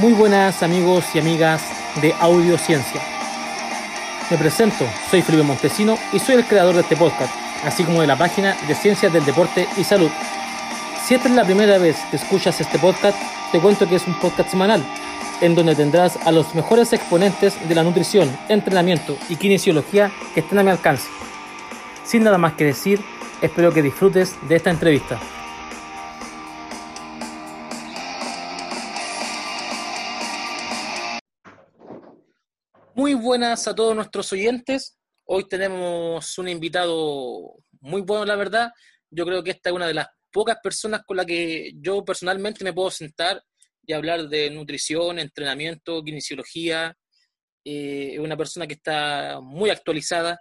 Muy buenas amigos y amigas de Audiociencia. Me presento, soy Felipe Montesino y soy el creador de este podcast, así como de la página de Ciencias del Deporte y Salud. Si esta es la primera vez que escuchas este podcast, te cuento que es un podcast semanal, en donde tendrás a los mejores exponentes de la nutrición, entrenamiento y kinesiología que estén a mi alcance. Sin nada más que decir, espero que disfrutes de esta entrevista. Buenas a todos nuestros oyentes. Hoy tenemos un invitado muy bueno, la verdad. Yo creo que esta es una de las pocas personas con las que yo personalmente me puedo sentar y hablar de nutrición, entrenamiento, kinesiología. Eh, es una persona que está muy actualizada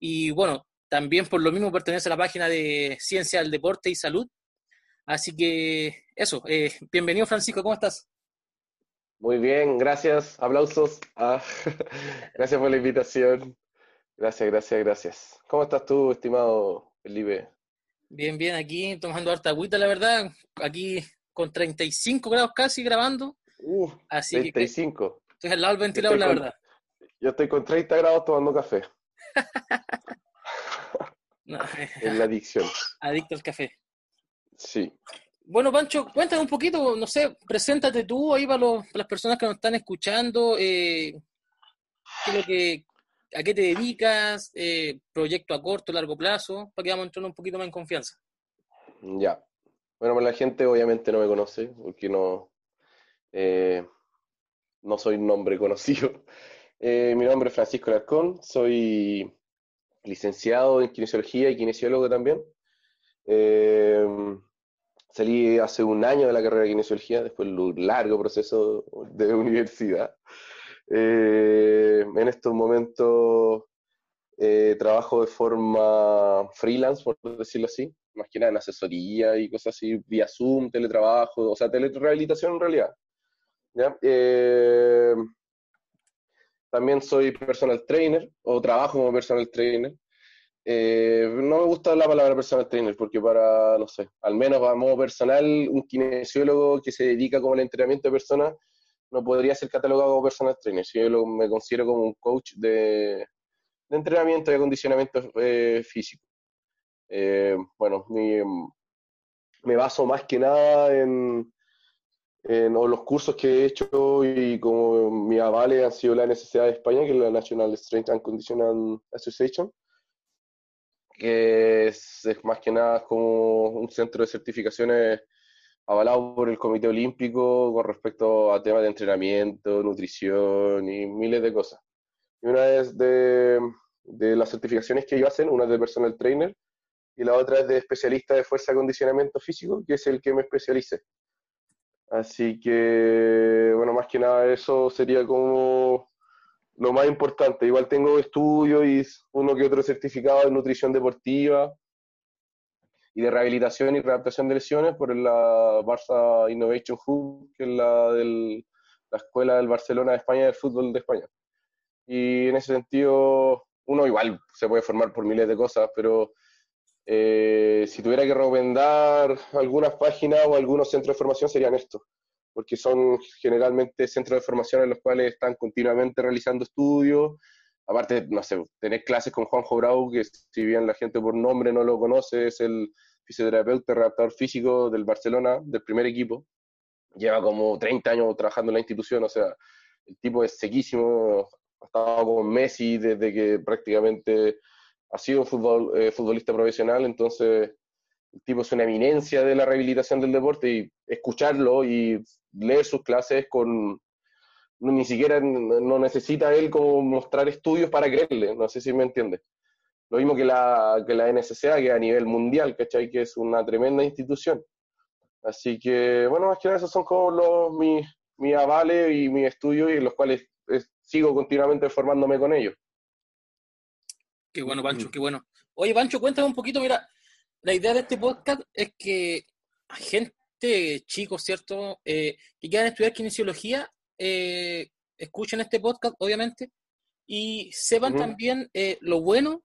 y bueno, también por lo mismo pertenece a la página de Ciencia del Deporte y Salud. Así que eso, eh, bienvenido Francisco, ¿cómo estás? Muy bien, gracias, aplausos. Ah, gracias por la invitación. Gracias, gracias, gracias. ¿Cómo estás tú, estimado Felipe? Bien, bien, aquí tomando harta agüita, la verdad. Aquí con 35 grados casi grabando. Uh, Así 35. estoy al lado del ventilador, la verdad. Yo estoy con 30 grados tomando café. en la adicción. Adicto al café. Sí. Bueno, Pancho, cuéntame un poquito, no sé, preséntate tú ahí para, las personas que nos están escuchando, eh, a qué te dedicas, eh, proyecto a corto, largo plazo, para que vamos entrando un poquito más en confianza. Ya. Bueno, pues la gente obviamente no me conoce, porque no, eh, no soy nombre conocido. mi nombre es Francisco Larcón, soy licenciado en kinesiología y kinesiólogo también. Salí hace un año de la carrera de kinesiología, después de un largo proceso de universidad. Eh, en estos momentos eh, trabajo de forma freelance, por decirlo así, más que nada en asesoría y cosas así, vía Zoom, teletrabajo, o sea, telerehabilitación en realidad. Eh, también soy personal trainer, o trabajo como personal trainer. Eh, no me gusta la palabra personal trainer porque para, no sé, al menos a modo personal, un kinesiólogo que se dedica como al entrenamiento de personas no podría ser catalogado como personal trainer. Si yo me considero como un coach de, entrenamiento y acondicionamiento eh, físico. Eh, bueno, me baso más que nada en, en los cursos que he hecho y como mi avale han sido la necesidad de España, que es la National Strength and Conditioning Association que es, más que nada como un centro de certificaciones avalado por el Comité Olímpico con respecto a temas de entrenamiento, nutrición y miles de cosas. Y una es de, de las certificaciones que ellos hacen, una es de personal trainer y la otra es de especialista de fuerza y acondicionamiento físico, que es el que me especialice. Así que, bueno, más que nada eso sería como lo más importante. Igual tengo estudios y uno que otro certificado de nutrición deportiva y de rehabilitación y readaptación de lesiones por la Barça Innovation Hub, que es la, del, la escuela del Barcelona de España del fútbol de España. Y en ese sentido, uno igual se puede formar por miles de cosas, pero eh, si tuviera que recomendar algunas páginas o algunos centros de formación serían estos porque son generalmente centros de formación en los cuales están continuamente realizando estudios. Aparte, no sé, tener clases con Juanjo Brau, que si bien la gente por nombre no lo conoce, es el fisioterapeuta, redactor físico del Barcelona, del primer equipo. Lleva como 30 años trabajando en la institución, o sea, el tipo es sequísimo, ha estado con Messi desde que prácticamente ha sido fútbol, eh, futbolista profesional, entonces el tipo es una eminencia de la rehabilitación del deporte y escucharlo y leer sus clases con ni siquiera no necesita él como mostrar estudios para creerle, no sé si me entiende. Lo mismo que la, que la NSCA, que a nivel mundial, ¿cachai? Que es una tremenda institución. Así que, bueno, más que nada esos son como los, mis, mis avales y mis estudios y los cuales sigo continuamente formándome con ellos. Qué bueno, Pancho, qué bueno. Oye, Pancho, cuéntame un poquito, mira, la idea de este podcast es que gente, chicos, ¿cierto?, eh, que quieran estudiar kinesiología, eh, escuchen este podcast, obviamente, y sepan también eh, lo bueno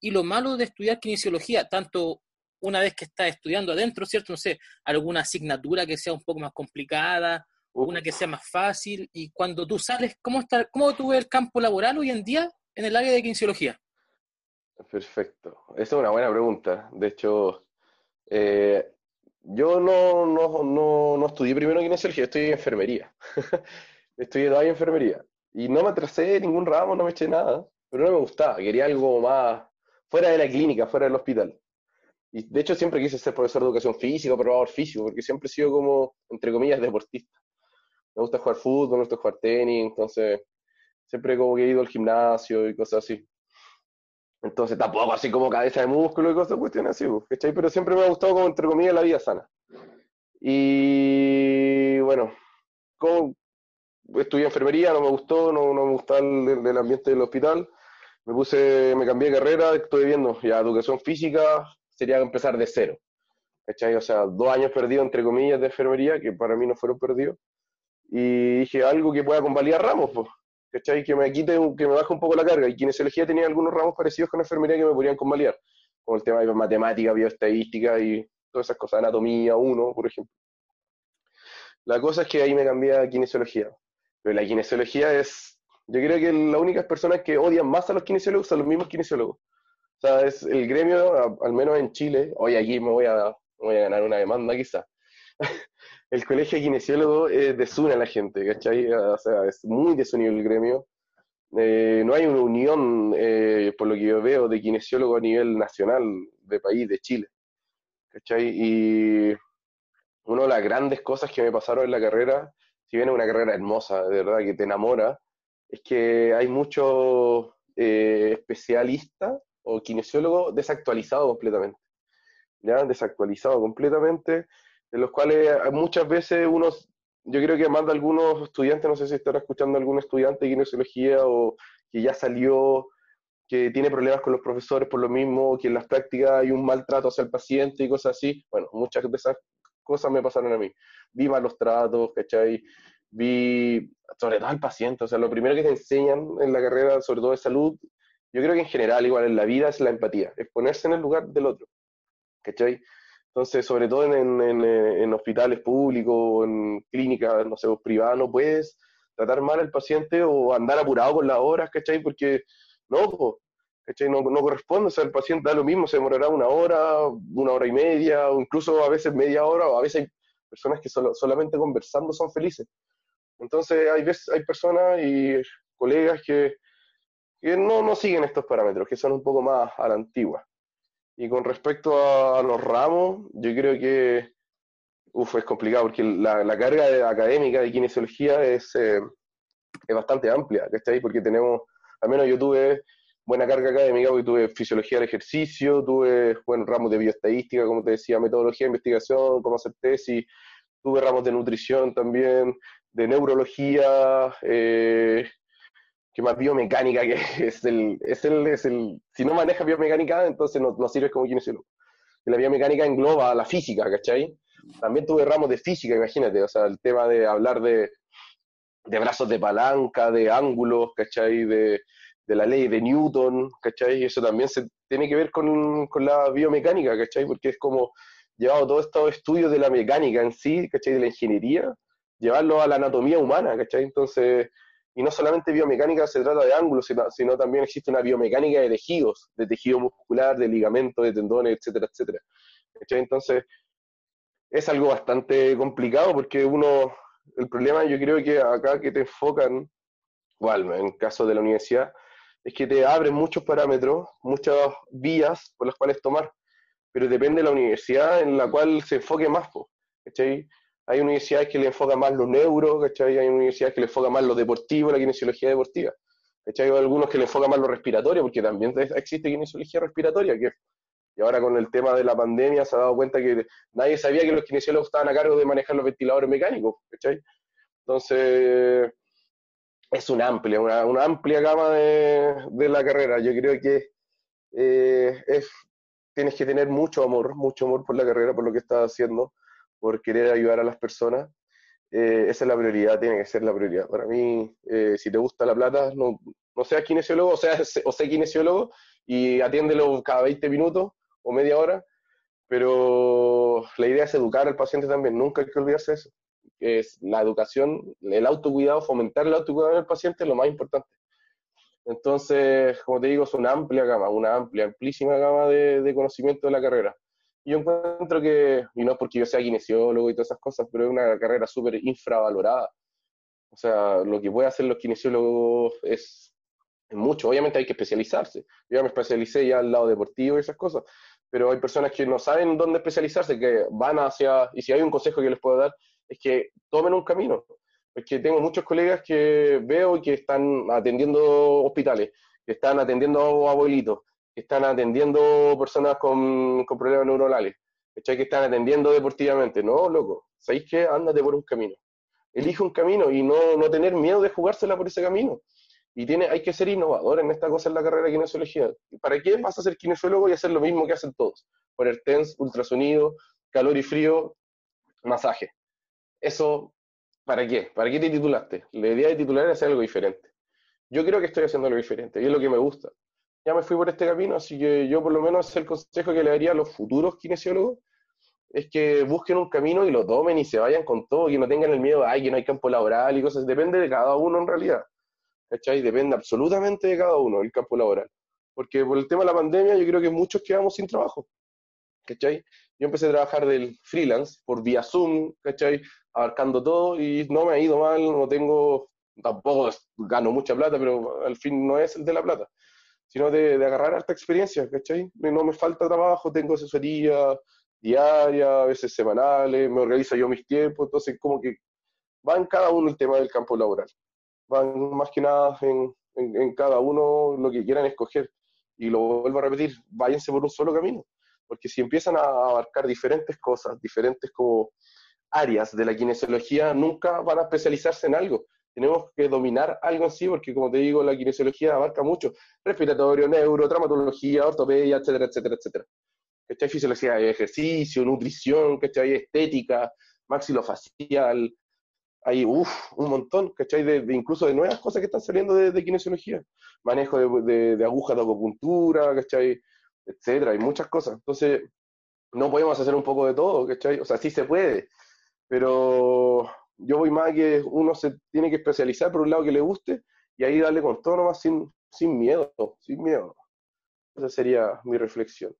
y lo malo de estudiar kinesiología, tanto una vez que estás estudiando adentro, ¿cierto? No sé, alguna asignatura que sea un poco más complicada una que sea más fácil y cuando tú sales, ¿cómo, está, cómo tú ves el campo laboral hoy en día en el área de kinesiología? Perfecto. Esa es una buena pregunta. De hecho, eh, yo no, no, no, no, estudié primero kinesiología, estudié enfermería. estudié dos años enfermería. Y no me atrasé en ningún ramo, no me eché nada, pero no me gustaba. Quería algo más fuera de la clínica, fuera del hospital. Y de hecho siempre quise ser profesor de educación física, probador físico, porque siempre he sido como, entre comillas, deportista. Me gusta jugar fútbol, me gusta jugar tenis, entonces siempre como que he ido al gimnasio y cosas así. Entonces tampoco así como cabeza de músculo y cosas, cuestiones así, pues, ¿cachai? Pero siempre me ha gustado como, entre comillas, la vida sana. Y bueno, como estudié enfermería, no me gustó, no, no me gustaba el, el, ambiente del hospital. Me puse, me cambié de carrera, estoy viendo ya educación física, sería empezar de cero. ¿Cachai? O sea, dos años perdidos, entre comillas, de enfermería, que para mí no fueron perdidos. Y dije algo que pueda convalidar ramos, pues. ¿Cachai? Que me quite, que me baje un poco la carga. Y kinesiología tenía algunos ramos parecidos con enfermería que me podrían convalidar. Como el tema de matemática, bioestadística y todas esas cosas, anatomía, uno, por ejemplo. La cosa es que ahí me cambié a kinesiología. Pero la kinesiología es, yo creo que las únicas personas que odian más a los kinesiólogos son los mismos kinesiólogos. O sea, es el gremio, al menos en Chile, hoy aquí me voy a, voy a ganar una demanda quizá. el colegio de kinesiólogo eh, desune a la gente, ¿cachai? O sea, es muy desunido el gremio. Eh, no hay una unión, eh, por lo que yo veo, de kinesiólogo a nivel nacional, de país, de Chile. ¿Cachai? Y una de las grandes cosas que me pasaron en la carrera, si bien es una carrera hermosa, de verdad, que te enamora, es que hay muchos especialistas o kinesiólogo desactualizado completamente. ¿Ya? Desactualizado completamente, en los cuales muchas veces unos, yo creo que manda algunos estudiantes, no sé si estará escuchando algún estudiante de kinesiología o que ya salió, que tiene problemas con los profesores por lo mismo, que en las prácticas hay un maltrato hacia el paciente y cosas así. Bueno, muchas de esas cosas me pasaron a mí. Vi malos tratos, ¿cachai? Vi, sobre todo al paciente, o sea, lo primero que te enseñan en la carrera, sobre todo de salud, yo creo que en general, igual en la vida, es la empatía, es ponerse en el lugar del otro. ¿Cachai? Entonces, sobre todo en, en, en hospitales públicos, en clínicas, no sé, privadas, no puedes tratar mal al paciente o andar apurado con las horas, ¿cachai? Porque no, ¿cachai? No, no corresponde, o sea, el paciente da lo mismo, se demorará una hora, una hora y media, o incluso a veces media hora, o a veces hay personas que solo, solamente conversando son felices. Entonces, hay, veces, hay personas y colegas que que no, no siguen estos parámetros, que son un poco más a la antigua. Y con respecto a los ramos, yo creo que uf, es complicado porque la, la carga académica de kinesiología es, eh, es bastante amplia, ahí Porque tenemos, al menos yo tuve buena carga académica porque tuve fisiología del ejercicio, tuve bueno, ramos de bioestadística, como te decía, metodología de investigación, cómo hacer tesis, tuve ramos de nutrición también, de neurología, eh, que más biomecánica, que es el, es el, es el, si no manejas biomecánica, entonces no, no sirves como kinesiólogo. La biomecánica engloba la física, ¿cachai? También tuve ramos de física, imagínate, o sea, el tema de hablar de, de brazos de palanca, de ángulos, ¿cachai? De, de la ley de Newton, ¿cachai? Eso también se tiene que ver con, con la biomecánica, ¿cachai? Porque es como llevado todos estos estudios de la mecánica en sí, ¿cachai? De la ingeniería, llevarlo a la anatomía humana, ¿cachai? Entonces, y no solamente biomecánica se trata de ángulos, sino, también existe una biomecánica de tejidos, de tejido muscular, de ligamento, de tendones, etcétera, etcétera. Entonces, es algo bastante complicado porque uno, el problema yo creo que acá que te enfocan, igual en el caso de la universidad, es que te abren muchos parámetros, muchas vías por las cuales tomar, pero depende de la universidad en la cual se enfoque más. ¿cachai? Hay universidades que le enfocan más los neuros, ¿cachai? Hay universidades que le enfocan más lo deportivo, la kinesiología deportiva. ¿cachai? Hay algunos que le enfocan más lo respiratorio, porque también existe kinesiología respiratoria, que y ahora con el tema de la pandemia se ha dado cuenta que nadie sabía que los kinesiólogos estaban a cargo de manejar los ventiladores mecánicos, ¿cachai? Entonces, es una amplia, una, amplia gama de, la carrera. Yo creo que eh, es, tienes que tener mucho amor, mucho amor por la carrera, por lo que estás haciendo por querer ayudar a las personas, eh, esa es la prioridad, tiene que ser la prioridad. Para mí, eh, si te gusta la plata, no, no seas kinesiólogo, o sea, o sea kinesiólogo y atiéndelo cada 20 minutos o media hora, pero la idea es educar al paciente también, nunca hay que olvidarse eso. es la educación, el autocuidado, fomentar el autocuidado en el paciente es lo más importante. Entonces, como te digo, es una amplia gama, una amplia, amplísima gama de, de conocimiento de la carrera. Yo encuentro que, y no es porque yo sea kinesiólogo y todas esas cosas, pero es una carrera súper infravalorada. O sea, lo que pueden hacer los kinesiólogos es, mucho. Obviamente hay que especializarse. Yo ya me especialicé ya al lado deportivo y esas cosas, pero hay personas que no saben dónde especializarse, que van hacia, y si hay un consejo que les puedo dar, es que tomen un camino. Es que tengo muchos colegas que veo que están atendiendo hospitales, que están atendiendo abuelitos, que están atendiendo personas con, con problemas neuronales, que están atendiendo deportivamente. No, loco, ¿sabéis qué? Ándate por un camino. Elige un camino y no, no tener miedo de jugársela por ese camino. Y tiene, hay que ser innovador en esta cosa en la carrera de kinesiología. ¿Para qué vas a ser kinesiólogo y hacer lo mismo que hacen todos? Poner TENS, ultrasonido, calor y frío, masaje. Eso, ¿para qué? ¿Para qué te titulaste? La idea de titular es hacer algo diferente. Yo creo que estoy haciendo algo diferente y es lo que me gusta ya me fui por este camino, así que yo por lo menos el consejo que le daría a los futuros kinesiólogos es que busquen un camino y lo tomen y se vayan con todo, que no tengan el miedo, ay, que no hay campo laboral y cosas, depende de cada uno en realidad, ¿cachai? Depende absolutamente de cada uno el campo laboral, porque por el tema de la pandemia yo creo que muchos quedamos sin trabajo, ¿cachai? Yo empecé a trabajar del freelance por vía Zoom, ¿cachai? Abarcando todo y no me ha ido mal, no tengo, tampoco gano mucha plata, pero al fin no es el de la plata sino de, agarrar harta experiencia, ¿cachai? No me falta trabajo, tengo asesoría diaria, a veces semanales, me organizo yo mis tiempos, entonces como que va en cada uno el tema del campo laboral. Van más que nada en, en, cada uno lo que quieran escoger. Y lo vuelvo a repetir, váyanse por un solo camino, porque si empiezan a abarcar diferentes cosas, diferentes como áreas de la kinesiología, nunca van a especializarse en algo tenemos que dominar algo en sí, porque como te digo, la kinesiología abarca mucho, respiratorio, neuro, traumatología, ortopedia, etcétera, etcétera, etcétera. hay Fisiología de ejercicio, nutrición, hay Estética, maxilofacial, hay uf, un montón, ¿cachai? De, de, incluso de nuevas cosas que están saliendo de, kinesiología. Manejo de, de, agujas de acupuntura, ¿cachai? Etcétera, hay muchas cosas. Entonces, no podemos hacer un poco de todo, ¿cachai? O sea, sí se puede, pero yo voy más que uno se tiene que especializar por un lado que le guste y ahí darle con todo nomás sin, sin miedo, sin miedo. Esa sería mi reflexión.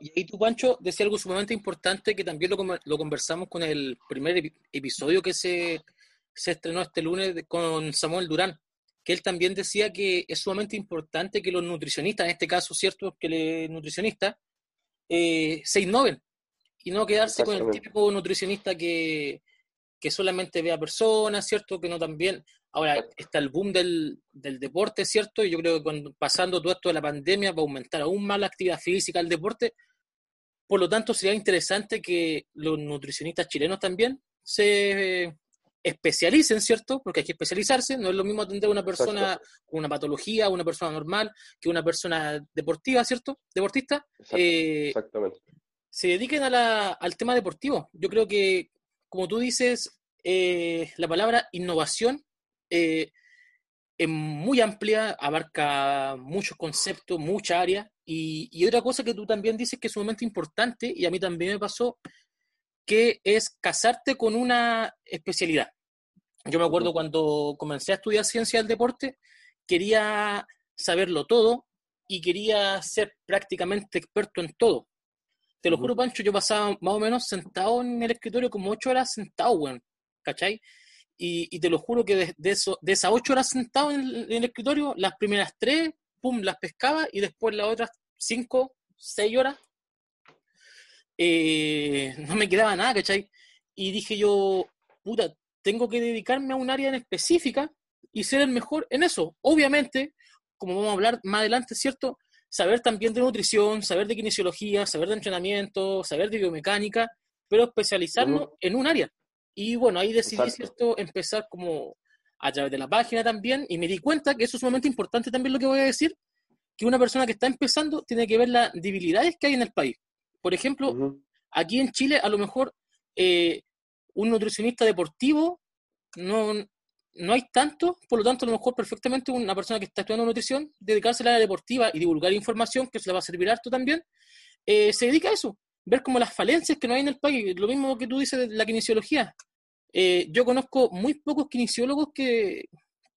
Y ahí tú, Pancho, decía algo sumamente importante que también lo, lo conversamos con el primer episodio que se, se estrenó este lunes con Samuel Durán, que él también decía que es sumamente importante que los nutricionistas, en este caso, ¿cierto? Que el nutricionista eh, se innoven, y no quedarse con el típico nutricionista que, que solamente ve a personas, ¿cierto? Que no también. Ahora está el boom del, del, deporte, ¿cierto? Y yo creo que cuando, pasando todo esto de la pandemia va a aumentar aún más la actividad física, el deporte. Por lo tanto, sería interesante que los nutricionistas chilenos también se especialicen, ¿cierto? Porque hay que especializarse. No es lo mismo atender a una persona con una patología, una persona normal, que una persona deportiva, ¿cierto? Deportista. Eh, Exactamente se dediquen al tema deportivo. Yo creo que, como tú dices, eh, la palabra innovación eh, es muy amplia, abarca muchos conceptos, mucha área. Y, otra cosa que tú también dices que es sumamente importante, y a mí también me pasó, que es casarte con una especialidad. Yo me acuerdo cuando comencé a estudiar ciencia del deporte, quería saberlo todo y quería ser prácticamente experto en todo. Te lo juro, Pancho, yo pasaba más o menos sentado en el escritorio como ocho horas sentado, weón. ¿Cachai? Y, te lo juro que de, eso, de esas ocho horas sentado en el, escritorio, las primeras tres, pum, las pescaba y después las otras cinco, seis horas, eh, no me quedaba nada, ¿cachai? Y dije yo, puta, tengo que dedicarme a un área en específica y ser el mejor en eso. Obviamente, como vamos a hablar más adelante, ¿cierto? Saber también de nutrición, saber de kinesiología, saber de entrenamiento, saber de biomecánica, pero especializarnos en un área. Y bueno, ahí decidí, ¿cierto?, empezar como a través de la página también, y me di cuenta que eso es sumamente importante también lo que voy a decir, que una persona que está empezando tiene que ver las debilidades que hay en el país. Por ejemplo, aquí en Chile a lo mejor eh, un nutricionista deportivo no, no hay tanto, por lo tanto, a lo mejor perfectamente una persona que está estudiando nutrición, dedicarse a la área deportiva y divulgar información, que se le va a servir harto también, eh, se dedica a eso. ver como las falencias que no hay en el país, lo mismo que tú dices de la kinesiología. Eh, yo conozco muy pocos kinesiólogos que,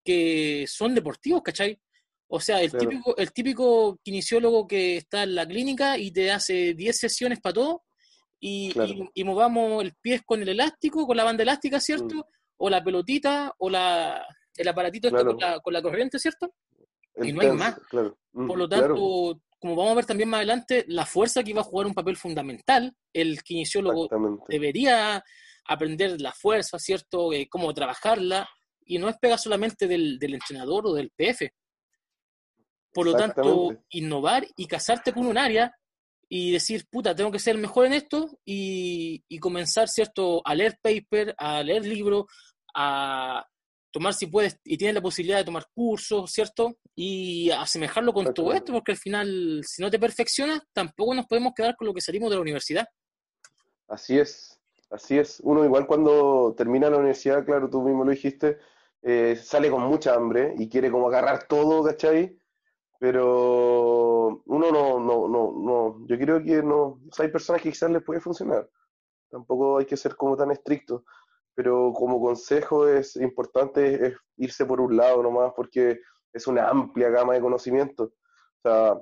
que son deportivos, ¿cachai? O sea, el, típico, el típico kinesiólogo que está en la clínica y te hace 10 sesiones para todo y, y, movamos el pie con el elástico, con la banda elástica, ¿cierto? Mm. O la pelotita, o la, el aparatito este con, la, con, la, corriente, ¿cierto? y no hay más. Mm, Por lo tanto, como vamos a ver también más adelante, la fuerza que va a jugar un papel fundamental, el kinesiólogo debería aprender la fuerza, ¿cierto? Eh, cómo trabajarla, y no es pega solamente del, del entrenador o del PF. Por lo tanto, innovar y casarte con un área y decir, puta, tengo que ser mejor en esto y, y comenzar, ¿cierto?, a leer paper, a leer libros, a tomar si puedes y tienes la posibilidad de tomar cursos, ¿cierto? Y asemejarlo con todo esto, porque al final, si no te perfeccionas, tampoco nos podemos quedar con lo que salimos de la universidad. Así es, así es. Uno igual cuando termina la universidad, claro, tú mismo lo dijiste, eh, sale con mucha hambre y quiere como agarrar todo, ¿cachai? Pero uno no, no, no, no, yo creo que no, hay personas que quizás les puede funcionar, tampoco hay que ser como tan estricto, pero como consejo es importante irse por un lado nomás porque es una amplia gama de conocimientos, o sea,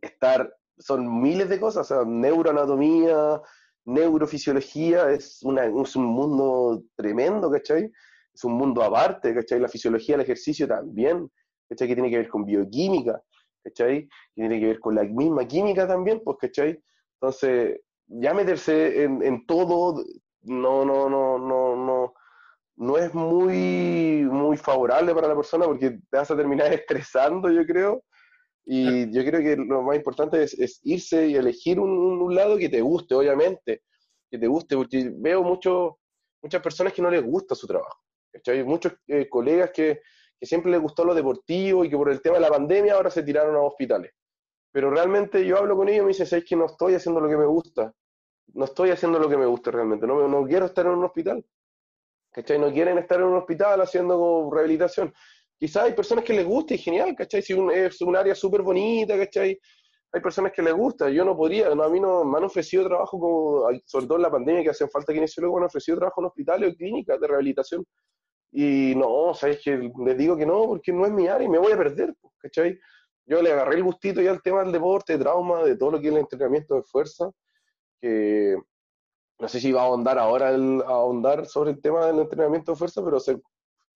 estar, son miles de cosas, o sea, neuroanatomía, neurofisiología, es, es un mundo tremendo, ¿cachai? Es un mundo aparte, ¿cachai? La fisiología, el ejercicio también, ¿cachai? Que tiene que ver con bioquímica, ¿cachai? Que tiene que ver con la misma química también, pues, ¿cachai? Entonces, ya meterse en, en todo, no, no, no, no, no, no es muy, muy favorable para la persona porque te vas a terminar estresando, yo creo. Y yo creo que lo más importante es, irse y elegir un, lado que te guste, obviamente, que te guste, porque veo mucho, muchas personas que no les gusta su trabajo. Hay muchos eh, colegas que, que siempre les gustó lo deportivo y que por el tema de la pandemia ahora se tiraron a hospitales. Pero realmente yo hablo con ellos y me dicen, ¿sabes que no estoy haciendo lo que me gusta? No estoy haciendo lo que me gusta realmente, no, quiero estar en un hospital. ¿Cachai? No quieren estar en un hospital haciendo rehabilitación. Quizás hay personas que les guste y genial, ¿cachai? Si es un área súper bonita, ¿cachai? Hay personas que les gusta, yo no podría, no, a mí no me han ofrecido trabajo, como, sobre todo en la pandemia que hacen falta kinesiólogos, me han ofrecido trabajo en hospitales o clínicas de rehabilitación y no, sabéis que les digo que no, porque no es mi área y me voy a perder, ¿cachai? Yo le agarré el gustito ya al tema del deporte, de trauma, de todo lo que es el entrenamiento de fuerza, que no sé si va a ahondar ahora el, a ahondar sobre el tema del entrenamiento de fuerza, pero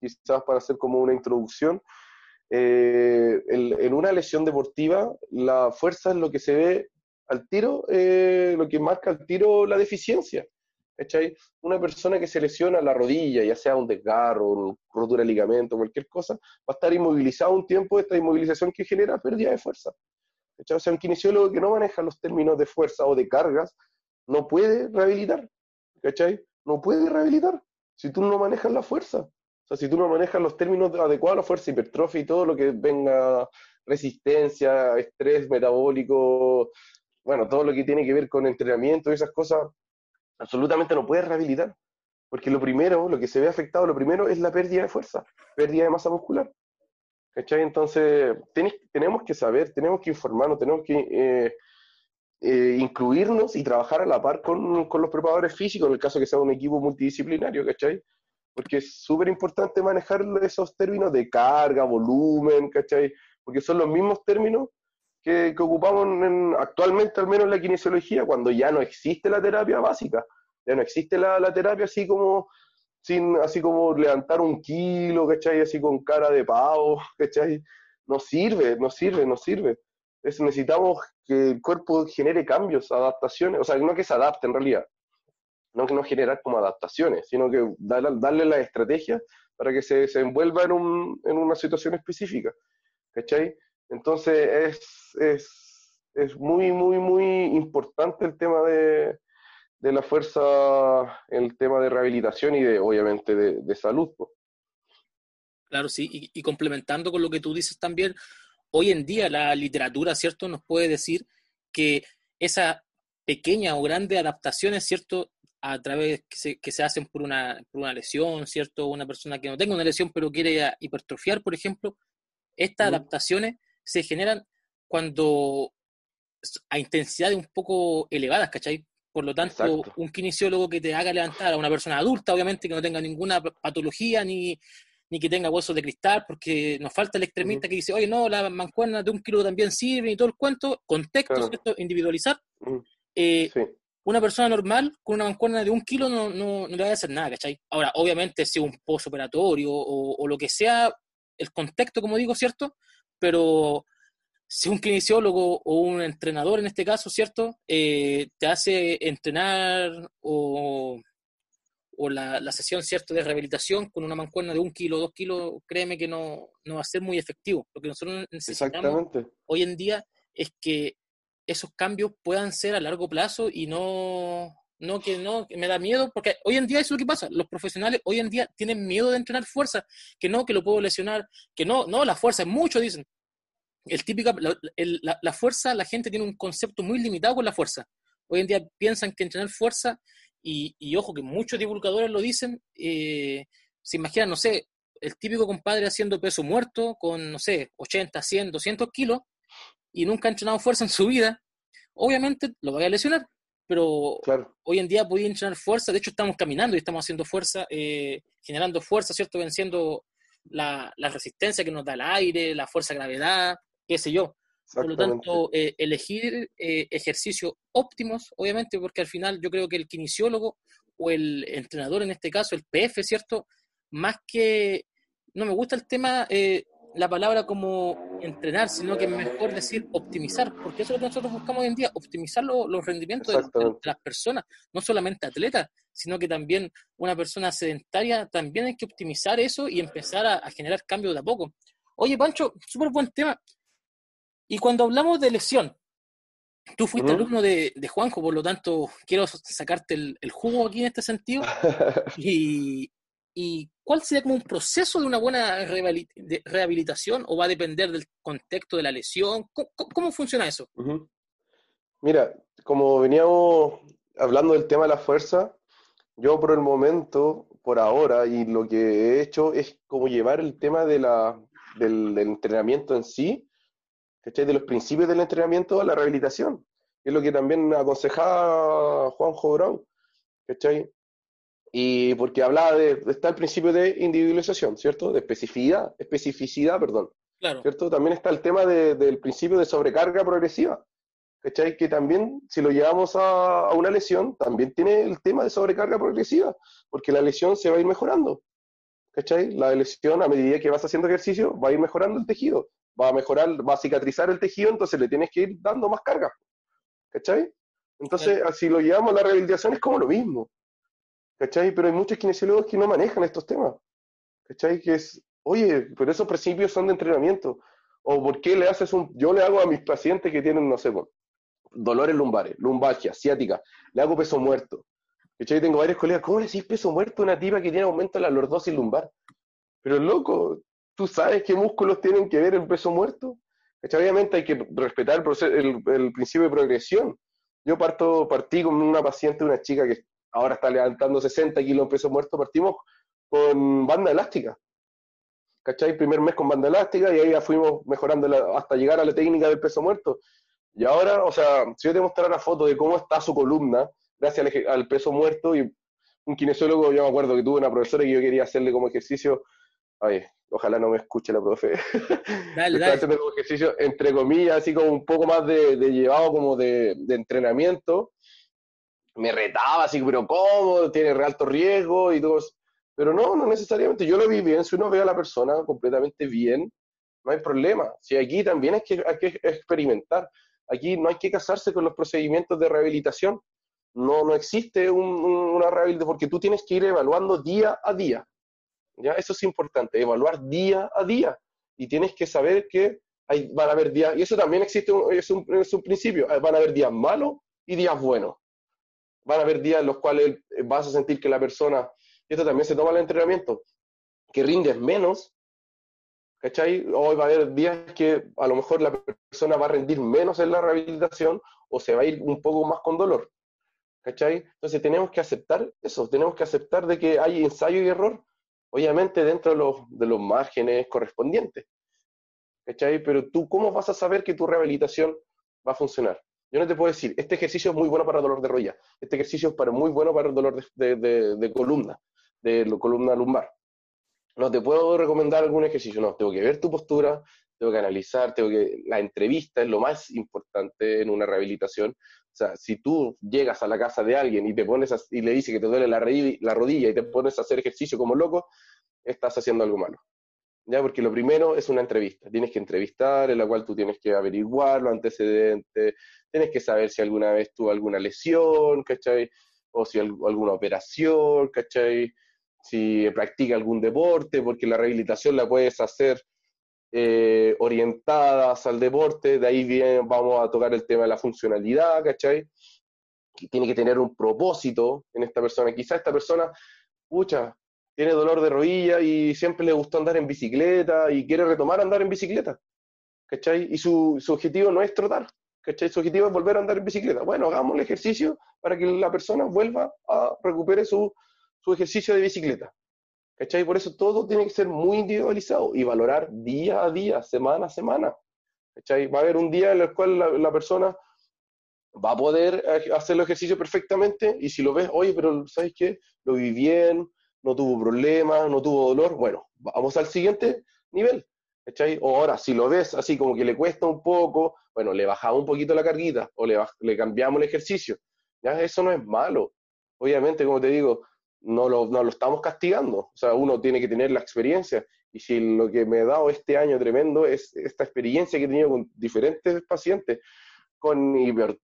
quizás para hacer como una introducción. Eh, en una lesión deportiva, la fuerza es lo que se ve al tiro, eh, lo que marca al tiro la deficiencia. ¿Cachai? Una persona que se lesiona la rodilla, ya sea un desgarro, una rotura de ligamento, cualquier cosa, va a estar inmovilizado un tiempo, esta inmovilización que genera pérdida de fuerza. ¿cachai? O sea, un kinesiólogo que no maneja los términos de fuerza o de cargas, no puede rehabilitar, ¿cachai? No puede rehabilitar si tú no manejas la fuerza. O sea, si tú no manejas los términos adecuados, la fuerza, hipertrofia y todo lo que venga, resistencia, estrés metabólico, bueno, todo lo que tiene que ver con entrenamiento y esas cosas, absolutamente no puedes rehabilitar. Porque lo primero, lo que se ve afectado, lo primero es la pérdida de fuerza, pérdida de masa muscular. ¿Cachai? Entonces, tenemos que saber, tenemos que informarnos, tenemos que eh, eh, incluirnos y trabajar a la par con, con, los preparadores físicos, en el caso que sea un equipo multidisciplinario, ¿cachai? Porque es súper importante manejar esos términos de carga, volumen, ¿cachai? Porque son los mismos términos que, ocupamos actualmente, al menos en la kinesiología, cuando ya no existe la terapia básica, ya no existe la, terapia así como sin así como levantar un kilo, ¿cachai? Así con cara de pavo, ¿cachai? No sirve, no sirve, no sirve. Es, necesitamos que el cuerpo genere cambios, adaptaciones, o sea, no que se adapte en realidad, no que no generar como adaptaciones, sino que darle, darle la estrategia para que se, se envuelva en, un, en una situación específica, ¿cachai? Entonces es, es, muy, muy, muy importante el tema de, la fuerza, el tema de rehabilitación y de, obviamente, de, salud. Claro, sí, y, complementando con lo que tú dices también, hoy en día la literatura, ¿cierto?, nos puede decir que esa pequeña o grande adaptaciones, ¿cierto?, a través que se, que se hacen por una, por una lesión, ¿cierto?, una persona que no tenga una lesión pero quiere hipertrofiar, por ejemplo, estas adaptaciones se generan cuando a intensidades un poco elevadas, ¿cachai? Por lo tanto, un kinesiólogo que te haga levantar a una persona adulta, obviamente, que no tenga ninguna patología ni, ni que tenga huesos de cristal, porque nos falta el extremista que dice, oye, no, la mancuerna de un kilo también sirve y todo el cuento, contexto, ¿cierto? Individualizar. Eh, una persona normal con una mancuerna de un kilo no, no, no, le va a hacer nada, ¿cachai? Ahora, obviamente, si un postoperatorio o, o lo que sea, el contexto, como digo, ¿cierto? Pero si un kinesiólogo o un entrenador en este caso, ¿cierto? Eh, te hace entrenar o, o la, la, sesión, ¿cierto?, de rehabilitación con una mancuerna de un kilo, dos kilos, créeme que no, no va a ser muy efectivo. Lo que nosotros necesitamos hoy en día es que esos cambios puedan ser a largo plazo y no, no que no, que me da miedo, porque hoy en día eso es lo que pasa, los profesionales hoy en día tienen miedo de entrenar fuerza, que no, que lo puedo lesionar, que no, no, la fuerza mucho, dicen, el típico, la, la, fuerza, la gente tiene un concepto muy limitado con la fuerza. Hoy en día piensan que entrenar fuerza, y, y ojo que muchos divulgadores lo dicen, eh, se imaginan, no sé, el típico compadre haciendo peso muerto con, no sé, 80, 100, 200 kilos, y nunca ha entrenado fuerza en su vida, obviamente lo va a lesionar, pero hoy en día podía entrenar fuerza, de hecho estamos caminando y estamos haciendo fuerza, eh, generando fuerza, ¿cierto? Venciendo la, la, resistencia que nos da el aire, la fuerza de gravedad, qué sé yo. Por lo tanto, eh, elegir eh, ejercicios óptimos, obviamente, porque al final yo creo que el kinesiólogo o el entrenador, en este caso, el PF, ¿cierto? Más que, no me gusta el tema, eh, la palabra como entrenar, sino que es mejor decir optimizar, porque eso es lo que nosotros buscamos hoy en día, optimizar los rendimientos de, las personas, no solamente atletas, sino que también una persona sedentaria, también hay que optimizar eso y empezar a, a generar cambios de a poco. Oye, Pancho, súper buen tema. Y cuando hablamos de lesión, tú fuiste alumno de, de, Juanjo, por lo tanto, quiero sacarte el, jugo aquí en este sentido. y, y, cuál sería como un proceso de una buena rehabilitación o va a depender del contexto de la lesión? ¿Cómo, funciona eso? Mira, como veníamos hablando del tema de la fuerza, yo por el momento, por ahora, y lo que he hecho es como llevar el tema de la, del entrenamiento en sí de los principios del entrenamiento a la rehabilitación. Es lo que también aconsejaba Juanjo Brown, ¿cachai? Y porque hablaba de, está el principio de individualización, ¿cierto? De especificidad, especificidad, perdón. Claro. ¿Cierto? También está el tema del principio de sobrecarga progresiva, ¿cachai? Que también, si lo llevamos a, a, una lesión, también tiene el tema de sobrecarga progresiva, porque la lesión se va a ir mejorando, ¿cachai? La lesión, a medida que vas haciendo ejercicio, va a ir mejorando el tejido va a mejorar, va a cicatrizar el tejido, entonces le tienes que ir dando más carga. ¿Cachai? Entonces, si lo llevamos a la rehabilitación es como lo mismo. ¿Cachai? Pero hay muchos kinesiólogos que no manejan estos temas. ¿Cachai? Que es, oye, pero esos principios son de entrenamiento. O por qué le haces un... Yo le hago a mis pacientes que tienen, no sé, dolores lumbares, lumbalgia, ciática, le hago peso muerto. ¿Cachai? Tengo varios colegas, ¿cómo le decís peso muerto a una tipa que tiene aumento de la lordosis lumbar? Pero loco, tú sabes qué músculos tienen que ver el peso muerto. Obviamente hay que respetar el, el, principio de progresión. Yo parto, partí con una paciente, una chica que ahora está levantando 60 kilos de peso muerto, partimos con banda elástica. ¿Cachai? Primer mes con banda elástica y ahí ya fuimos mejorando hasta llegar a la técnica del peso muerto. Y ahora, o sea, si yo te mostrara una foto de cómo está su columna, gracias al, al peso muerto, y un kinesiólogo, yo me acuerdo que tuve una profesora que yo quería hacerle como ejercicio Oye, ojalá no me escuche la profe. Dale, dale. haciendo como ejercicio, entre comillas, así como un poco más de, llevado como de, entrenamiento. Me retaba así, pero ¿cómo? Tiene alto riesgo y todo. Pero no, no necesariamente. Yo lo vi bien. Si uno ve a la persona completamente bien, no hay problema. Si aquí también hay que, hay que experimentar. Aquí no hay que casarse con los procedimientos de rehabilitación. No, no existe una rehabilitación porque tú tienes que ir evaluando día a día. ¿ya? Eso es importante, evaluar día a día. Y tienes que saber que hay, van a haber días, y eso también existe, es, un, es un principio, van a haber días malos y días buenos. Van a haber días en los cuales vas a sentir que la persona, y esto también se toma el entrenamiento, que rindes menos, ¿cachai? Hoy va a haber días que a lo mejor la persona va a rendir menos en la rehabilitación o se va a ir un poco más con dolor. ¿Cachai? Entonces tenemos que aceptar eso, tenemos que aceptar de que hay ensayo y error obviamente dentro de los, de los márgenes correspondientes. ¿Cachai? Pero tú, ¿cómo vas a saber que tu rehabilitación va a funcionar? Yo no te puedo decir, este ejercicio es muy bueno para dolor de rodilla, este ejercicio es para, muy bueno para el dolor de, de, de, columna, de columna lumbar. No te puedo recomendar algún ejercicio, no, tengo que ver tu postura, tengo que analizar, tengo que... La entrevista es lo más importante en una rehabilitación. O sea, si tú llegas a la casa de alguien y te pones y le dices que te duele la, la rodilla y te pones a hacer ejercicio como loco, estás haciendo algo malo. ¿Ya? Porque lo primero es una entrevista. Tienes que entrevistar, en la cual tú tienes que averiguar los antecedentes, tienes que saber si alguna vez tuvo alguna lesión, ¿cachai? O si alguna operación, ¿cachai? Si practica algún deporte, porque la rehabilitación la puedes hacer eh, orientadas al deporte, de ahí bien vamos a tocar el tema de la funcionalidad, ¿cachai? tiene que tener un propósito en esta persona. Quizá esta persona, pucha, tiene dolor de rodilla y siempre le gustó andar en bicicleta y quiere retomar andar en bicicleta. ¿Cachai? Y su, objetivo no es trotar, ¿cachai? Su objetivo es volver a andar en bicicleta. Bueno, hagamos el ejercicio para que la persona vuelva a recuperar su, su ejercicio de bicicleta. ¿Cachai? Por eso todo tiene que ser muy individualizado y valorar día a día, semana a semana. ¿Cachai? Va a haber un día en el cual la, la persona va a poder eh, hacer el ejercicio perfectamente y si lo ves, oye, pero ¿sabes qué? Lo vi bien, no tuvo problemas, no tuvo dolor, bueno, vamos al siguiente nivel. ¿cachai? O ahora, si lo ves así como que le cuesta un poco, bueno, le bajamos un poquito la carguita o le, le cambiamos el ejercicio. ¿ya? Eso no es malo. Obviamente, como te digo, no lo, no lo estamos castigando. O sea, uno tiene que tener la experiencia. Y si lo que me ha dado este año tremendo es esta experiencia que he tenido con diferentes pacientes, con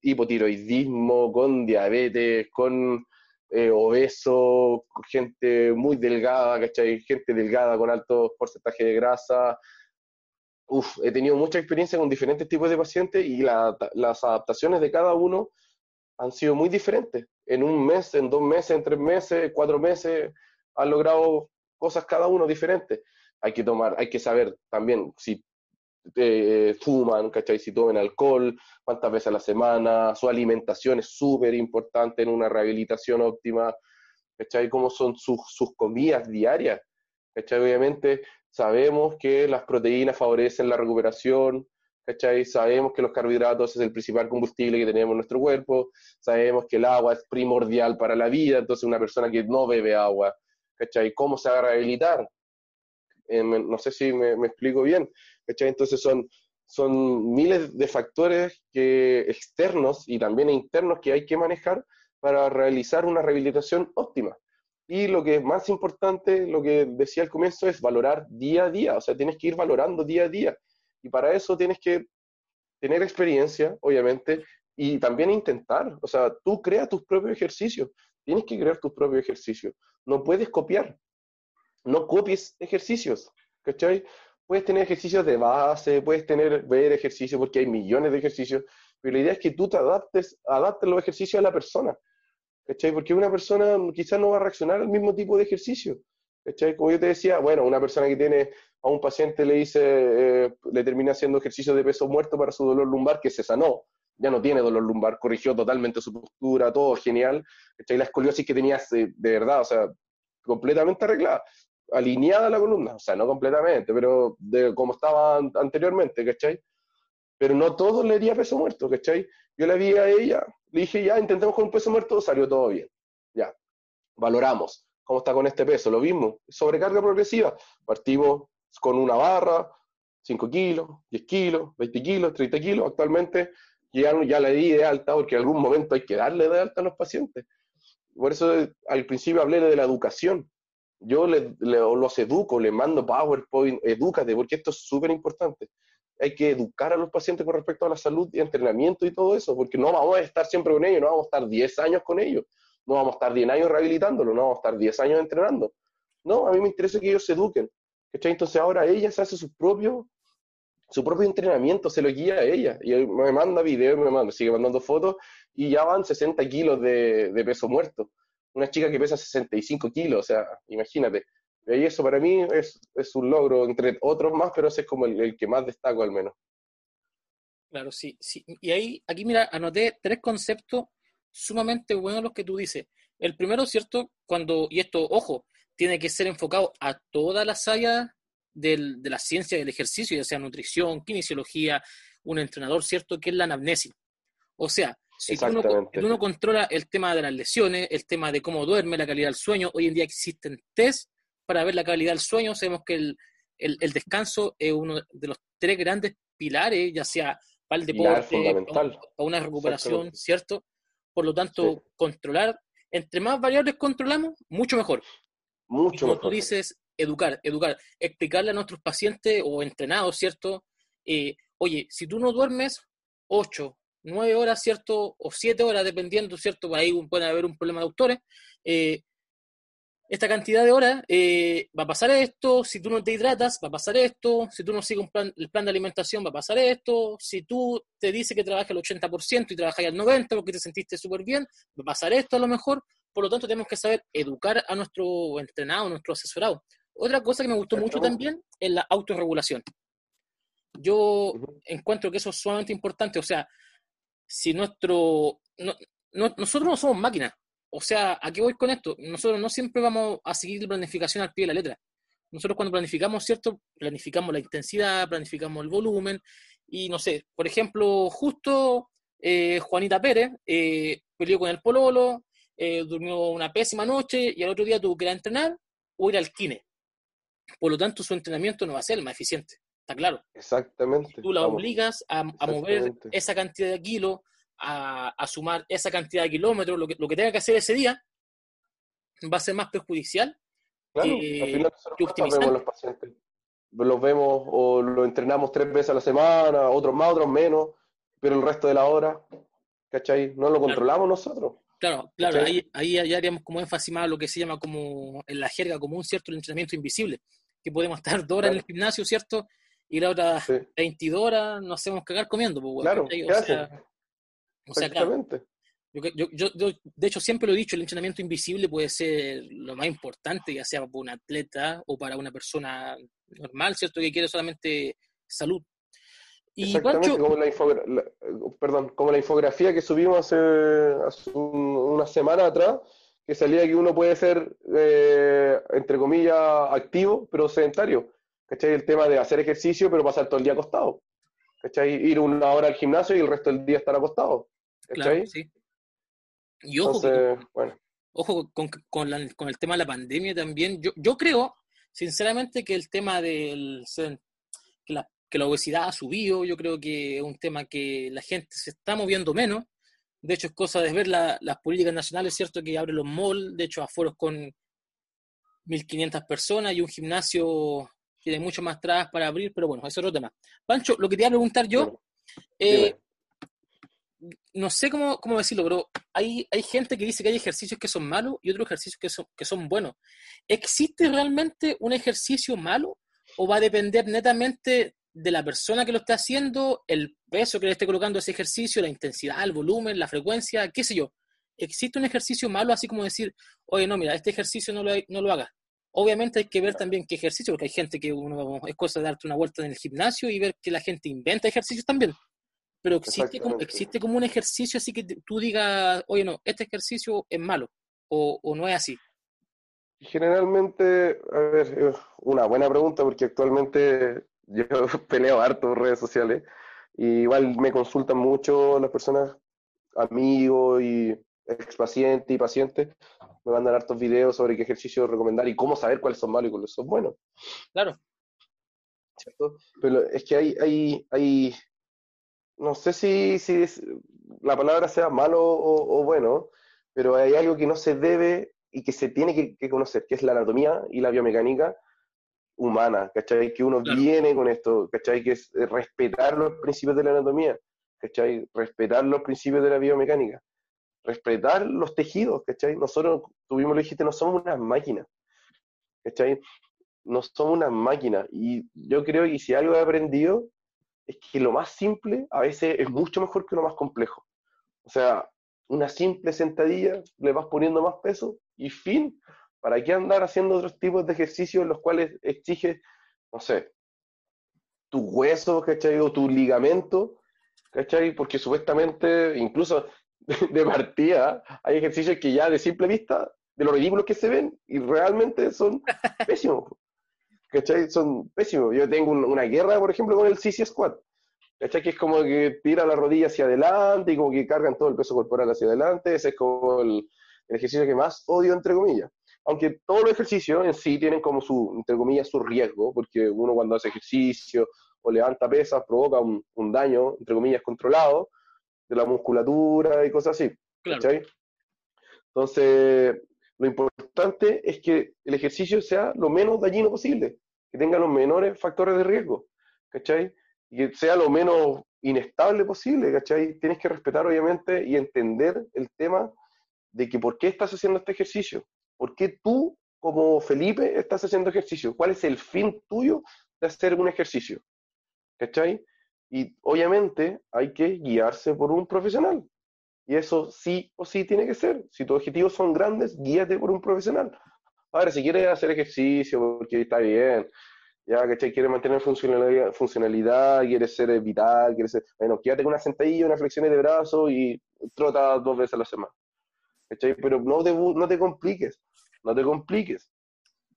hipotiroidismo, con diabetes, con eh, obeso, gente muy delgada, ¿cachai? Gente delgada con alto porcentaje de grasa. Uf, he tenido mucha experiencia con diferentes tipos de pacientes y las adaptaciones de cada uno han sido muy diferentes. En un mes, en dos meses, en tres meses, cuatro meses, han logrado cosas cada uno diferentes. Hay que tomar, hay que saber también si eh, fuman, ¿cachai? Si toman alcohol, cuántas veces a la semana, su alimentación es súper importante en una rehabilitación óptima, ¿cachai? Cómo son sus, sus comidas diarias, ¿cachai? Obviamente sabemos que las proteínas favorecen la recuperación, ¿cachai? Sabemos que los carbohidratos es el principal combustible que tenemos en nuestro cuerpo, sabemos que el agua es primordial para la vida, entonces una persona que no bebe agua, ¿cachai? ¿Cómo se va a rehabilitar? Eh, no sé si me, explico bien, Entonces son, son miles de factores que, externos y también internos que hay que manejar para realizar una rehabilitación óptima. Y lo que es más importante, lo que decía al comienzo, es valorar día a día, o sea, tienes que ir valorando día a día. Y para eso tienes que tener experiencia, obviamente, y también intentar, o sea, tú crea tus propios ejercicios, tienes que crear tus propios ejercicios, no puedes copiar, no copies ejercicios, ¿cachai? Puedes tener ejercicios de base, puedes tener, ver ejercicios, porque hay millones de ejercicios, pero la idea es que tú te adaptes, adaptes los ejercicios a la persona, ¿cachai? Porque una persona quizás no va a reaccionar al mismo tipo de ejercicio, ¿cachai? Como yo te decía, bueno, una persona que tiene a un paciente le dice, eh, le termina haciendo ejercicio de peso muerto para su dolor lumbar, que se sanó, ya no tiene dolor lumbar, corrigió totalmente su postura, todo genial, ¿cachai? La escoliosis que tenías de verdad, o sea, completamente arreglada alineada la columna, o sea, no completamente, pero de como estaba anteriormente, ¿cachai? Pero no todo le haría peso muerto, ¿cachai? Yo le vi a ella, le dije, ya, intentemos con un peso muerto, salió todo bien, ya. Valoramos cómo está con este peso, lo mismo, sobrecarga progresiva, partimos con una barra, 5 kilos, 10 kilos, 20 kilos, 30 kilos, actualmente ya, ya le di de alta, porque en algún momento hay que darle de alta a los pacientes. Por eso al principio hablé de la educación, yo le, los educo, le mando PowerPoint, edúcate, porque esto es súper importante. Hay que educar a los pacientes con respecto a la salud y entrenamiento y todo eso, porque no vamos a estar siempre con ellos, no vamos a estar 10 años con ellos, no vamos a estar 10 años rehabilitándolo, no vamos a estar 10 años entrenando. No, a mí me interesa que ellos se eduquen. Entonces ahora ella se hace su propio, su propio entrenamiento, se lo guía a ella. Y me manda videos, me manda, sigue mandando fotos y ya van 60 kilos de, de peso muerto una chica que pesa 65 kilos, o sea, imagínate. Y eso para mí es, es un logro, entre otros más, pero ese es como el, que más destaco al menos. Claro, sí, sí. Y ahí, aquí mira, anoté tres conceptos sumamente buenos los que tú dices. El primero, ¿cierto? Cuando, y esto, ojo, tiene que ser enfocado a todas las áreas del, de la ciencia del ejercicio, ya sea nutrición, kinesiología, un entrenador, ¿cierto? Que es la anamnesis. O sea, si tú, no, controlas el tema de las lesiones, el tema de cómo duerme, la calidad del sueño, hoy en día existen test para ver la calidad del sueño. Sabemos que el, el, descanso es uno de los tres grandes pilares, ya sea para el deporte, para una recuperación, ¿cierto? Por lo tanto, controlar, entre más variables controlamos, mucho mejor. Mucho como tú dices, educar, educar, explicarle a nuestros pacientes o entrenados, ¿cierto? Eh, oye, si tú no duermes ocho, nueve horas, ¿cierto? O siete horas, dependiendo, ¿cierto? Por ahí puede haber un problema de autores. Eh, esta cantidad de horas, eh, va a pasar esto, si tú no te hidratas, va a pasar esto, si tú no sigues un plan, el plan de alimentación, va a pasar esto, si tú te dices que trabajas el 80% y trabajas al 90% porque te sentiste súper bien, va a pasar esto a lo mejor, por lo tanto tenemos que saber educar a nuestro entrenado, a nuestro asesorado. Otra cosa que me gustó mucho también es la autorregulación. Yo encuentro que eso es sumamente importante, o sea, si nuestro... nosotros no somos máquinas, o sea, ¿a qué voy con esto? Nosotros no siempre vamos a seguir la planificación al pie de la letra. Nosotros cuando planificamos, ¿cierto? Planificamos la intensidad, planificamos el volumen y no sé, por ejemplo, justo eh, Juanita Pérez eh, peleó con el pololo, eh, durmió una pésima noche y al otro día tuvo que ir a entrenar o ir al kine. Por lo tanto, su entrenamiento no va a ser el más eficiente, está claro. Exactamente. Tú la obligas a, a mover esa cantidad de kilos, a, sumar esa cantidad de kilómetros, lo que, lo que tenga que hacer ese día, va a ser más perjudicial claro, que, al final vemos los pacientes. Los vemos o lo entrenamos tres veces a la semana, otros más, otros menos, pero el resto de la hora, ¿cachai? No lo controlamos nosotros. Claro, claro, ahí, ahí haríamos como énfasis más lo que se llama como en la jerga común, ¿cierto? El entrenamiento invisible, que podemos estar dos horas en el gimnasio, ¿cierto? Y la otra 22 horas nos hacemos cagar comiendo. Pues, claro, o sea, yo, de hecho, siempre lo he dicho, el entrenamiento invisible puede ser lo más importante, ya sea para un atleta o para una persona normal, ¿cierto? Que quiere solamente salud. Y Exactamente, como, la perdón, como la infografía que subimos hace, una semana atrás, que salía que uno puede ser, eh, entre comillas, activo, pero sedentario. ¿Cachai? El tema de hacer ejercicio, pero pasar todo el día acostado. ¿Cachai? Ir una hora al gimnasio y el resto del día estar acostado. Claro, sí. Y ojo, ojo con, con, el tema de la pandemia también. Yo, yo creo, sinceramente, que el tema del que la, que la obesidad ha subido, yo creo que es un tema que la gente se está moviendo menos. De hecho, es cosa de ver las políticas nacionales, ¿cierto? Que abren los malls, de hecho, aforos con 1.500 personas y un gimnasio tiene mucho más trabas para abrir, pero bueno, eso es otro tema. Pancho, lo que te iba a preguntar yo, eh, no sé cómo, cómo, decirlo, pero hay, hay gente que dice que hay ejercicios que son malos y otros ejercicios que son, que son buenos. ¿Existe realmente un ejercicio malo o va a depender netamente de la persona que lo esté haciendo, el peso que le esté colocando ese ejercicio, la intensidad, el volumen, la frecuencia, qué sé yo? ¿Existe un ejercicio malo así como decir, oye, no, mira, este ejercicio no lo, no lo hagas? Obviamente hay que ver también qué ejercicio, porque hay gente que uno es cosa de darte una vuelta en el gimnasio y ver que la gente inventa ejercicios también. Pero existe como, existe como un ejercicio así que tú digas, oye, no, este ejercicio es malo, o, o no es así. Generalmente, a ver, una buena pregunta porque actualmente yo peleo harto en redes sociales y igual me consultan mucho las personas, amigos y ex pacientes y pacientes, me mandan hartos videos sobre qué ejercicio recomendar y cómo saber cuáles son malos y cuáles son buenos. Claro. ¿Cierto? Pero es que hay, hay, hay no sé si, si la palabra sea malo o, bueno, pero hay algo que no se debe y que se tiene que, conocer, que es la anatomía y la biomecánica humana, ¿cachai? Que uno viene con esto, ¿cachai? Que es respetar los principios de la anatomía, ¿cachai? Respetar los principios de la biomecánica respetar los tejidos, ¿cachai? Nosotros, tuvimos lo dijiste, no somos unas máquinas, ¿cachai? No somos unas máquinas. Y yo creo que si algo he aprendido es que lo más simple a veces es mucho mejor que lo más complejo. O sea, una simple sentadilla, le vas poniendo más peso y fin. ¿Para qué andar haciendo otros tipos de ejercicios en los cuales exiges, no sé, tu hueso, ¿cachai? O tu ligamento, ¿cachai? Porque supuestamente, incluso de partida, hay ejercicios que ya de simple vista, de los ridículos que se ven, y realmente son pésimos. ¿Cachai? Son pésimos. Yo tengo una guerra, por ejemplo, con el CC Squat. ¿Cachai? Que es como que tira la rodilla hacia adelante y como que cargan todo el peso corporal hacia adelante. Ese es como el, el ejercicio que más odio, entre comillas. Aunque todos los ejercicios en sí tienen como su, entre comillas, su riesgo, porque uno cuando hace ejercicio o levanta pesas provoca un, un daño, entre comillas, controlado de la musculatura y cosas así. ¿cachai? Entonces, lo importante es que el ejercicio sea lo menos dañino posible, que tenga los menores factores de riesgo, ¿cachai? Y que sea lo menos inestable posible, ¿cachai? Tienes que respetar, obviamente, y entender el tema de que por qué estás haciendo este ejercicio, por qué tú, como Felipe, estás haciendo ejercicio, cuál es el fin tuyo de hacer un ejercicio, ¿cachai? Y obviamente hay que guiarse por un profesional, y eso sí o sí tiene que ser. Si tus objetivos son grandes, guíate por un profesional. Ahora, si quieres hacer ejercicio porque está bien, ya, ¿cachai? Quieres mantener funcionalidad, funcionalidad, quieres ser vital, quieres ser... Bueno, quédate con una sentadilla, unas flexiones de brazo y trota dos veces a la semana. Pero no te, no te compliques, no te compliques.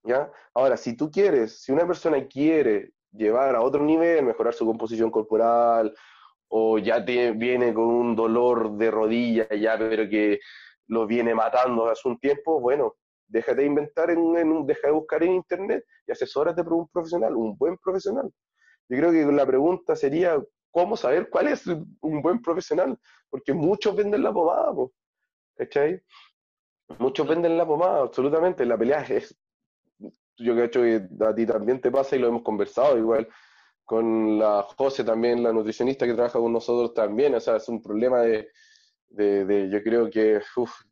¿Ya? Ahora, si tú quieres, si una persona quiere llevar a otro nivel, mejorar su composición corporal, o ya te, viene con un dolor de rodilla ya, pero que lo viene matando hace un tiempo, bueno, déjate de inventar, en, en, deja de buscar en internet y asesórate por un profesional, un buen profesional. Yo creo que la pregunta sería, ¿cómo saber cuál es un buen profesional? Porque muchos venden la pomada, ¿cachai? Muchos venden la pomada, absolutamente. La pelea es, yo creo que a ti también te pasa y lo hemos conversado igual con la José también, la nutricionista que trabaja con nosotros también, o sea, es un problema de, de, yo creo que,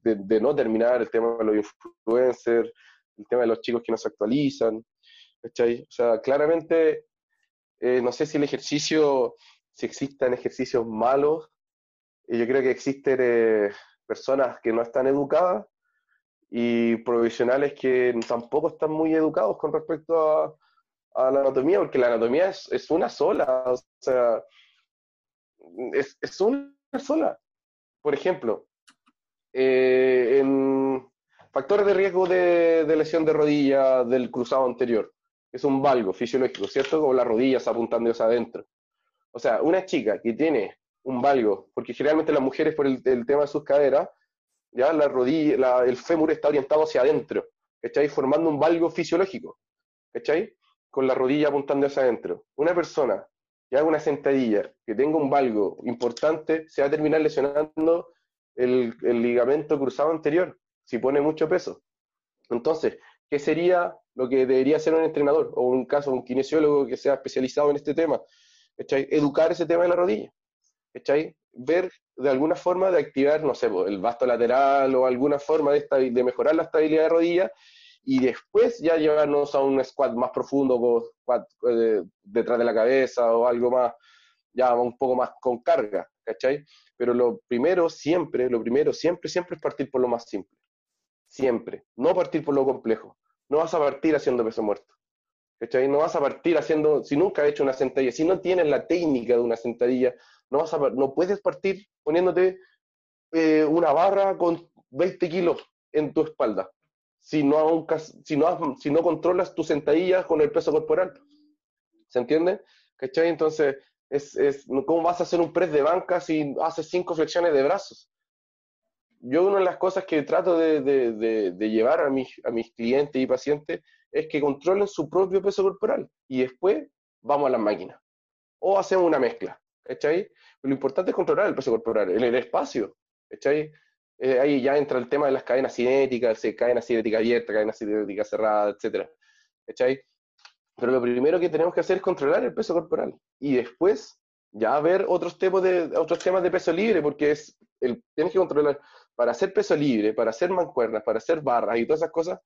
de, no terminar el tema de los influencers, el tema de los chicos que no se actualizan, ¿cachai? O sea, claramente, eh, no sé si el ejercicio, si existen ejercicios malos, yo creo que existen eh, personas que no están educadas y profesionales que tampoco están muy educados con respecto a, a la anatomía, porque la anatomía es, es una sola, o sea, es, es una sola. Por ejemplo, eh, en factores de riesgo de, de, lesión de rodilla del cruzado anterior, es un valgo fisiológico, ¿cierto? Como las rodillas apuntando hacia adentro. O sea, una chica que tiene un valgo, porque generalmente las mujeres por el, el tema de sus caderas, ya la rodilla, la, el fémur está orientado hacia adentro, ¿cachai? Formando un valgo fisiológico, ¿cachai? con la rodilla apuntando hacia adentro. Una persona que haga una sentadilla, que tenga un valgo importante, se va a terminar lesionando el, el ligamento cruzado anterior, si pone mucho peso. Entonces, ¿qué sería lo que debería hacer un entrenador o un caso, un kinesiólogo que sea especializado en este tema? ¿Cachai? Educar ese tema de la rodilla. ¿Cachai? Ver de alguna forma de activar, no sé, el vasto lateral o alguna forma de, de mejorar la estabilidad de rodilla y después ya llevarnos a un squat más profundo, squat eh, detrás de la cabeza o algo más, ya un poco más con carga, ¿cachai? Pero lo primero siempre, lo primero siempre, siempre es partir por lo más simple. Siempre. No partir por lo complejo. No vas a partir haciendo peso muerto. ¿Cachai? No vas a partir haciendo, si nunca has hecho una sentadilla, si no tienes la técnica de una sentadilla, no, vas a, no puedes partir poniéndote eh, una barra con 20 kilos en tu espalda si no, si no, si no controlas tus sentadillas con el peso corporal. ¿Se entiende? ¿Cachai? Entonces, es, es, ¿cómo vas a hacer un press de banca si haces cinco flexiones de brazos? Yo una de las cosas que trato de, de, de, llevar a mis, a mis clientes y pacientes es que controlen su propio peso corporal y después vamos a las máquinas. O hacemos una mezcla, ¿cachai? Lo importante es controlar el peso corporal, el, el espacio, ¿cachai? Eh, ahí ya entra el tema de las cadenas cinéticas, cadena cinética abierta, cadena cinética cerrada, etc. Pero lo primero que tenemos que hacer es controlar el peso corporal y después ya ver otros temas de, otros temas de peso libre, porque es el, tienes que controlar para hacer peso libre, para hacer mancuernas, para hacer barras y todas esas cosas.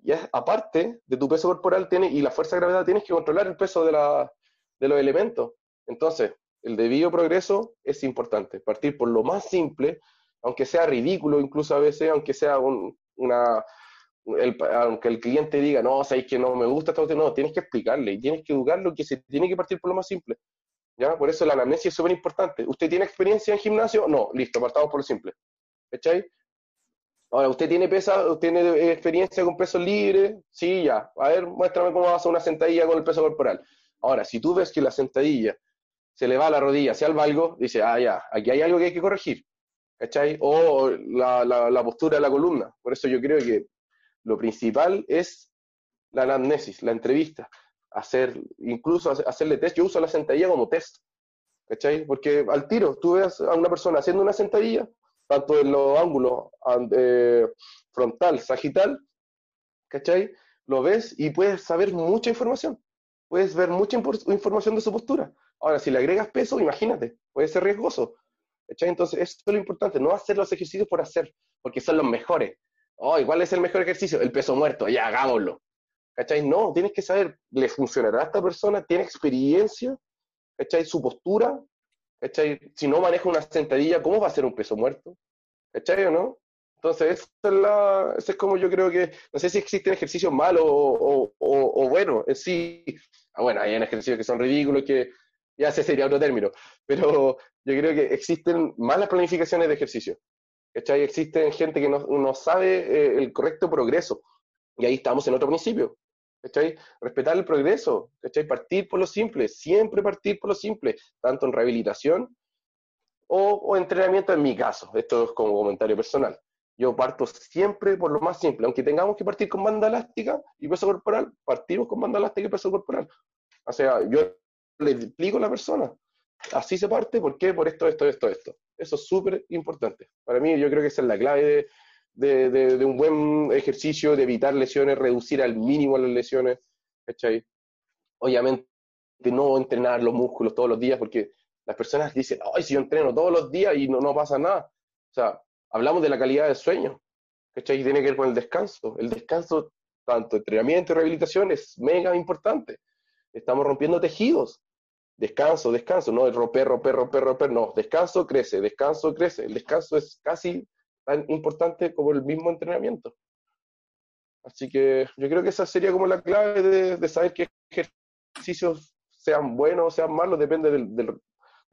Ya aparte de tu peso corporal tiene, y la fuerza de gravedad, tienes que controlar el peso de, la, de los elementos. Entonces, el debido progreso es importante. Partir por lo más simple, aunque sea ridículo incluso a veces, aunque sea una, el, aunque el cliente diga, no, sabéis que no me gusta esto, no, tienes que explicarle y tienes que educarlo que se tiene que partir por lo más simple. ¿ya? Por eso la anamnesia es súper importante. ¿Usted tiene experiencia en gimnasio? No, listo, partamos por lo simple. ¿Cachai? Ahora, ¿usted tiene pesa, tiene experiencia con peso libre? Sí, ya. A ver, muéstrame cómo vas a una sentadilla con el peso corporal. Ahora, si tú ves que la sentadilla se le va la rodilla hacia el valgo, dice, ah, ya, aquí hay algo que hay que corregir, ¿cachai? O la, la, postura de la columna. Por eso yo creo que lo principal es la anamnesis, la entrevista, hacer, incluso hacerle test. Yo uso la sentadilla como test, ¿cachai? Porque al tiro, tú ves a una persona haciendo una sentadilla, tanto en los ángulos eh, frontal, sagital, ¿cachai? Lo ves y puedes saber mucha información, puedes ver mucha información de su postura. Ahora, si le agregas peso, imagínate, puede ser riesgoso. ¿cachai? Entonces, eso es lo importante, no hacer los ejercicios por hacer, porque son los mejores. Oh, ¿cuál es el mejor ejercicio? El peso muerto, ya hagámoslo. ¿Cachai? No, tienes que saber, ¿le funcionará a esta persona? ¿Tiene experiencia? ¿Cachai? Su postura, ¿cachai? Si no maneja una sentadilla, ¿cómo va a ser un peso muerto? ¿Cachai o no? Entonces, esa es, la, es como yo creo que, no sé si existen ejercicios malos o, o, o, buenos en sí. Ah, bueno, hay ejercicios que son ridículos, que ya ese sería otro término, pero yo creo que existen malas planificaciones de ejercicio. ¿Cachai? Existen gente que no, no sabe eh, el correcto progreso. Y ahí estamos en otro principio. ¿Cachai? Respetar el progreso, ¿cachai? Partir por lo simple, siempre partir por lo simple, tanto en rehabilitación o, o entrenamiento en mi caso. Esto es como comentario personal. Yo parto siempre por lo más simple, aunque tengamos que partir con banda elástica y peso corporal, partimos con banda elástica y peso corporal. O sea, yo le explico a la persona, así se parte, ¿por qué? Por esto, esto, esto, esto. Eso es súper importante. Para mí, yo creo que esa es la clave de, de, un buen ejercicio, de evitar lesiones, reducir al mínimo las lesiones, ¿cachai? Obviamente, no entrenar los músculos todos los días, porque las personas dicen, ay, si yo entreno todos los días y no, no pasa nada. O sea, hablamos de la calidad del sueño, ¿cachai? Y tiene que ver con el descanso. El descanso, tanto entrenamiento y rehabilitación, es mega importante. Estamos rompiendo tejidos. Descanso, descanso, no romper, romper, romper, romper, no. Descanso crece, descanso crece. El descanso es casi tan importante como el mismo entrenamiento. Así que yo creo que esa sería como la clave de, saber qué ejercicios sean buenos o sean malos, depende de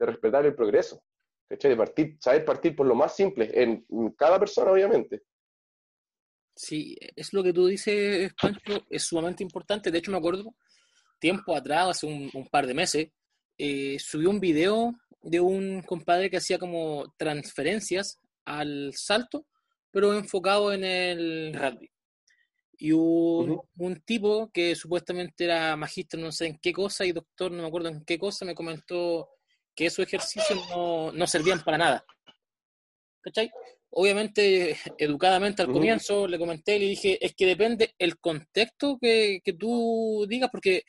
respetar el progreso. De partir, saber partir por lo más simple, en cada persona, obviamente. Sí, es lo que tú dices, Pancho, es sumamente importante. De hecho, me acuerdo, tiempo atrás, hace un, par de meses, eh, subió un video de un compadre que hacía como transferencias al salto, pero enfocado en el rugby. Y un, un, tipo que supuestamente era magíster, no sé en qué cosa, y doctor, no me acuerdo en qué cosa, me comentó que esos ejercicios no, no servían para nada. ¿Cachai? Obviamente, educadamente al comienzo le comenté, le dije, es que depende el contexto que, que tú digas, porque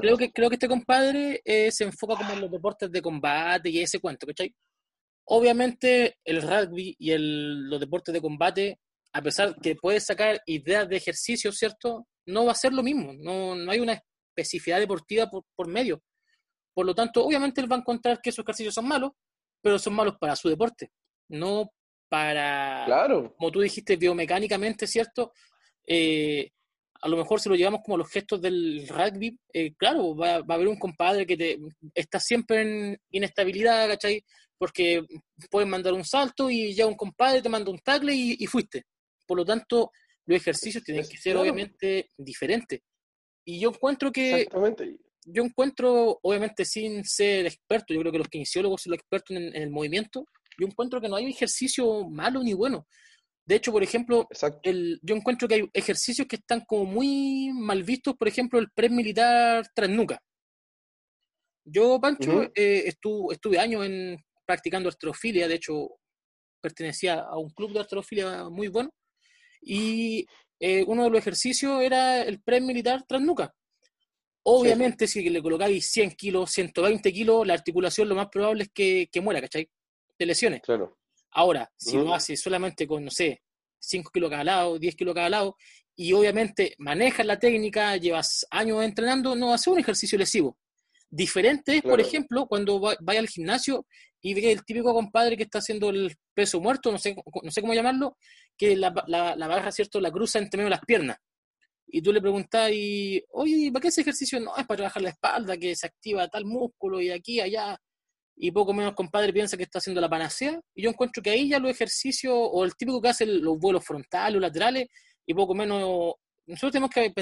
creo que, creo que este compadre eh, se enfoca como en los deportes de combate y ese cuento, ¿cachai? Obviamente el rugby y el, los deportes de combate, a pesar que puedes sacar ideas de ejercicio, ¿cierto? No va a ser lo mismo, no, no hay una especificidad deportiva por, por medio. Por lo tanto, obviamente él va a encontrar que esos ejercicios son malos, pero son malos para su deporte, no para, claro. como tú dijiste, biomecánicamente, ¿cierto? Eh, a lo mejor si lo llevamos como los gestos del rugby, eh, claro, va, a haber un compadre que te, está siempre en inestabilidad, ¿cachai? Porque puedes mandar un salto y ya un compadre te manda un tackle y, fuiste. Por lo tanto, los ejercicios tienen que ser obviamente diferentes. Y yo encuentro que yo encuentro, obviamente sin ser experto, yo creo que los kinesiólogos son los expertos en, el movimiento, yo encuentro que no hay ejercicio malo ni bueno. De hecho, por ejemplo, el, yo encuentro que hay ejercicios que están como muy mal vistos, por ejemplo, el press militar transnuca. Yo, Pancho, eh, estuve, estuve años en, practicando artrofilia, de hecho, pertenecía a un club de artrofilia muy bueno, y eh, uno de los ejercicios era el press militar transnuca. Obviamente, si le colocáis 100 kilos, 120 kilos, la articulación lo más probable es que, que muera, ¿cachai? De lesiones. Claro. Ahora, si lo haces solamente con, no sé, 5 kilos cada lado, 10 kilos cada lado, y obviamente manejas la técnica, llevas años entrenando, no va ser un ejercicio lesivo. Diferente es, por ejemplo, cuando vaya al gimnasio y ve el típico compadre que está haciendo el peso muerto, no sé, no sé cómo llamarlo, que la, la, la barra, ¿cierto?, la cruza entre medio de las piernas y tú le preguntas, y, oye, ¿para qué ese ejercicio? No, es para trabajar la espalda, que se activa tal músculo y aquí, allá. Y poco menos compadre piensa que está haciendo la panacea. Y yo encuentro que ahí ya los ejercicios, o el típico que hace los vuelos frontales o laterales, y poco menos, nosotros tenemos que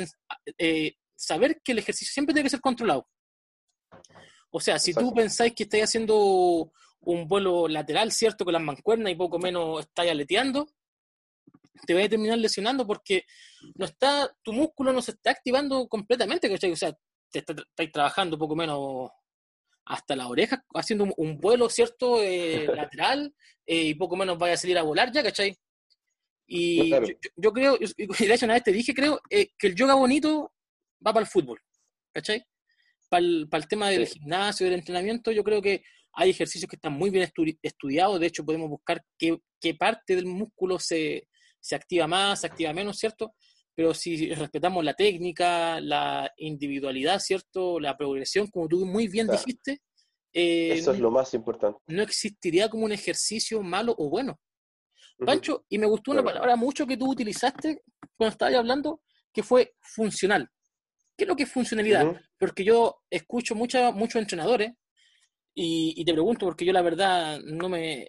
eh, saber que el ejercicio siempre tiene que ser controlado. O sea, si tú pensáis que estáis haciendo un vuelo lateral, ¿cierto? Con las mancuernas y poco menos estáis aleteando, te vas a terminar lesionando porque no está, tu músculo no se está activando completamente, ¿cachai? O sea, te estáis trabajando poco menos hasta las orejas, haciendo un, vuelo, ¿cierto? Eh, lateral, eh, y poco menos vaya a salir a volar ya, ¿cachai? Y yo, creo, y de hecho una vez te dije, creo, eh, que el yoga bonito va para el fútbol, ¿cachai? Para el, para el tema del gimnasio, del entrenamiento, yo creo que hay ejercicios que están muy bien estudiados, de hecho podemos buscar qué, qué parte del músculo se, se activa más, se activa menos, ¿cierto? Pero si respetamos la técnica, la individualidad, ¿cierto? La progresión, como tú muy bien dijiste. Eh, Eso es lo más importante. No existiría como un ejercicio malo o bueno. Pancho, y me gustó una palabra mucho que tú utilizaste cuando estabas hablando, que fue funcional. ¿Qué es lo que es funcionalidad? Porque yo escucho mucha, muchos entrenadores y, y, te pregunto, porque yo la verdad no me,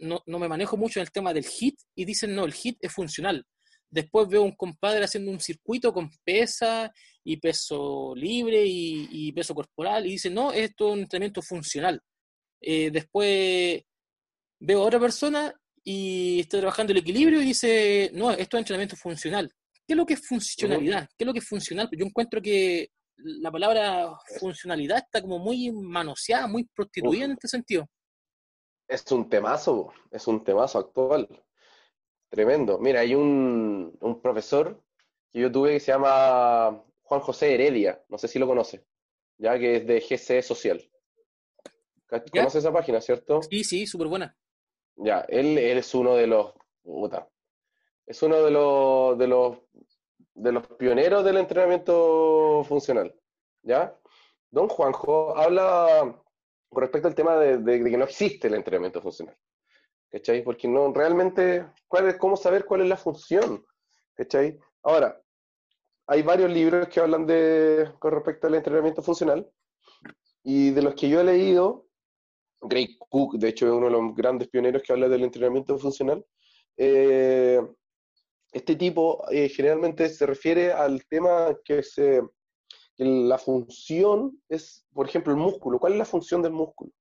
no, no, me manejo mucho en el tema del HIT y dicen, no, el HIT es funcional. Después veo un compadre haciendo un circuito con pesa y peso libre y, peso corporal y dicen, no, esto es un entrenamiento funcional. Eh, después veo a otra persona y está trabajando el equilibrio y dice, no, esto es entrenamiento funcional. ¿Qué es lo que es funcionalidad? ¿Qué es lo que es funcional? Yo encuentro que la palabra funcionalidad está como muy manoseada, muy prostituida en este sentido. Es un temazo, es un temazo actual. Tremendo. Mira, hay un, profesor que yo tuve que se llama Juan José Heredia, no sé si lo conoce, ya que es de GC Social. ¿Conoce esa página, cierto? Sí, sí, súper buena. Ya, él, es uno de los. es uno de los, de los de los pioneros del entrenamiento funcional. ¿Ya? Don Juanjo habla con respecto al tema de, que no existe el entrenamiento funcional. ¿Cachai? Porque no, realmente, ¿cuál es, ¿cómo saber cuál es la función? ¿Cachai? Ahora, hay varios libros que hablan de, con respecto al entrenamiento funcional, y de los que yo he leído, Gray Cook, de hecho, es uno de los grandes pioneros que habla del entrenamiento funcional, eh, este tipo eh, generalmente se refiere al tema que se la función es, por ejemplo, el músculo. ¿Cuál es la función del músculo?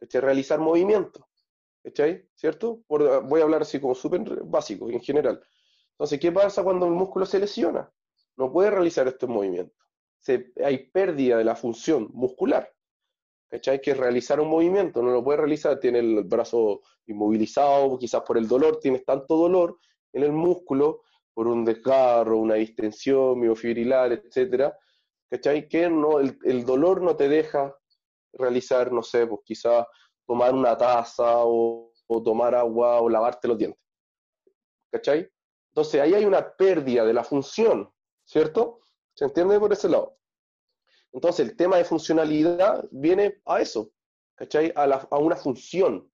Realizar movimiento. ¿Cachai? ¿Cierto? voy a hablar así como súper básico, en general. Entonces, ¿qué pasa cuando el músculo se lesiona? No puede realizar estos movimientos. Hay pérdida de la función muscular. ¿Cachai? Que realizar un movimiento, no lo puede realizar, tiene el brazo inmovilizado, quizás por el dolor, tienes tanto dolor en el músculo, por un desgarro, una distensión miofibrilar, etcétera, ¿cachai? Que no, el, dolor no te deja realizar, no sé, pues quizás tomar una taza o, tomar agua o lavarte los dientes. ¿Cachai? Entonces ahí hay una pérdida de la función, ¿cierto? ¿Se entiende por ese lado? Entonces el tema de funcionalidad viene a eso, ¿cachai? A, a una función,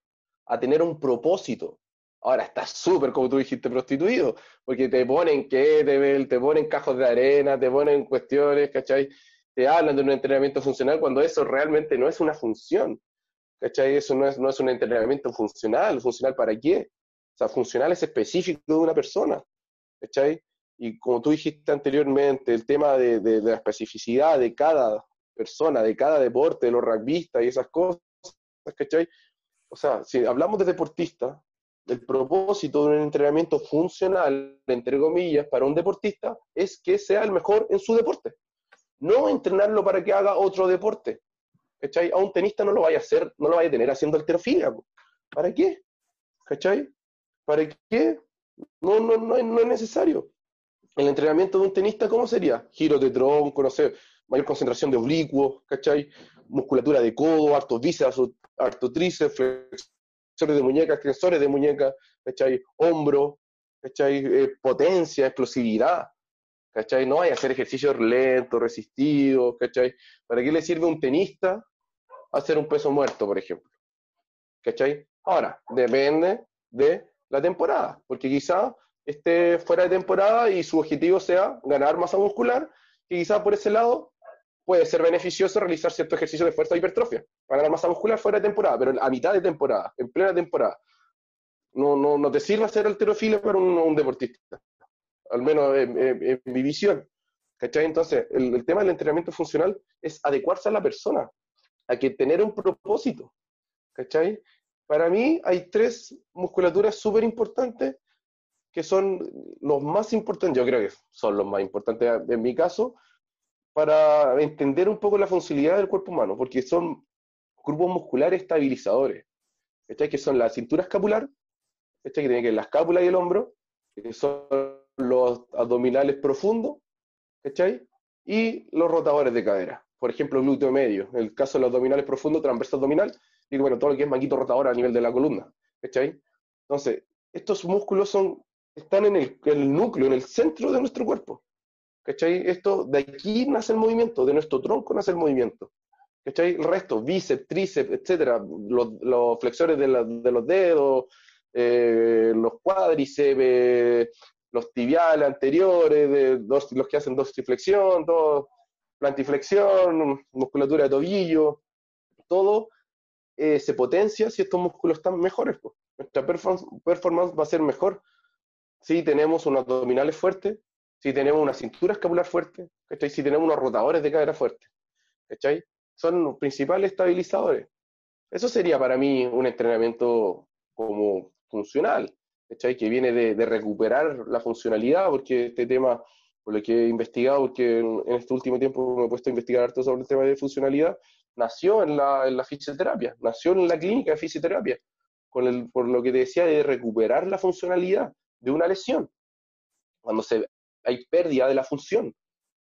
a tener un propósito. Ahora está súper, como tú dijiste, prostituido, porque te ponen kettlebell, te ponen cajos de arena, te ponen cuestiones, ¿cachai? Te hablan de un entrenamiento funcional cuando eso realmente no es una función, ¿cachai? Eso no es, no es un entrenamiento funcional. ¿Funcional para qué? O sea, funcional es específico de una persona, ¿cachai? Y como tú dijiste anteriormente, el tema de, de, de la especificidad de cada persona, de cada deporte, de los rugbyistas y esas cosas, ¿cachai? O sea, si hablamos de deportistas, el propósito de un entrenamiento funcional, entre comillas, para un deportista es que sea el mejor en su deporte. No entrenarlo para que haga otro deporte. ¿Cachai? A un tenista no lo vaya a hacer, no lo vaya a tener haciendo alterofilia. ¿Para qué? ¿Cachai? ¿Para qué? No, no, no, no es necesario. El entrenamiento de un tenista, ¿cómo sería? Giro de tronco, no sé, mayor concentración de oblicuos, ¿cachai? Musculatura de codo, harto bíceps, harto tríceps, de muñeca, extensores de muñeca, ¿cachai? Hombro, ¿cachai? Eh, potencia, explosividad, ¿cachai? No hay hacer ejercicios lentos, resistidos, ¿cachai? ¿Para qué le sirve a un tenista hacer un peso muerto, por ejemplo? ¿Cachai? Ahora, depende de la temporada, porque quizá esté fuera de temporada y su objetivo sea ganar masa muscular, y quizá por ese lado puede ser beneficioso realizar ciertos ejercicios de fuerza hipertrofia ganar masa muscular fuera de temporada, pero a mitad de temporada, en plena temporada. No, no, no te sirve hacer alterofilia para un, deportista, al menos en, mi visión. ¿Cachai? Entonces, el, tema del entrenamiento funcional es adecuarse a la persona, a que tener un propósito, ¿cachai? Para mí hay tres musculaturas súper importantes que son los más importantes, yo creo que son los más importantes en mi caso, para entender un poco la funcionalidad del cuerpo humano, porque son grupos musculares estabilizadores, ¿cachai? que son la cintura escapular, ¿cachai? que tiene que ver la escápula y el hombro, que son los abdominales profundos, ¿cachai? y los rotadores de cadera. Por ejemplo, glúteo medio. En el caso de los abdominales profundos, transverso abdominal, y bueno, todo lo que es manguito rotador a nivel de la columna. ¿Cachai? Entonces, estos músculos son, están en el, núcleo, en el centro de nuestro cuerpo. ¿Cachai? Esto, de aquí nace el movimiento, de nuestro tronco nace el movimiento. ¿Cachai? El resto, bíceps, tríceps, etcétera, los, flexores de, los dedos, eh, los cuádriceps, los tibiales anteriores, de los que hacen dorsiflexión, todo, plantiflexión, musculatura de tobillo, todo eh, se potencia si estos músculos están mejores. Nuestra performance va a ser mejor si tenemos unos abdominales fuertes, si tenemos una cintura escapular fuerte, si tenemos unos rotadores de cadera fuertes. Son los principales estabilizadores. Eso sería para mí un entrenamiento como funcional. Que viene de, recuperar la funcionalidad, porque este tema, por lo que he investigado, porque en, este último tiempo me he puesto a investigar harto sobre el tema de funcionalidad, nació en la, en la fisioterapia, nació en la clínica de fisioterapia, con el, por lo que te decía de recuperar la funcionalidad de una lesión, cuando se, hay pérdida de la función,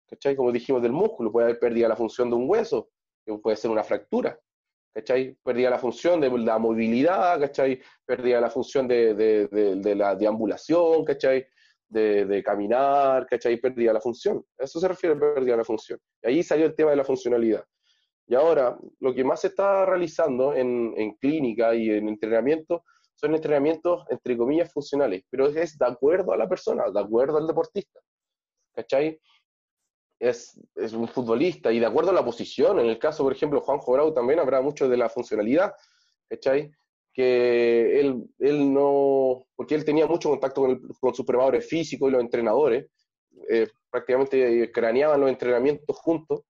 ¿cachai? Como dijimos del músculo, puede haber pérdida de la función de un hueso, que puede ser una fractura, ¿cachai? Perdía la función de la movilidad, ¿cachai? Perdía la función de, de, de, la deambulación, ¿cachai? De, caminar, ¿cachai? Perdía la función. eso se refiere a pérdida la función. Y ahí salió el tema de la funcionalidad. Y ahora, lo que más se está realizando en, clínica y en entrenamiento son entrenamientos, entre comillas, funcionales, pero es de acuerdo a la persona, de acuerdo al deportista. ¿Cachai? es, un futbolista y de acuerdo a la posición, en el caso, por ejemplo, Juan Bravo también habrá mucho de la funcionalidad, ¿cachai? Que él, él no, porque él tenía mucho contacto con, con sus preparadores físicos y los entrenadores, eh, prácticamente craneaban los entrenamientos juntos,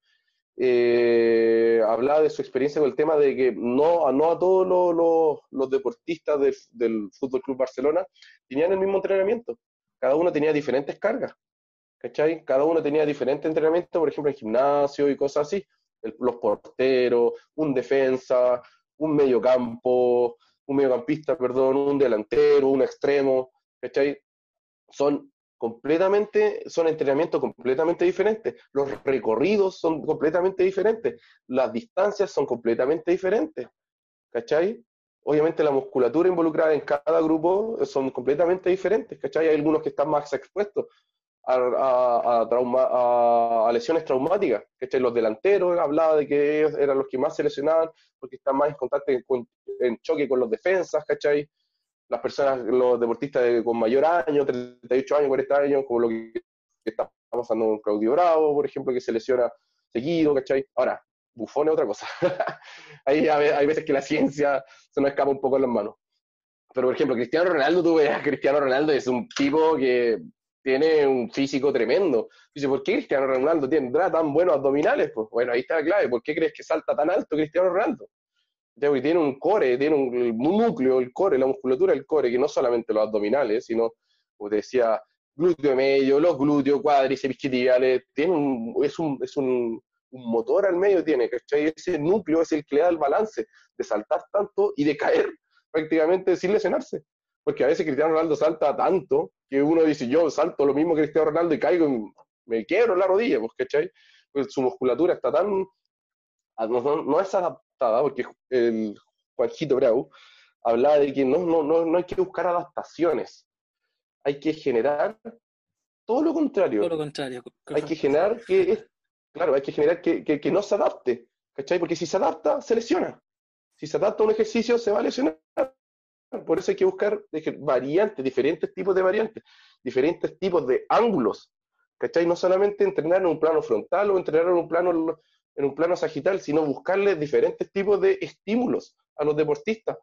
eh, hablaba de su experiencia con el tema de que no, no a todos los, los, deportistas del, del Fútbol Club Barcelona tenían el mismo entrenamiento, cada uno tenía diferentes cargas. ¿cachai? Cada uno tenía diferente entrenamiento, por ejemplo, en gimnasio y cosas así. los porteros, un defensa, un mediocampo, un mediocampista, perdón, un delantero, un extremo, ¿cachai? Son completamente, son entrenamientos completamente diferentes. Los recorridos son completamente diferentes. Las distancias son completamente diferentes. ¿Cachai? Obviamente la musculatura involucrada en cada grupo son completamente diferentes, ¿cachai? Hay algunos que están más expuestos, a, trauma, a, lesiones traumáticas. Los delanteros hablaba de que ellos eran los que más se lesionaban porque están más en contacto, en, choque con los defensas, ¿cachai? Las personas, los deportistas con mayor año, 38 años, 40 años, como lo que está pasando con Claudio Bravo, por ejemplo, que se lesiona seguido, ¿cachai? Ahora, bufón es otra cosa. Ahí hay veces que la ciencia se nos escapa un poco en las manos. Pero, por ejemplo, Cristiano Ronaldo, tú ves Cristiano Ronaldo, es un tipo que tiene un físico tremendo. Dice, ¿por qué Cristiano Ronaldo tendrá tan buenos abdominales? Pues bueno, ahí está la clave. ¿Por qué crees que salta tan alto Cristiano Ronaldo? tiene un core, tiene un, núcleo, el core, la musculatura del core, que no solamente los abdominales, sino, como te decía, glúteo medio, los glúteos, cuádriceps, isquiotibiales, tiene un, es, un, es un, un, motor al medio, tiene, ¿cachai? Ese núcleo es el que le da el balance de saltar tanto y de caer prácticamente sin lesionarse porque a veces Cristiano Ronaldo salta tanto que uno dice, yo salto lo mismo que Cristiano Ronaldo y caigo y me quiebro la rodilla, pues, ¿cachai? Pues su musculatura está tan, ah, no, es adaptada, porque el Juanjito Brau hablaba de que no, no, no, no hay que buscar adaptaciones, hay que generar todo lo contrario. Todo lo contrario. Hay que generar que, claro, hay que generar que, que, que no se adapte, ¿cachai? Porque si se adapta, se lesiona. Si se adapta a un ejercicio, se va a lesionar. Por eso hay que buscar variantes, diferentes tipos de variantes, diferentes tipos de ángulos. ¿Cachai? No solamente entrenar en un plano frontal o entrenar en un plano, en un plano sagital, sino buscarle diferentes tipos de estímulos a los deportistas.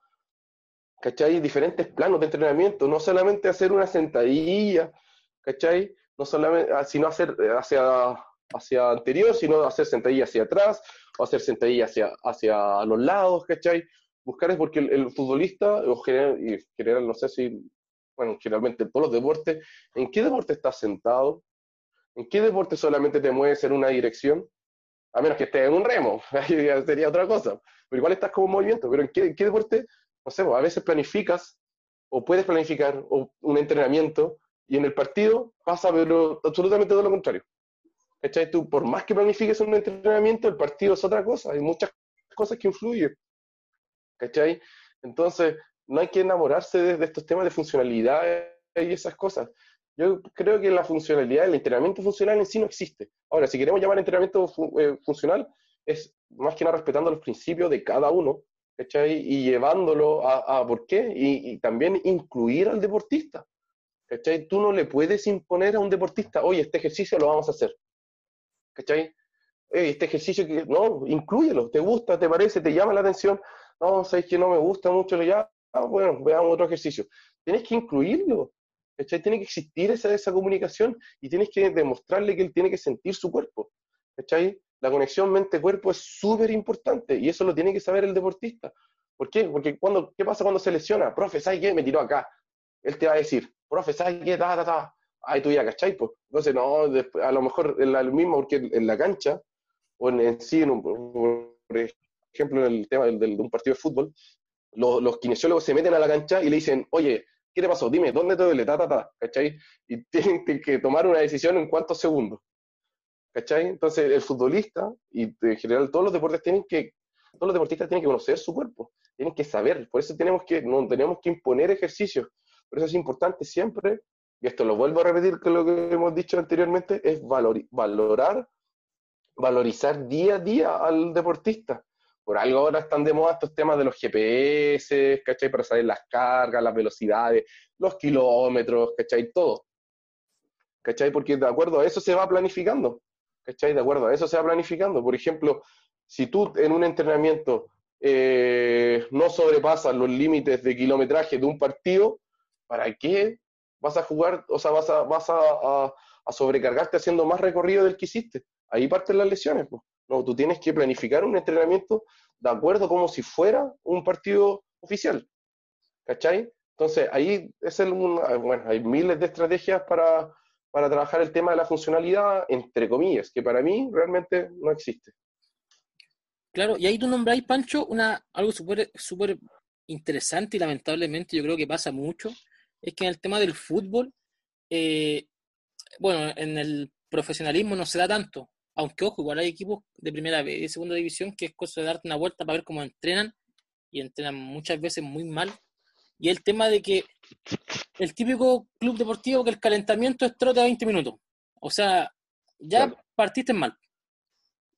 ¿Cachai? Diferentes planos de entrenamiento, no solamente hacer una sentadilla, ¿cachai? No solamente, ah, sino hacer hacia hacia anterior, sino hacer sentadilla hacia atrás o hacer sentadilla hacia, hacia los lados, ¿cachai? Buscar es porque el, futbolista, o general, y general, no sé si, bueno, generalmente en todos los deportes, ¿en qué deporte estás sentado? ¿En qué deporte solamente te mueves en una dirección? A menos que estés en un remo, sería otra cosa. Pero igual estás como movimiento. Pero ¿en qué, qué deporte? No sé, a veces planificas o puedes planificar un entrenamiento y en el partido pasa pero absolutamente todo lo contrario. ¿Cachai? Tú, por más que planifiques un entrenamiento, el partido es otra cosa. Hay muchas cosas que influyen. ¿Cachai? Entonces, no hay que enamorarse de, estos temas de funcionalidad y esas cosas. Yo creo que la funcionalidad, el entrenamiento funcional en sí no existe. Ahora, si queremos llamar entrenamiento eh, funcional, es más que nada respetando los principios de cada uno, ¿cachai? Y llevándolo a, por qué, y, también incluir al deportista, ¿cachai? Tú no le puedes imponer a un deportista, oye, este ejercicio lo vamos a hacer, ¿cachai? este ejercicio, que no, incluyelo, te gusta, te parece, te llama la atención, no, sabes que no me gusta mucho, ya, ah, bueno, veamos otro ejercicio. Tienes que incluirlo, ¿cachai? Tiene que existir esa, esa comunicación y tienes que demostrarle que él tiene que sentir su cuerpo, ¿cachai? La conexión mente-cuerpo es súper importante y eso lo tiene que saber el deportista. ¿Por qué? Porque cuando, ¿qué pasa cuando se lesiona? Profe, ¿sabes qué? Me tiró acá. Él te va a decir, profe, ¿sabes qué? Ta, ta, ta. Ay, tú ya, ¿cachai? Pues, entonces, no, a lo mejor en la, mismo, porque en la cancha, o en, sí, en un, por ejemplo, en el tema de un partido de fútbol, los, los kinesiólogos se meten a la cancha y le dicen, oye, ¿qué te pasó? Dime, ¿dónde te duele? Ta, ta, ta, ¿cachai? Y tienen que tomar una decisión en cuántos segundos. ¿Cachai? Entonces, el futbolista y en general todos los deportes tienen que, todos los deportistas tienen que conocer su cuerpo, tienen que saber, por eso tenemos que, no tenemos que imponer ejercicios, por eso es importante siempre, y esto lo vuelvo a repetir que lo que hemos dicho anteriormente, es valorar, valorizar día a día al deportista. Por algo ahora están de moda estos temas de los GPS, ¿cachai? Para saber las cargas, las velocidades, los kilómetros, ¿cachai? Todo. ¿Cachai? Porque de acuerdo a eso se va planificando. ¿cachai? De acuerdo a eso se va planificando. Por ejemplo, si tú en un entrenamiento eh, no sobrepasas los límites de kilometraje de un partido, ¿para qué vas a jugar, o sea, vas a, vas a, sobrecargarte haciendo más recorrido del que hiciste? Ahí parten las lesiones. No, tú tienes que planificar un entrenamiento de acuerdo como si fuera un partido oficial. ¿Cachai? Entonces, ahí es el, bueno, hay miles de estrategias para, para trabajar el tema de la funcionalidad, entre comillas, que para mí realmente no existe. Claro, y ahí tú nombráis, Pancho, una, algo súper super interesante y lamentablemente yo creo que pasa mucho, es que en el tema del fútbol, eh, bueno, en el profesionalismo no se da tanto, aunque ojo, igual hay equipos de primera vez y de segunda división que es cosa de darte una vuelta para ver cómo entrenan y entrenan muchas veces muy mal. Y el tema de que el típico club deportivo que el calentamiento es trote a 20 minutos. O sea, ya partiste mal.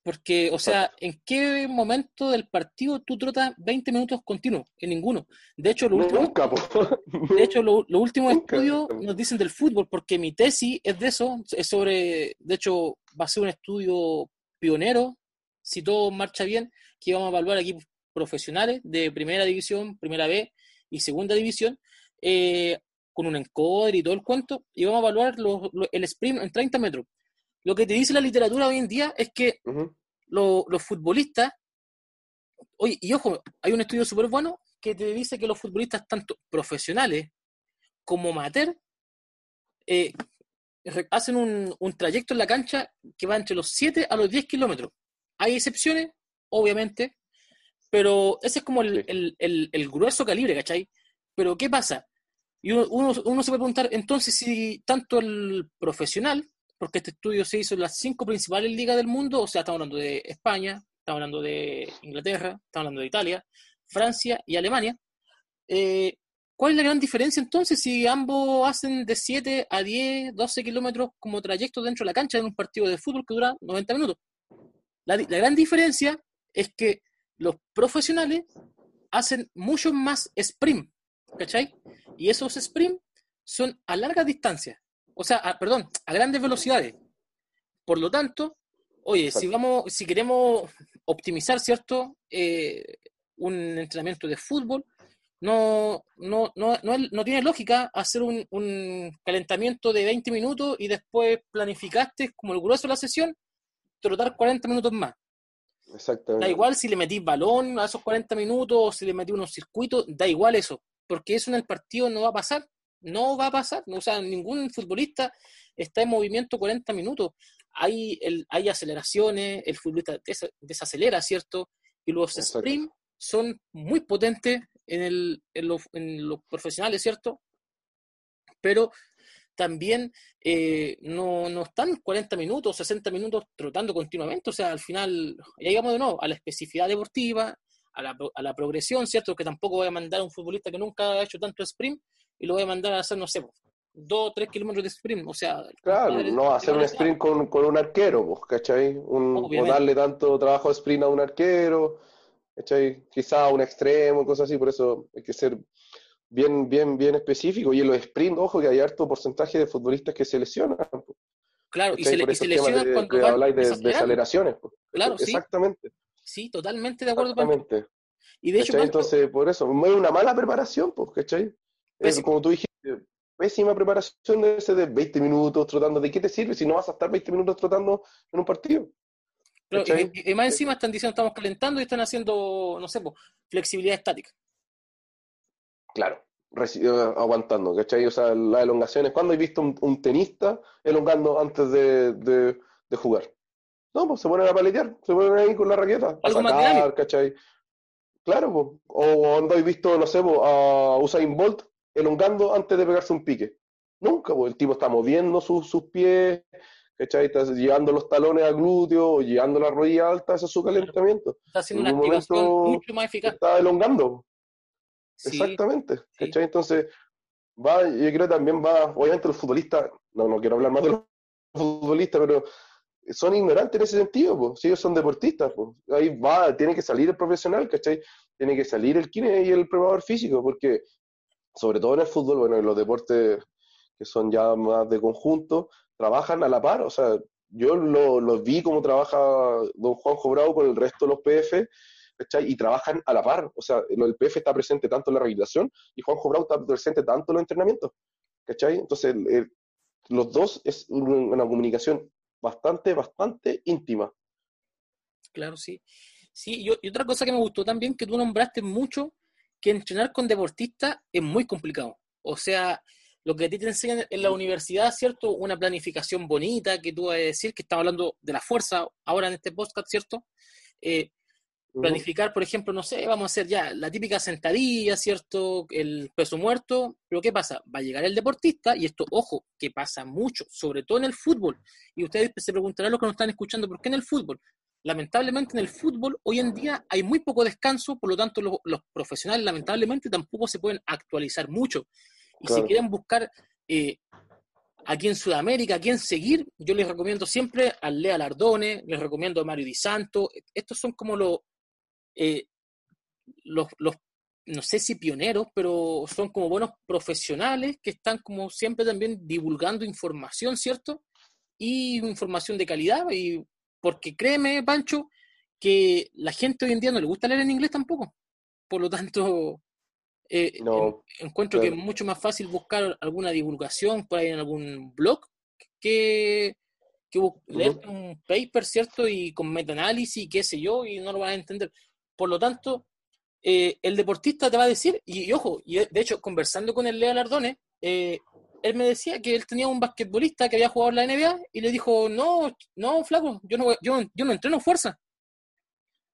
Porque, o sea, ¿en qué momento del partido tú trotas 20 minutos continuos? En ninguno. De hecho, lo último, de hecho, los últimos estudios nos dicen del fútbol, porque mi tesis es de eso, es sobre, de hecho, va a ser un estudio pionero, si todo marcha bien, que vamos a evaluar equipos profesionales de primera división, primera B y segunda división, eh, con un encoder y todo el cuento, y vamos a evaluar el sprint en 30 metros. Lo que te dice la literatura hoy en día es que los futbolistas, oye, y ojo, hay un estudio súper bueno que te dice que los futbolistas, tanto profesionales como amateur, eh, hacen un, trayecto en la cancha que va entre los 7 a los 10 kilómetros. Hay excepciones, obviamente, pero ese es como el, el grueso calibre, ¿cachai? Pero ¿qué pasa? Y uno, uno, se puede preguntar, entonces, si tanto el profesional, porque este estudio se hizo en las cinco principales ligas del mundo, o sea, estamos hablando de España, estamos hablando de Inglaterra, estamos hablando de Italia, Francia y Alemania, eh, ¿cuál es la gran diferencia entonces si ambos hacen de 7 a 10, 12 kilómetros como trayecto dentro de la cancha en un partido de fútbol que dura 90 minutos? La, la gran diferencia es que los profesionales hacen mucho más sprint, ¿cachai? Y esos sprints son a larga distancia, o sea, perdón, a grandes velocidades. Por lo tanto, oye, si vamos, si queremos optimizar, ¿cierto? Eh, un entrenamiento de fútbol, no, no, no, no, tiene lógica hacer un, un, calentamiento de 20 minutos y después planificaste como el grueso de la sesión trotar 40 minutos más. Exactamente. Da igual si le metís balón a esos 40 minutos o si le metís unos circuitos, da igual eso, porque eso en el partido no va a pasar, no va a pasar, o sea, ningún futbolista está en movimiento 40 minutos. Hay, el, hay aceleraciones, el futbolista desacelera, ¿cierto? Y los sprints son muy potentes en, el, en, en los profesionales, ¿cierto? Pero también eh, no, no, están 40 minutos, 60 minutos trotando continuamente, o sea, al final, ya llegamos de nuevo a la especificidad deportiva, a la, a la, progresión, ¿cierto? Que tampoco voy a mandar a un futbolista que nunca ha hecho tanto sprint y lo voy a mandar a hacer, no sé, dos o tres kilómetros de sprint, o sea... Claro, no hacer un sprint con, con, un arquero, pues, ¿cachai? Un, o darle tanto trabajo de sprint a un arquero, ¿cachai? Quizá a un extremo, cosas así, por eso hay que ser bien, bien, bien específico. Y en los sprint, ojo, que hay harto porcentaje de futbolistas que se lesionan. Claro, y se, y se lesionan de, cuando habláis de, de aceleraciones. Claro, Exactamente. Sí. sí, totalmente de acuerdo. Exactamente. Y de hecho, entonces, por eso, es una mala preparación, pues, ¿cachai? Es, como tú dijiste, pésima preparación de ese de 20 minutos trotando. ¿De qué te sirve si no vas a estar 20 minutos trotando en un partido? Claro, y, y, más encima están diciendo estamos calentando y están haciendo, no sé, pues, flexibilidad estática. Claro, aguantando, ¿cachai? O sea, las elongaciones. ¿Cuándo he visto un, tenista elongando antes de, de, jugar? No, pues se ponen a paletear, se ponen ahí con la raqueta, a sacar, ¿cachai? Claro, pues. O cuando he visto, no sé, a Usain Bolt elongando antes de pegarse un pique. Nunca, pues el tipo está moviendo sus, sus pies, ¿cachai? Está llevando los talones al glúteo o llevando la rodilla alta, ese es su calentamiento. Está haciendo una activación mucho más eficaz. Está elongando. Exactamente. ¿cachai? Entonces, va, yo creo que también va, obviamente los futbolistas, no, no quiero hablar más de los futbolistas, pero son ignorantes en ese sentido, pues. si ellos son deportistas, pues. ahí va, tiene que salir el profesional, ¿cachai? Tiene que salir el kine y el preparador físico, porque sobre todo en el fútbol, bueno, en los deportes que son ya más de conjunto, trabajan a la par, o sea, yo los lo vi cómo trabaja don Juanjo Bravo con el resto de los PF, y trabajan a la par. O sea, el PF está presente tanto en la rehabilitación y Juanjo Bravo está presente tanto en los entrenamientos. ¿Cachai? Entonces, los dos es una comunicación bastante, bastante íntima. Claro, sí. Sí, y, otra cosa que me gustó también, que tú nombraste mucho, que entrenar con deportistas es muy complicado. O sea, lo que a ti te enseñan en la universidad, ¿cierto? Una planificación bonita, que tú vas a decir, que estamos hablando de la fuerza ahora en este podcast, ¿cierto? Eh, Planificar, por ejemplo, no sé, vamos a hacer ya la típica sentadilla, ¿cierto? El peso muerto, pero ¿qué pasa? Va a llegar el deportista, y esto, ojo, que pasa mucho, sobre todo en el fútbol. Y ustedes se preguntarán lo que nos están escuchando, ¿por qué en el fútbol? Lamentablemente en el fútbol hoy en día hay muy poco descanso, por lo tanto los, profesionales lamentablemente tampoco se pueden actualizar mucho. Y si quieren buscar eh, aquí en Sudamérica, a quién seguir, yo les recomiendo siempre a Lea Lardone, les recomiendo a Mario Di Santo. Estos son como los eh, los, los, no sé si pioneros, pero son como buenos profesionales que están como siempre también divulgando información, ¿cierto? Y información de calidad, y porque créeme, Pancho, que la gente hoy en día no le gusta leer en inglés tampoco. Por lo tanto, eh, encuentro que es mucho más fácil buscar alguna divulgación por ahí en algún blog que, que leer un paper, ¿cierto? Y con metaanálisis, qué sé yo, y no lo van a entender. Por lo tanto, eh, el deportista te va a decir, y, ojo, y de hecho, conversando con el Lea Lardone, eh, él me decía que él tenía un basquetbolista que había jugado en la NBA y le dijo, no, no, flaco, yo no, yo, yo no entreno fuerza.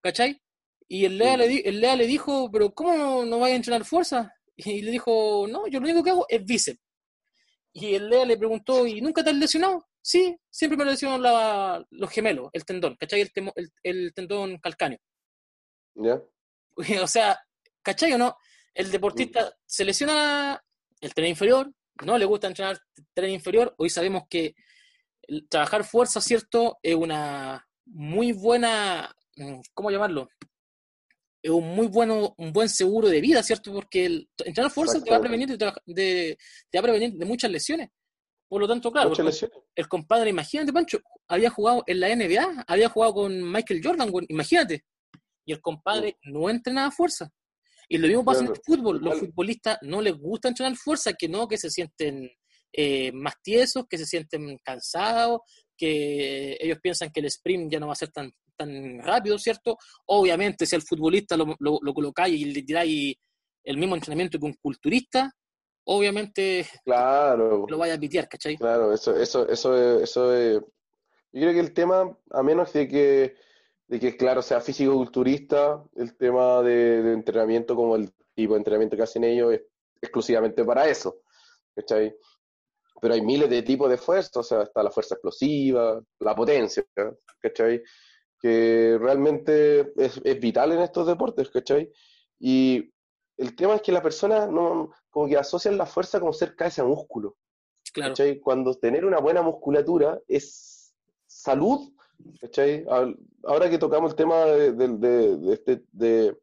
¿Cachai? Y el Lea, le, el Lea le dijo, pero ¿cómo no, vaya a entrenar fuerza? Y le dijo, no, yo lo único que hago es bíceps. Y el Lea le preguntó, ¿y nunca te has lesionado? Sí, siempre me lesionan los gemelos, el tendón, ¿cachai? El, el, el tendón calcáneo. O sea, ¿cachai o no? El deportista se lesiona el tren inferior, no le gusta entrenar tren inferior. Hoy sabemos que trabajar fuerza, ¿cierto? Es una muy buena, mm, ¿cómo llamarlo? Es un muy bueno, un buen seguro de vida, ¿cierto? Porque el, entrenar fuerza te va a prevenir de, te va a prevenir de muchas lesiones. Por lo tanto, claro, el, el, compadre, imagínate, Pancho, había jugado en la NBA, había jugado con Michael Jordan, imagínate y el compadre no entrena a fuerza. Y lo mismo pasa en el fútbol. Los futbolistas no les gusta entrenar fuerza, que no, que se sienten eh, más tiesos, que se sienten cansados, que ellos piensan que el sprint ya no va a ser tan, tan rápido, ¿cierto? Obviamente, si al futbolista lo, lo, colocáis y le tiráis el mismo entrenamiento que un culturista, obviamente claro, lo vaya a pitear, ¿cachai? Claro, eso, eso, eso, eso es... Yo creo que el tema, a menos de que, de que claro, sea físico-culturista, el tema de, entrenamiento como el tipo de entrenamiento que hacen ellos es exclusivamente para eso, ¿cachai? Pero hay miles de tipos de fuerza, o sea, está la fuerza explosiva, la potencia, ¿cachai? Que realmente es, es vital en estos deportes, ¿cachai? Y el tema es que la persona no, como que asocian la fuerza como cerca de ese músculo. Claro. ¿cachai? Cuando tener una buena musculatura es salud, ¿cachai? Ahora que tocamos el tema de, este, de,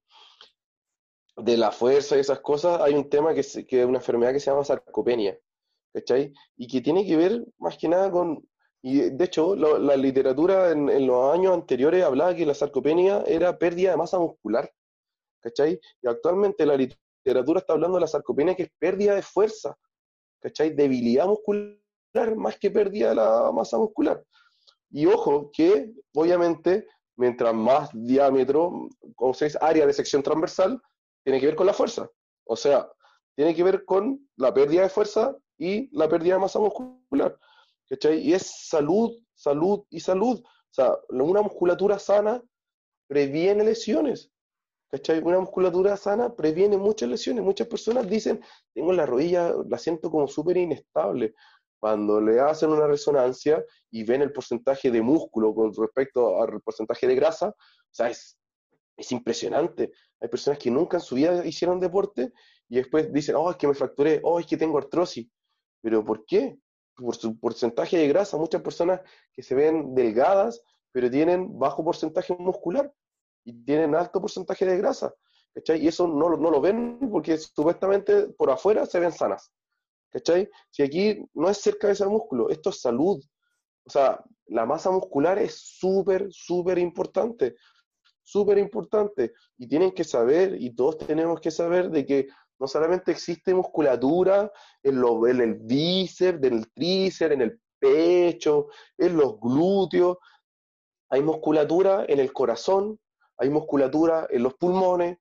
de, la fuerza y esas cosas, hay un tema que es, una enfermedad que se llama sarcopenia, ¿cachai? Y que tiene que ver más que nada con... Y de hecho, la literatura en, en los años anteriores hablaba que la sarcopenia era pérdida de masa muscular. ¿cachai? Y actualmente la literatura está hablando de la sarcopenia que es pérdida de fuerza, ¿cachai? Debilidad muscular más que pérdida de la masa muscular. Y ojo que, obviamente, mientras más diámetro, como se dice, área de sección transversal, tiene que ver con la fuerza. O sea, tiene que ver con la pérdida de fuerza y la pérdida de masa muscular. ¿Cachai? Y es salud, salud y salud. O sea, una musculatura sana previene lesiones. ¿cachai? Una musculatura sana previene muchas lesiones. Muchas personas dicen, tengo la rodilla, la siento como súper inestable. Cuando le hacen una resonancia y ven el porcentaje de músculo con respecto al porcentaje de grasa, o sea, es, es impresionante. Hay personas que nunca en su vida hicieron deporte y después dicen, oh, es que me fracturé, oh, es que tengo artrosis. ¿Pero por qué? Por su porcentaje de grasa. Muchas personas que se ven delgadas, pero tienen bajo porcentaje muscular y tienen alto porcentaje de grasa. ¿cachai? Y eso no, no lo ven porque supuestamente por afuera se ven sanas. ¿Cachai? Si aquí no es cerca de ese músculo, esto es salud. O sea, la masa muscular es súper, súper importante. Súper importante. Y tienen que saber, y todos tenemos que saber, de que no solamente existe musculatura en, lo, en el bíceps, en el tríceps, en el pecho, en los glúteos. Hay musculatura en el corazón, hay musculatura en los pulmones,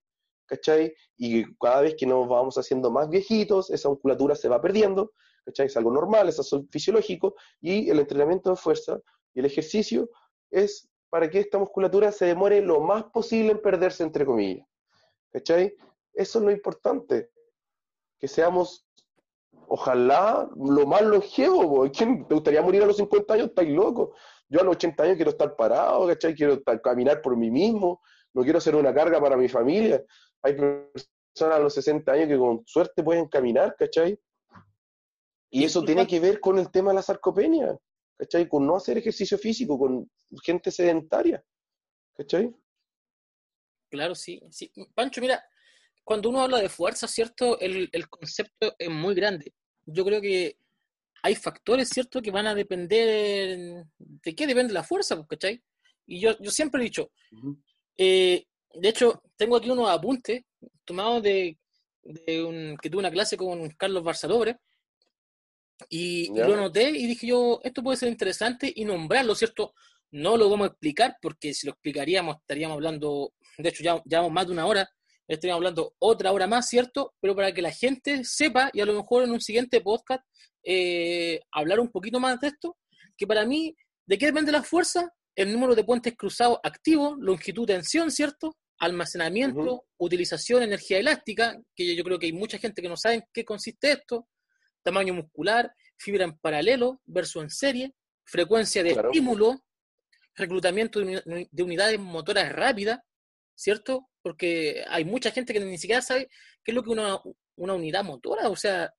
¿cachai? Y cada vez que nos vamos haciendo más viejitos, esa musculatura se va perdiendo, ¿cachai? Es algo normal, es algo fisiológico, y el entrenamiento de fuerza y el ejercicio es para que esta musculatura se demore lo más posible en perderse, entre comillas, ¿cachai? Eso es lo importante, que seamos, ojalá, lo más longevo, ¿quién te gustaría morir a los 50 años? Estáis loco. Yo a los 80 años quiero estar parado, ¿cachai? Quiero caminar por mí mismo, no quiero ser una carga para mi familia. Hay personas a los 60 años que con suerte pueden caminar, ¿cachai? Y eso tiene que ver con el tema de la sarcopenia, ¿cachai? Con no hacer ejercicio físico, con gente sedentaria, ¿cachai? Claro, sí. sí. Pancho, mira, cuando uno habla de fuerza, ¿cierto? El, el concepto es muy grande. Yo creo que hay factores, ¿cierto?, que van a depender de qué depende la fuerza, pues, ¿cachai? Y yo, yo siempre he dicho, eh, de hecho, tengo aquí unos apuntes tomados de, un, que tuve una clase con Carlos Barzalobre, y, lo noté y dije yo, esto puede ser interesante y nombrarlo, ¿cierto? No lo vamos a explicar porque si lo explicaríamos estaríamos hablando, de hecho ya llevamos más de una hora, estaríamos hablando otra hora más, ¿cierto? Pero para que la gente sepa y a lo mejor en un siguiente podcast eh, hablar un poquito más de esto, que para mí, ¿de qué depende la fuerza? El número de puentes cruzados activos, longitud, tensión, ¿cierto? Almacenamiento, utilización, energía elástica, que yo creo que hay mucha gente que no sabe en qué consiste esto, tamaño muscular, fibra en paralelo versus en serie, frecuencia de estímulo, reclutamiento de unidades motoras rápidas, ¿cierto? Porque hay mucha gente que ni siquiera sabe qué es lo que una, una unidad motora, o sea,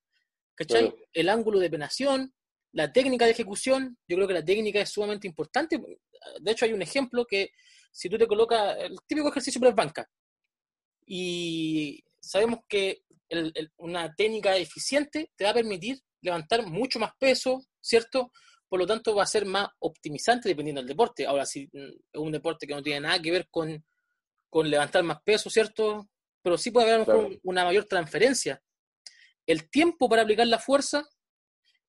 ¿cachai? El ángulo de penación, la técnica de ejecución, yo creo que la técnica es sumamente importante. De hecho, hay un ejemplo que si tú te colocas el típico ejercicio press banca y sabemos que una técnica eficiente te va a permitir levantar mucho más peso, ¿cierto? Por lo tanto, va a ser más optimizante dependiendo del deporte. Ahora, si es un deporte que no tiene nada que ver con, levantar más peso, ¿cierto? Pero sí puede haber una mayor transferencia el tiempo para aplicar la fuerza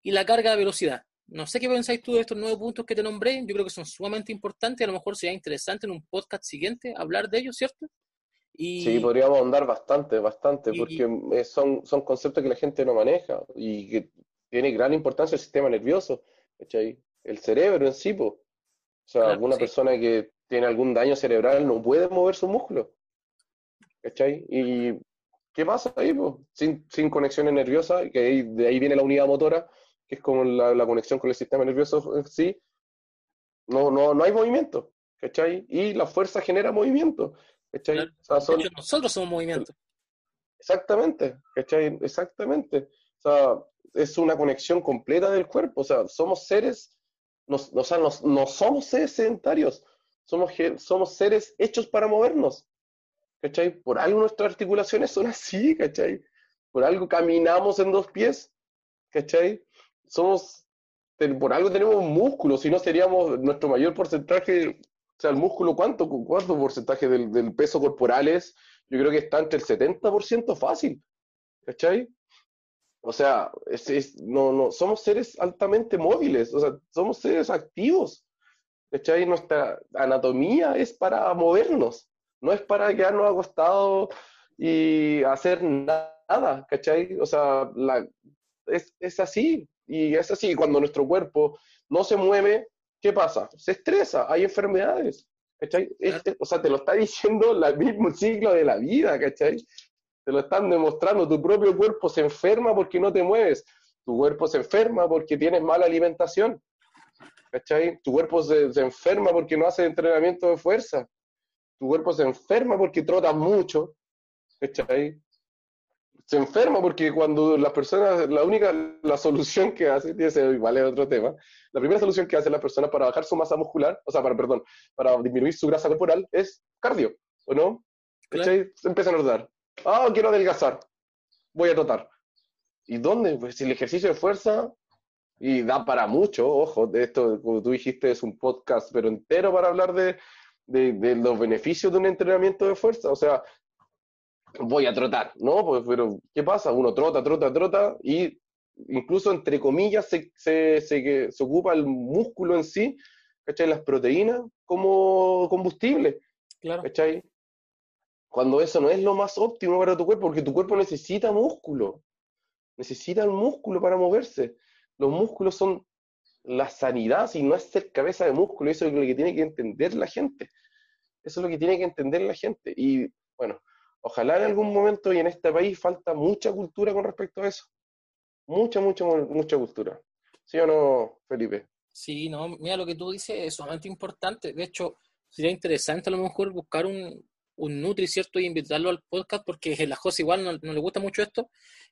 y la carga de velocidad. No sé qué pensáis tú de estos nueve puntos que te nombré. Yo creo que son sumamente importantes. A lo mejor sería interesante en un podcast siguiente hablar de ellos, ¿cierto? Sí, podríamos ahondar bastante, bastante, porque son, son conceptos que la gente no maneja y que tiene gran importancia el sistema nervioso, ¿cachai? El cerebro en sí, O sea, alguna persona que tiene algún daño cerebral no puede mover su músculo, ¿cachai? Y ¿qué pasa ahí, Sin, sin conexiones nerviosas, que de ahí viene la unidad motora, que es como la, conexión con el sistema nervioso en sí, no, no, no hay movimiento, ¿cachai? Y la fuerza genera movimiento. nosotros somos movimiento. Exactamente, ¿cachai? Exactamente. O sea, es una conexión completa del cuerpo. O sea, somos seres, no, o sea, no, somos seres sedentarios, somos, somos seres hechos para movernos. ¿Cachai? Por algo nuestras articulaciones son así, ¿cachai? Por algo caminamos en dos pies, ¿cachai? Somos, por algo tenemos músculos, si no seríamos nuestro mayor porcentaje o sea, el músculo, ¿cuánto, cuánto porcentaje del, peso corporal es? Yo creo que está entre el 70% fácil. ¿Cachai? O sea, es, no, no, somos seres altamente móviles, o sea, somos seres activos. ¿Cachai? Nuestra anatomía es para movernos, no es para quedarnos acostados y hacer nada, ¿cachai? O sea, es, es así, y es así. Cuando nuestro cuerpo no se mueve, ¿qué pasa? Se estresa, hay enfermedades, ¿cachai? Este, o sea, te lo está diciendo el mismo ciclo de la vida, ¿cachai? Te lo están demostrando, tu propio cuerpo se enferma porque no te mueves, tu cuerpo se enferma porque tienes mala alimentación, ¿cachai? Tu cuerpo se, enferma porque no hace entrenamiento de fuerza, tu cuerpo se enferma porque trotas mucho, ¿cachai? Se enferma porque cuando las personas, la única, la solución que hace, y ese es otro tema, la primera solución que hace la persona para bajar su masa muscular, o sea, para, perdón, para disminuir su grasa corporal es cardio, ¿o no? Claro. Empiezan a rodar. Ah, quiero adelgazar. Voy a trotar. ¿Y dónde? Pues el ejercicio de fuerza, y da para mucho, ojo, de esto, como tú dijiste, es un podcast, pero entero para hablar de, de, de los beneficios de un entrenamiento de fuerza. O sea, voy a trotar, ¿no? Pues, pero, ¿qué pasa? Uno trota, trota, trota y incluso entre comillas se, se, se, se ocupa el músculo en sí, ¿cachai? Las proteínas como combustible, claro. ¿cachai? Cuando eso no es lo más óptimo para tu cuerpo, porque tu cuerpo necesita músculo, necesita el músculo para moverse. Los músculos son la sanidad, si no es ser cabeza de músculo, eso es lo que tiene que entender la gente. Eso es lo que tiene que entender la gente. Y bueno, Ojalá en algún momento y en este país falta mucha cultura con respecto a eso. Mucha, mucha, mucha cultura. ¿Sí o no, Felipe? Sí, no, mira lo que tú dices es sumamente importante. De hecho, sería interesante a lo mejor buscar un, un Nutri, ¿cierto? Y invitarlo al podcast porque a la José igual no, le gusta mucho esto.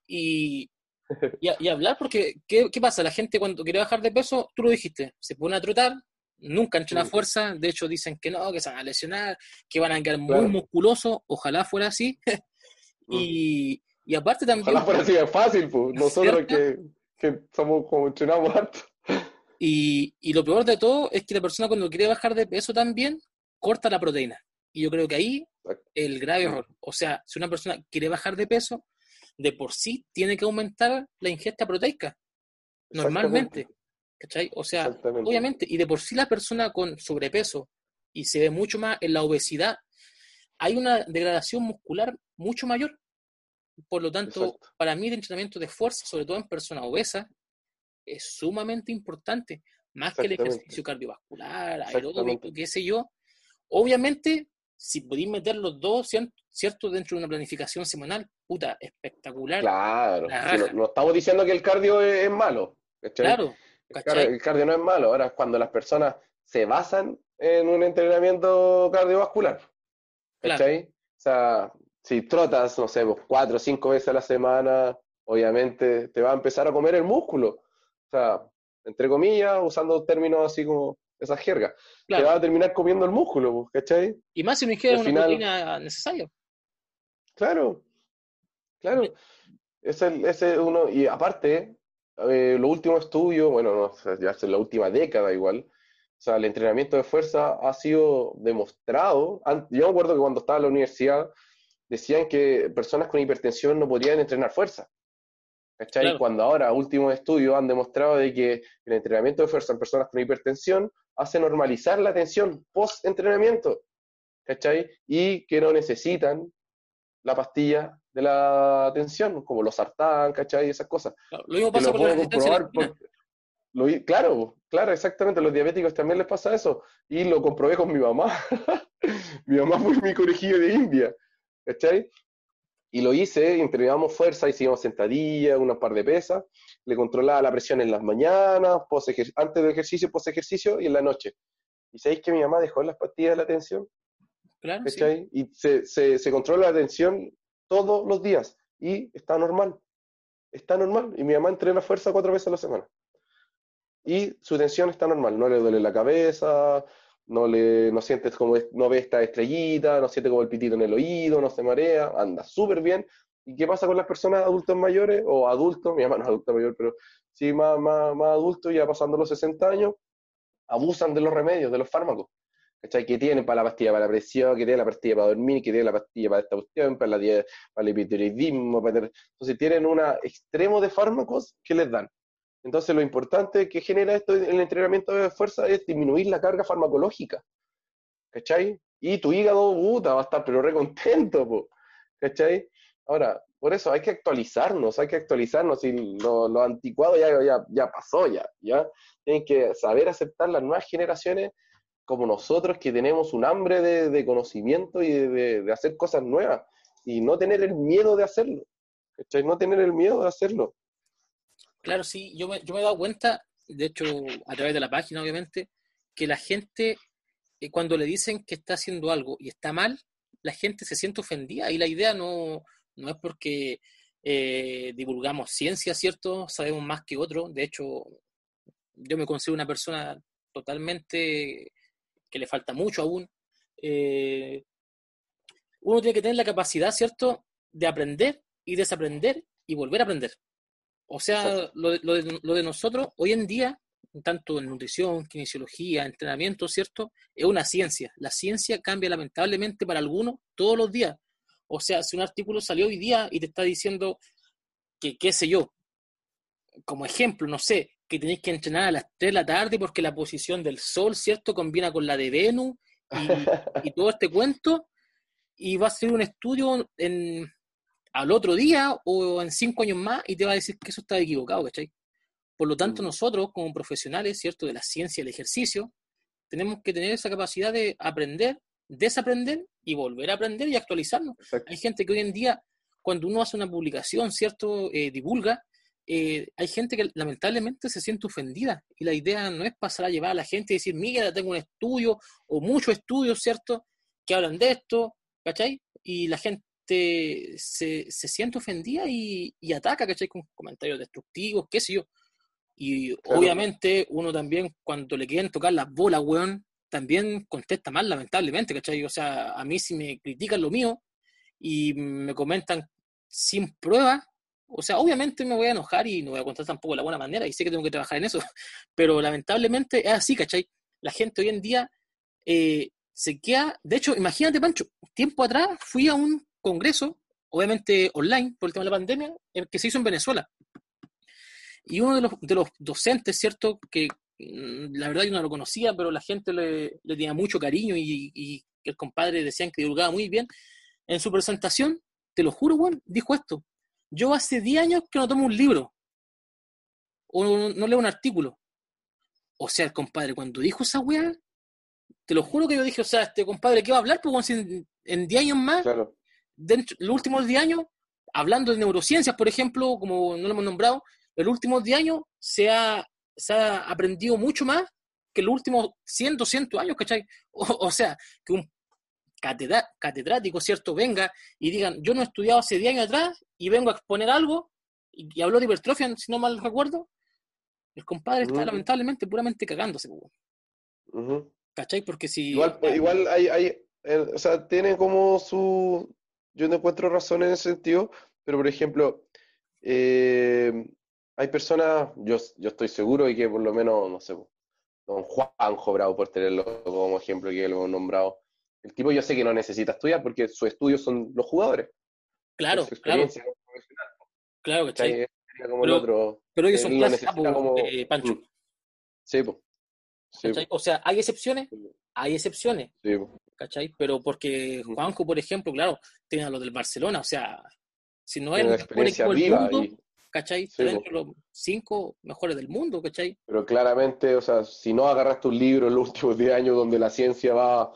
Y, y, hablar porque, ¿qué, ¿qué, pasa? La gente cuando quiere bajar de peso, tú lo dijiste, se pone a trotar, nunca entrena fuerza, de hecho dicen que no, que se van a lesionar, que van a quedar muy musculosos, ojalá fuera así. Mm. y, y, aparte también... Ojalá fuera así de fácil, pues, nosotros que, que, somos como entrenamos harto. Y, y lo peor de todo es que la persona cuando quiere bajar de peso también, corta la proteína. Y yo creo que ahí el grave error. O sea, si una persona quiere bajar de peso, de por sí tiene que aumentar la ingesta proteica. Normalmente. ¿Cachai? O sea, obviamente, y de por sí la persona con sobrepeso, y se ve mucho más en la obesidad, hay una degradación muscular mucho mayor. Por lo tanto, para mí el entrenamiento de fuerza, sobre todo en personas obesas, es sumamente importante, más que el ejercicio cardiovascular, aeróbico, qué sé yo. Obviamente, si podéis meter los dos, ¿cierto? Dentro de una planificación semanal, puta, espectacular. Claro, no, estamos diciendo que el cardio es, malo. Claro, el cardio no es malo, ahora es cuando las personas se basan en un entrenamiento cardiovascular. ¿Cachai? O sea, si trotas, no sé, cuatro o cinco veces a la semana, obviamente te va a empezar a comer el músculo. O sea, entre comillas, usando términos así como esa jerga. Te va a terminar comiendo el músculo, ¿cachai? Y más si no ingiere una final... proteína necesaria. Claro, claro. Ese, ese uno, y aparte, eh, los últimos estudios, bueno, no, ya hace la última década igual, o sea, el entrenamiento de fuerza ha sido demostrado. Yo me acuerdo que cuando estaba en la universidad decían que personas con hipertensión no podían entrenar fuerza. ¿Cachai? Cuando ahora últimos estudios han demostrado de que el entrenamiento de fuerza en personas con hipertensión hace normalizar la tensión post-entrenamiento, ¿cachai? Y que no necesitan la pastilla de la tensión, como los sartán, ¿cachai? Esas cosas. lo mismo pasa con la lo, claro, claro, exactamente. A los diabéticos también les pasa eso. Y lo comprobé con mi mamá. mi mamá fue mi conejillo de India. ¿Cachai? Y lo hice, entrenábamos fuerza, hicimos sentadillas, unas par de pesas, le controlaba la presión en las mañanas, antes del ejercicio, post ejercicio y en la noche. ¿Y sabéis que mi mamá dejó las pastillas de la tensión? Claro, Y se, se, se controla la tensión todos los días y está normal. Está normal. Y mi mamá entrena fuerza cuatro veces a la semana y su tensión está normal, no le duele la cabeza, no le no sientes como no ve esta estrellita, no siente como el pitito en el oído, no se marea, anda súper bien. ¿Y qué pasa con las personas adultos mayores o adultos? Mi mamá no es adulta mayor, pero sí más, más, más adultos, ya pasando los 60 años, abusan de los remedios, de los fármacos. ¿Cachai? Que tienen para la pastilla para la presión, que tienen la pastilla para dormir, que tienen la pastilla para esta cuestión, para, la, para el hipotiroidismo, para... entonces tienen un extremo de fármacos que les dan. Entonces, lo importante que genera esto en el entrenamiento de fuerza es disminuir la carga farmacológica. ¿Cachai? Y tu hígado, puta, va a estar pero recontento, po, ¿cachai? Ahora, por eso hay que actualizarnos, hay que actualizarnos y lo, lo anticuado ya, ya, ya pasó, ya, ya. Tienen que saber aceptar las nuevas generaciones como nosotros que tenemos un hambre de, conocimiento y de, hacer cosas nuevas y no tener el miedo de hacerlo, ¿cachai? No tener el miedo de hacerlo. Claro, sí, yo me, yo me he dado cuenta, de hecho, a través de la página, obviamente, que la gente, eh, cuando le dicen que está haciendo algo y está mal, la gente se siente ofendida y la idea no, no es porque eh, divulgamos ciencia, ¿cierto? Sabemos más que otros. De hecho, yo me considero una persona totalmente que le falta mucho aún. Eh, uno tiene que tener la capacidad, ¿cierto?, de aprender y desaprender y volver a aprender. O sea, lo de, lo, de, nosotros hoy en día, tanto en nutrición, kinesiología, entrenamiento, ¿cierto? Es una ciencia. La ciencia cambia lamentablemente para algunos todos los días. O sea, si un artículo salió hoy día y te está diciendo que, qué sé yo, como ejemplo, no sé, que tenéis que entrenar a las 3 de la tarde porque la posición del sol, ¿cierto?, combina con la de Venus y, y todo este cuento, y va a ser un estudio en, al otro día o en cinco años más y te va a decir que eso está equivocado, ¿cachai? Por lo tanto, mm. nosotros como profesionales, ¿cierto?, de la ciencia y el ejercicio, tenemos que tener esa capacidad de aprender, desaprender y volver a aprender y actualizarnos. Hay gente que hoy en día, cuando uno hace una publicación, ¿cierto?, eh, divulga, eh, hay gente que lamentablemente se siente ofendida y la idea no es pasar a llevar a la gente y decir, mira, tengo un estudio o muchos estudios, ¿cierto?, que hablan de esto, ¿cachai? Y la gente se, se siente ofendida y, y ataca, ¿cachai? Con comentarios destructivos, qué sé yo. Y obviamente uno también, cuando le quieren tocar las bolas, weón, también contesta mal, lamentablemente, ¿cachai? O sea, a mí si me critican lo mío y me comentan sin pruebas, o sea, obviamente me voy a enojar y no voy a contar tampoco la buena manera y sé que tengo que trabajar en eso, pero lamentablemente es así, ¿cachai? La gente hoy en día eh, se queda, de hecho, imagínate, Pancho, tiempo atrás fui a un congreso, obviamente online por el tema de la pandemia, que se hizo en Venezuela. Y uno de los, de los docentes, ¿cierto? Que mm, la verdad yo no lo conocía, pero la gente le, le tenía mucho cariño y, y, el compadre decían que divulgaba muy bien. En su presentación, te lo juro, Juan, dijo esto. Yo hace 10 años que no tomo un libro o no, leo un artículo. O sea, el compadre, cuando dijo esa weá, te lo juro que yo dije, o sea, este compadre, ¿qué va a hablar? Pues en 10 años más claro dentro, los últimos 10 años, hablando de neurociencias, por ejemplo, como no lo hemos nombrado, en los últimos 10 años se ha, se ha aprendido mucho más que los últimos 100, 200 años, ¿cachai? O, sea, que un catedrático, ¿cierto?, venga y digan, yo no he estudiado hace 10 años atrás y vengo a exponer algo y, y habló de hipertrofia, si no mal recuerdo, el compadre está lamentablemente puramente cagándose, ¿cachai? Porque si... Igual, igual hay, hay eh, o sea, tiene como su, yo no encuentro razón en ese sentido, pero por ejemplo, eh, hay personas, yo, yo estoy seguro y que por lo menos, no sé, don Juanjo Bravo, por tenerlo como ejemplo que lo hemos nombrado, el tipo yo sé que no necesita estudiar porque sus estudios son los jugadores. Claro, claro. Claro, que como el otro. Pero ellos son clásicos, como... eh, Pancho. Mm. Sí, pues. O sea, ¿hay excepciones? Hay excepciones. Sí, ¿Cachai? Pero porque Juanjo, por ejemplo, claro, tiene a lo del Barcelona, o sea, si no es el mejor equipo del mundo, ¿cachai? los cinco mejores del mundo, ¿cachai? Pero claramente, o sea, si no agarraste un libro en los últimos 10 años donde la ciencia va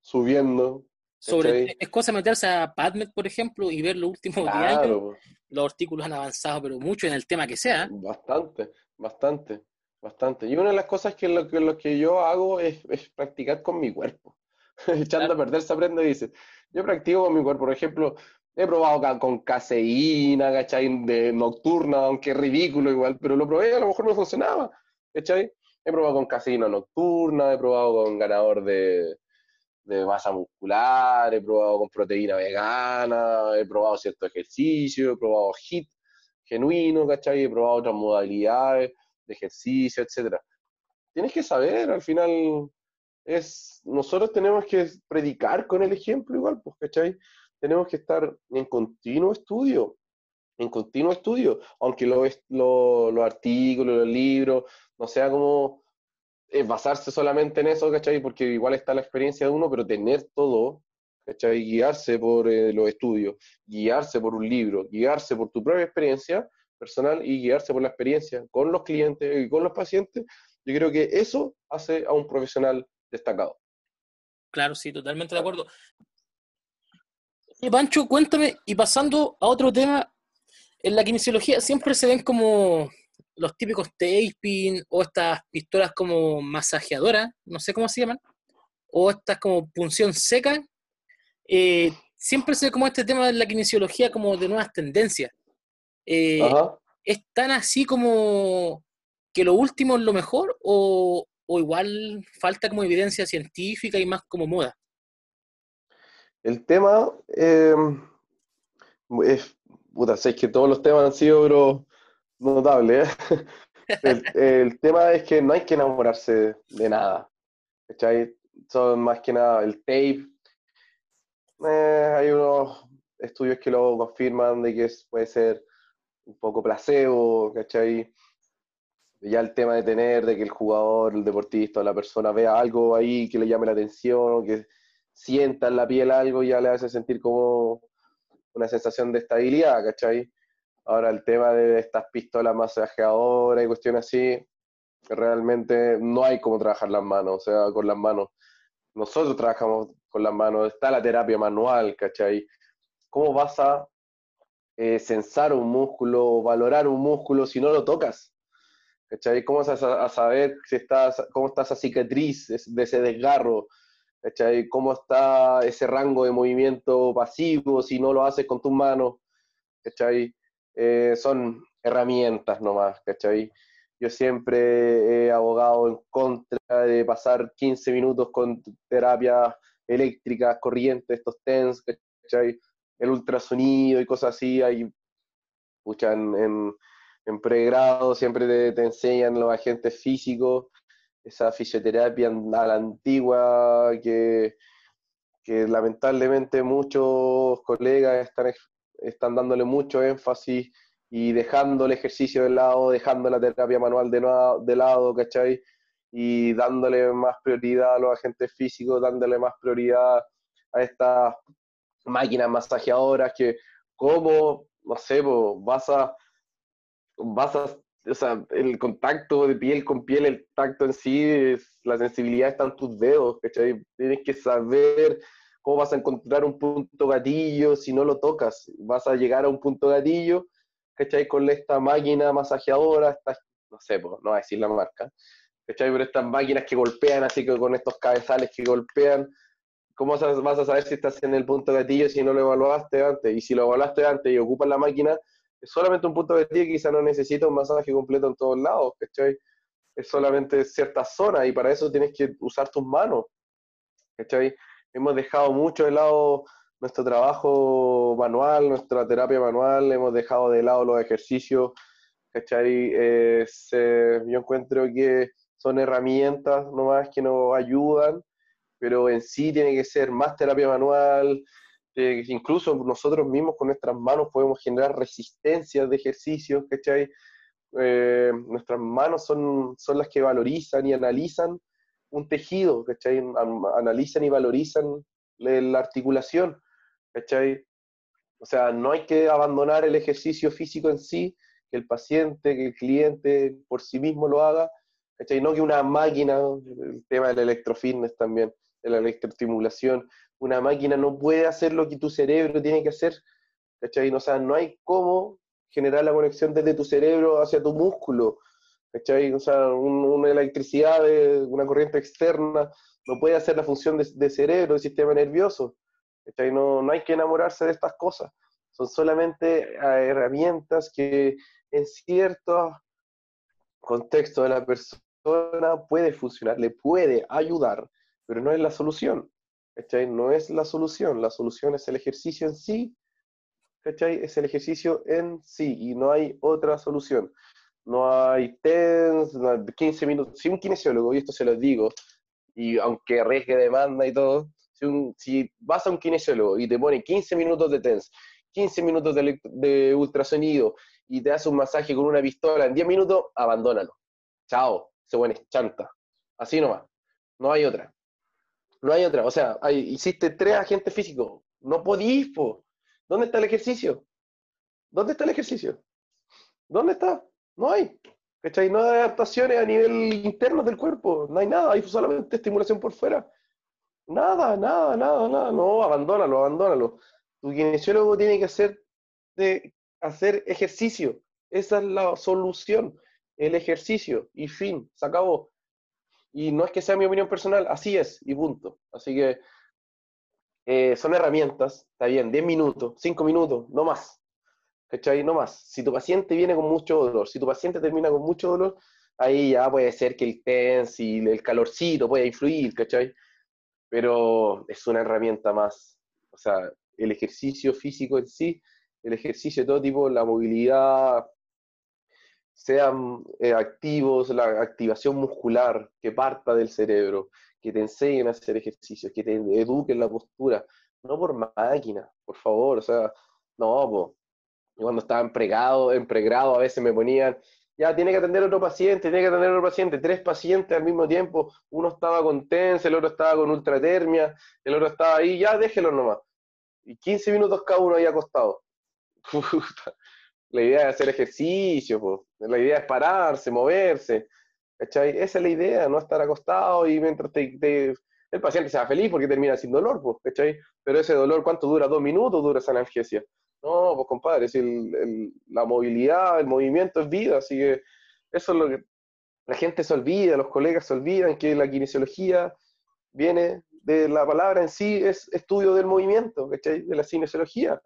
subiendo. Sobre, es cosa meterse a PubMed, por ejemplo, y ver los últimos 10 años. Los artículos han avanzado, pero mucho en el tema que sea. Bastante, bastante. Bastante. Y una de las cosas que lo que, lo que yo hago es, practicar con mi cuerpo. Echando a perder se aprende, dice. Yo practico con mi cuerpo. Por ejemplo, he probado con caseína, ¿cachai? De nocturna, aunque es ridículo igual, pero lo probé, a lo mejor no funcionaba, ¿cachai? He probado con caseína nocturna, he probado con ganador de, de masa muscular, he probado con proteína vegana, he probado cierto ejercicio, he probado HIT genuino, ¿cachai? He probado otras modalidades ejercicio, etcétera. Tienes que saber, al final, es, nosotros tenemos que predicar con el ejemplo igual, pues, ¿cachai? Tenemos que estar en continuo estudio, en continuo estudio, aunque los lo, artículos, los libros, no sea como eh, basarse solamente en eso, ¿cachai? Porque igual está la experiencia de uno, pero tener todo, ¿cachai? Guiarse por eh, los estudios, guiarse por un libro, guiarse por tu propia experiencia, personal y guiarse por la experiencia con los clientes y con los pacientes, yo creo que eso hace a un profesional destacado. Claro, sí, totalmente de acuerdo. Y Pancho, cuéntame, y pasando a otro tema, en la kinesiología siempre se ven como los típicos taping o estas pistolas como masajeadoras, no sé cómo se llaman, o estas como punción seca. Eh, siempre se ve como este tema de la kinesiología como de nuevas tendencias. Eh, ¿Es tan así como que lo último es lo mejor o, igual falta como evidencia científica y más como moda? El tema eh, es, puta, sé que todos los temas han sido notables. ¿eh? el, tema es que no hay que enamorarse de nada. Son más que nada el tape. hay unos estudios que lo confirman de que puede ser un poco placebo, ¿cachai? Ya el tema de tener, de que el jugador, el deportista o la persona vea algo ahí que le llame la atención, o que sienta en la piel algo, ya le hace sentir como una sensación de estabilidad, ¿cachai? Ahora el tema de estas pistolas masajeadoras y cuestiones así, realmente no hay como trabajar las manos, o sea, con las manos. Nosotros trabajamos con las manos, está la terapia manual, ¿cachai? ¿Cómo vas a eh, censar un músculo, valorar un músculo si no lo tocas. ¿Cachai? ¿Cómo vas a, saber si estás, cómo está esa cicatriz de ese desgarro? ¿Cachai? ¿Cómo está ese rango de movimiento pasivo si no lo haces con tus manos? ¿Cachai? Eh, son herramientas nomás, ¿cachai? Yo siempre he abogado en contra de pasar 15 minutos con terapias eléctricas, corrientes, estos TENS, ¿cachai? el ultrasonido y cosas así, hay, en, en, pregrado siempre te, enseñan los agentes físicos, esa fisioterapia a la antigua que, que lamentablemente muchos colegas están, están dándole mucho énfasis y dejando el ejercicio de lado, dejando la terapia manual de, lado, ¿cachai? Y dándole más prioridad a los agentes físicos, dándole más prioridad a estas máquinas masajeadoras que como, no sé, vas a, vas a, o sea, el contacto de piel con piel, el tacto en sí, es, la sensibilidad está en tus dedos, ¿cachai? Tienes que saber cómo vas a encontrar un punto gatillo si no lo tocas. Vas a llegar a un punto gatillo, ¿cachai? Con esta máquina masajeadora, esta, no sé, no voy a decir la marca, ¿cachai? Pero estas máquinas que golpean, así que con estos cabezales que golpean, ¿cómo vas a saber si estás en el punto gatillo si no lo evaluaste antes? Y si lo evaluaste antes y ocupas la máquina, es solamente un punto gatillo quizá no necesita un masaje completo en todos lados, ¿cachai? Es solamente cierta zona y para eso tienes que usar tus manos, ¿cachai? Hemos dejado mucho de lado nuestro trabajo manual, nuestra terapia manual, hemos dejado de lado los ejercicios, ¿cachai? yo encuentro que son herramientas nomás que nos ayudan pero en sí tiene que ser más terapia manual, que incluso nosotros mismos con nuestras manos podemos generar resistencias de ejercicios, ¿cachai? Eh, nuestras manos son, son las que valorizan y analizan un tejido, ¿cachai? Analizan y valorizan la articulación, ¿cachai? O sea, no hay que abandonar el ejercicio físico en sí, que el paciente, que el cliente por sí mismo lo haga, ¿cachai? No que una máquina, el tema del electrofitness también, de la electroestimulación, una máquina no puede hacer lo que tu cerebro tiene que hacer, ¿cachai? O sea, no hay cómo generar la conexión desde tu cerebro hacia tu músculo, ¿cachai? O sea, una electricidad, de, una corriente externa no puede hacer la función de, cerebro, del sistema nervioso. No, no hay que enamorarse de estas cosas, son solamente ah, herramientas que en ciertos contextos de la persona puede funcionar, le puede ayudar, pero no es la solución. ¿cachai? No es la solución, la solución es el ejercicio en sí, ¿cachai? Es el ejercicio en sí y no hay otra solución. No hay TENS, 15 minutos. Si un kinesiólogo, y esto se lo digo, y aunque arriesgue demanda y todo, si, vas a un kinesiólogo y te pone 15 minutos de TENS, 15 minutos de, ultrasonido y te hace un masaje con una pistola en 10 minutos, abandónalo. Chao, se pone chanta. Así nomás. No hay otra. No hay otra. O sea, hay, hiciste tres agentes físicos. No podís, po. ¿Dónde está el ejercicio? ¿Dónde está el ejercicio? ¿Dónde está? No hay. ¿Cachai? No hay adaptaciones a nivel interno del cuerpo. No hay nada. Hay solamente estimulación por fuera. Nada, nada, nada, nada. No, abandónalo, abandónalo. Tu kinesiólogo tiene que hacer, de, hacer ejercicio. Esa es la solución. El ejercicio. Y fin. Se acabó. Y no es que sea mi opinión personal, así es, y punto. Así que eh, son herramientas, está bien, 10 minutos, 5 minutos, no más. No más. Si tu paciente viene con mucho dolor, si tu paciente termina con mucho dolor, ahí ya puede ser que el TENS y el calorcito pueda influir, ¿cachai? Pero es una herramienta más. O sea, el ejercicio físico en sí, el ejercicio de todo tipo, la movilidad, sean eh, activos, la activación muscular que parta del cerebro, que te enseñen a hacer ejercicios, que te eduquen la postura, no por máquina, por favor, o sea, no, pues. Cuando estaba en pregrado, en pregrado a veces me ponían, ya tiene que atender otro paciente, tiene que atender otro paciente, tres pacientes al mismo tiempo, uno estaba con TENS, el otro estaba con ultratermia, el otro estaba ahí, ya déjelo nomás. Y 15 minutos cada uno ahí acostado. la idea es hacer ejercicio, la idea es pararse, moverse, ¿cachai? Esa es la idea, no estar acostado y mientras te, el paciente sea feliz porque termina sin dolor, pues. Pero ese dolor, ¿cuánto dura? ¿Dos minutos dura esa analgesia? No, pues compadre, si la movilidad, el movimiento es vida, así que eso es lo que la gente se olvida, los colegas se olvidan que la kinesiología viene de la palabra en sí, es estudio del movimiento, ¿cachai? De la kinesiología.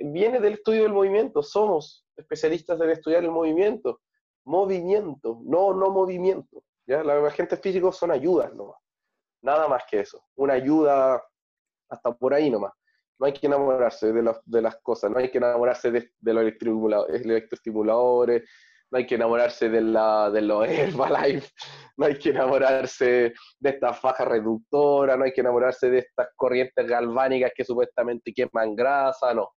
Viene del estudio del movimiento, somos especialistas en estudiar el movimiento. Movimiento, no no movimiento. ¿ya? Los agentes físicos son ayudas nomás. Nada más que eso. Una ayuda hasta por ahí nomás. No hay que enamorarse de, de las cosas, no hay que enamorarse de, de los electroestimuladores, no hay que enamorarse de, la, de los Herbalife, no hay que enamorarse de esta faja reductora, no hay que enamorarse de estas corrientes galvánicas que supuestamente queman grasa, no.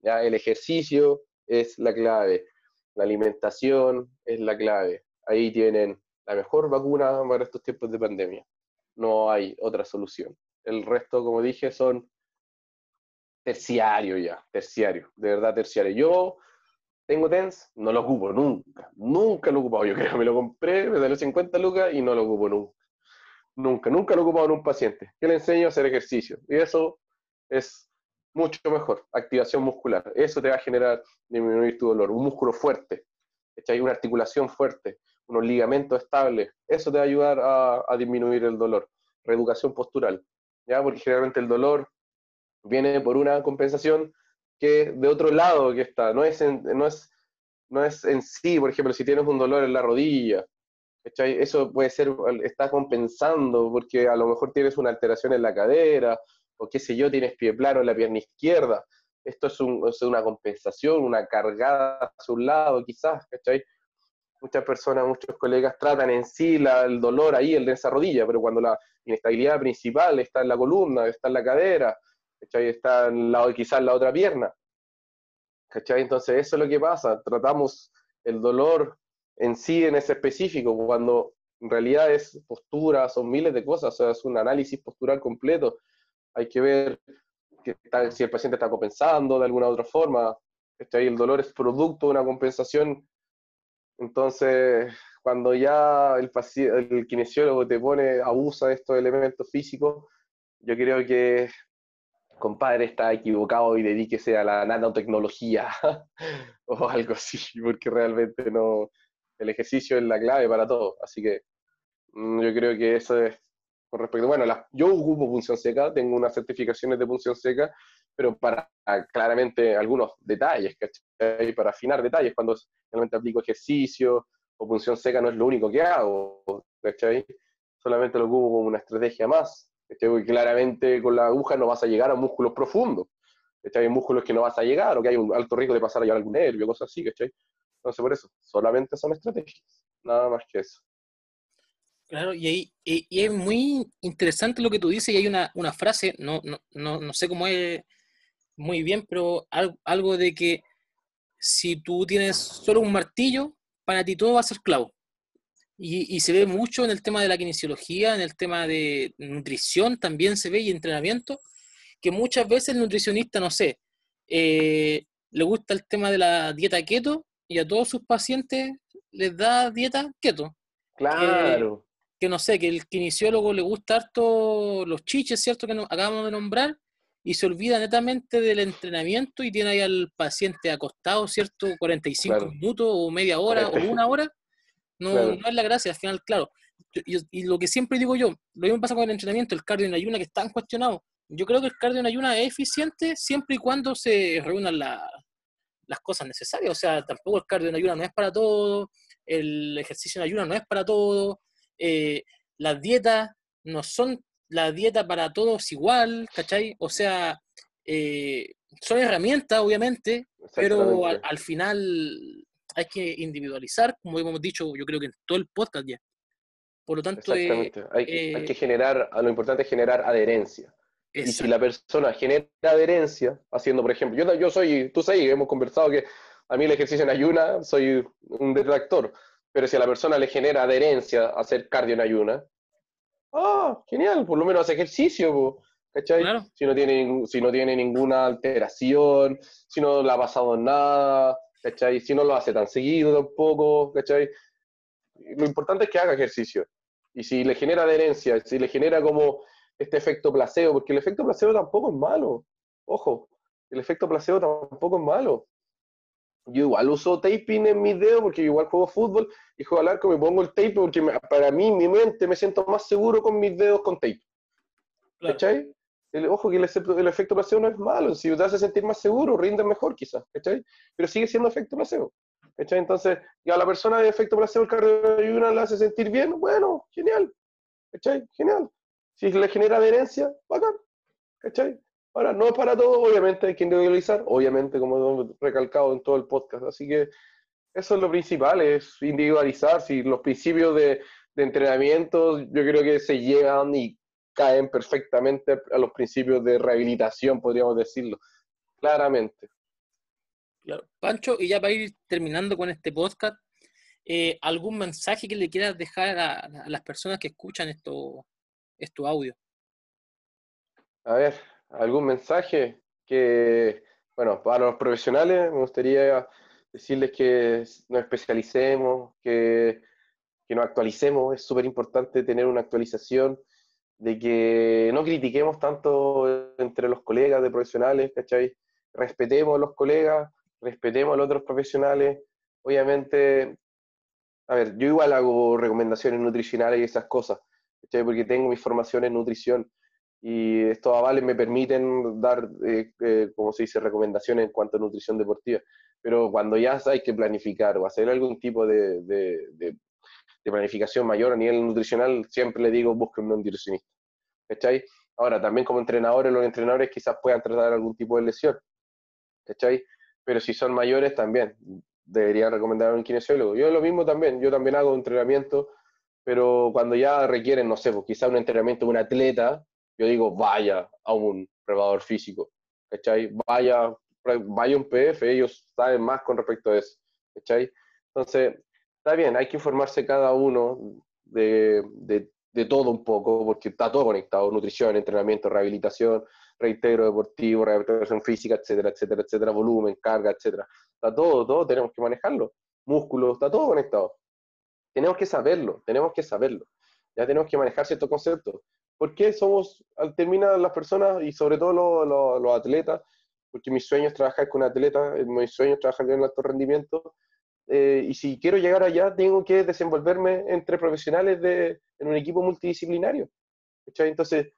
¿Ya? El ejercicio es la clave, la alimentación es la clave. Ahí tienen la mejor vacuna para estos tiempos de pandemia. No hay otra solución. El resto, como dije, son terciario ya, terciario, de verdad terciario. Yo tengo TENS, no lo ocupo nunca, nunca lo he ocupado. Yo creo me lo compré, me salió 50 lucas y no lo ocupo nunca. Nunca, nunca lo he ocupado en un paciente. Que le enseño a hacer ejercicio. Y eso es mucho mejor, activación muscular. Eso te va a generar disminuir tu dolor. Un músculo fuerte, hay una articulación fuerte, unos ligamentos estables. Eso te va a ayudar a, disminuir el dolor. Reeducación postural, ¿ya? Porque generalmente el dolor viene por una compensación que de otro lado que está, no es en, no es, no es en sí, por ejemplo, si tienes un dolor en la rodilla, eso puede ser, está compensando porque a lo mejor tienes una alteración en la cadera, o qué sé yo, tienes pie plano en la pierna izquierda. Esto es, una compensación, una cargada a su lado, quizás, ¿cachai? Muchas personas, muchos colegas tratan en sí el dolor ahí, el de esa rodilla, pero cuando la inestabilidad principal está en la columna, está en la cadera, ¿cachai? Está lado, quizás la otra pierna, ¿cachai? Entonces eso es lo que pasa, tratamos el dolor en sí, en ese específico, cuando en realidad es postura, son miles de cosas, o sea, es un análisis postural completo, hay que ver que si el paciente está compensando de alguna otra forma, ¿cachai? El dolor es producto de una compensación, entonces cuando ya el, el kinesiólogo te pone, abusa de estos elementos físicos, yo creo que compadre está equivocado y dedíquese a la nanotecnología o algo así, porque realmente no, el ejercicio es la clave para todo. Así que mm, yo creo que eso es con respecto, bueno, yo ocupo punción seca, tengo unas certificaciones de punción seca, pero para claramente algunos detalles, ¿cachai? Para afinar detalles, cuando realmente aplico ejercicio o punción seca no es lo único que hago, ¿cachai? Solamente lo ocupo como una estrategia más, ¿cachai? claramente con la aguja no vas a llegar a músculos profundos. Hay músculos que no vas a llegar, o que hay un alto riesgo de pasar a algún nervio, cosas así. Entonces por eso, solamente son estrategias, nada más que eso. Claro, y, ahí, y, es muy interesante lo que tú dices, y hay una, una frase, no, no, no, no sé cómo es muy bien, pero algo, algo de que si tú tienes solo un martillo, para ti todo va a ser clavo. Y, y, se ve mucho en el tema de la kinesiología, en el tema de nutrición también se ve y entrenamiento, que muchas veces el nutricionista, no sé, eh, le gusta el tema de la dieta keto y a todos sus pacientes les da dieta keto. Claro. Que, no sé, que el kinesiólogo le gusta harto los chiches, ¿cierto? Que acabamos de nombrar, y se olvida netamente del entrenamiento y tiene ahí al paciente acostado, ¿cierto? 45 minutos o media hora o una hora. No, no es la gracia, al final, claro. Y, lo que siempre digo yo, lo mismo pasa con el entrenamiento, el cardio en ayuna que es tan cuestionado. Yo creo que el cardio en ayuna es eficiente siempre y cuando se reúnan las cosas necesarias. O sea, tampoco el cardio en ayuna no es para todo, el ejercicio en ayuna no es para todo, eh, las dietas no son la dieta para todos igual, ¿cachai? O sea, eh, son herramientas, obviamente, pero al, final hay que individualizar, como hemos dicho, yo creo que en todo el podcast ya. Por lo tanto, eh, hay, hay, que generar, lo importante es generar adherencia. Y si la persona genera adherencia, haciendo, por ejemplo, yo, yo soy, tú sabes, hemos conversado que a mí el ejercicio en ayuna, soy un detractor, pero si a la persona le genera adherencia hacer cardio en ayuna, ah, genial, por lo menos hace ejercicio, ¿cachai? Si, no tiene, si no tiene ninguna alteración, si no le ha pasado nada, ¿cachai? Si no lo hace tan seguido tampoco, ¿cachai? Lo importante es que haga ejercicio. Y si le genera adherencia, si le genera como este efecto placebo, porque el efecto placebo tampoco es malo, ojo, el efecto placebo tampoco es malo yo igual uso taping en mis dedos porque igual juego fútbol y juego al arco, me pongo el tape porque para mí, mi mente, me siento más seguro con mis dedos con tape. ¿Cachai? El, ojo que el, el, efecto placebo no es malo, si te hace sentir más seguro, rinde mejor quizás, ¿cachai? Pero sigue siendo efecto placebo. ¿Cachai? Entonces, y a la persona de efecto placebo el cardio una le hace sentir bien, bueno, genial. ¿Cachai? Genial. Si le genera adherencia, bacán. ¿Cachai? Ahora, no para todo, obviamente hay que individualizar, obviamente, como hemos recalcado en todo el podcast. Así que eso es lo principal, es individualizar. Si los principios de, entrenamiento yo creo que se llegan y caen perfectamente a los principios de rehabilitación, podríamos decirlo, claramente. Claro. Pancho, y ya para ir terminando con este podcast, eh, ¿algún mensaje que le quieras dejar a, las personas que escuchan esto, esto audio? A ver, algún mensaje que, bueno, para los profesionales me gustaría decirles que nos especialicemos, que, que nos actualicemos. Es súper importante tener una actualización, de que no critiquemos tanto entre los colegas de profesionales, ¿cachai? Respetemos a los colegas, respetemos a los otros profesionales. Obviamente, a ver, yo igual hago recomendaciones nutricionales y esas cosas, ¿cachai? Porque tengo mi formación en nutrición y estos avales me permiten dar, eh, eh, como se dice, recomendaciones en cuanto a nutrición deportiva. Pero cuando ya hay que planificar o hacer algún tipo de, de, planificación mayor a nivel nutricional, siempre le digo, busquen un nutricionista. ¿Cachai? Ahora, también como entrenadores, los entrenadores quizás puedan tratar algún tipo de lesión. ¿Cachai? Pero si son mayores, también deberían recomendar un kinesiólogo. Yo lo mismo también, yo también hago entrenamiento, pero cuando ya requieren, no sé, pues quizás un entrenamiento de un atleta, yo digo, vaya a un preparador físico, ¿cachai? Vaya, vaya un PF, ellos saben más con respecto a eso, ¿cachai? Entonces, está bien, hay que informarse cada uno de, de, de todo un poco, porque está todo conectado, nutrición, entrenamiento, rehabilitación, reitero deportivo, rehabilitación física, etcétera, etcétera, etcétera, volumen, carga, etcétera. Está todo, todo tenemos que manejarlo. Músculos, está todo conectado. Tenemos que saberlo, tenemos que saberlo. Ya tenemos que manejar ciertos conceptos. ¿Por qué somos, terminan las personas y sobre todo los, los, atletas? Porque mi sueño es trabajar con atletas, eh, mi sueño es trabajar en alto rendimiento. Eh, y si quiero llegar allá, tengo que desenvolverme entre profesionales de, en un equipo multidisciplinario. Entonces,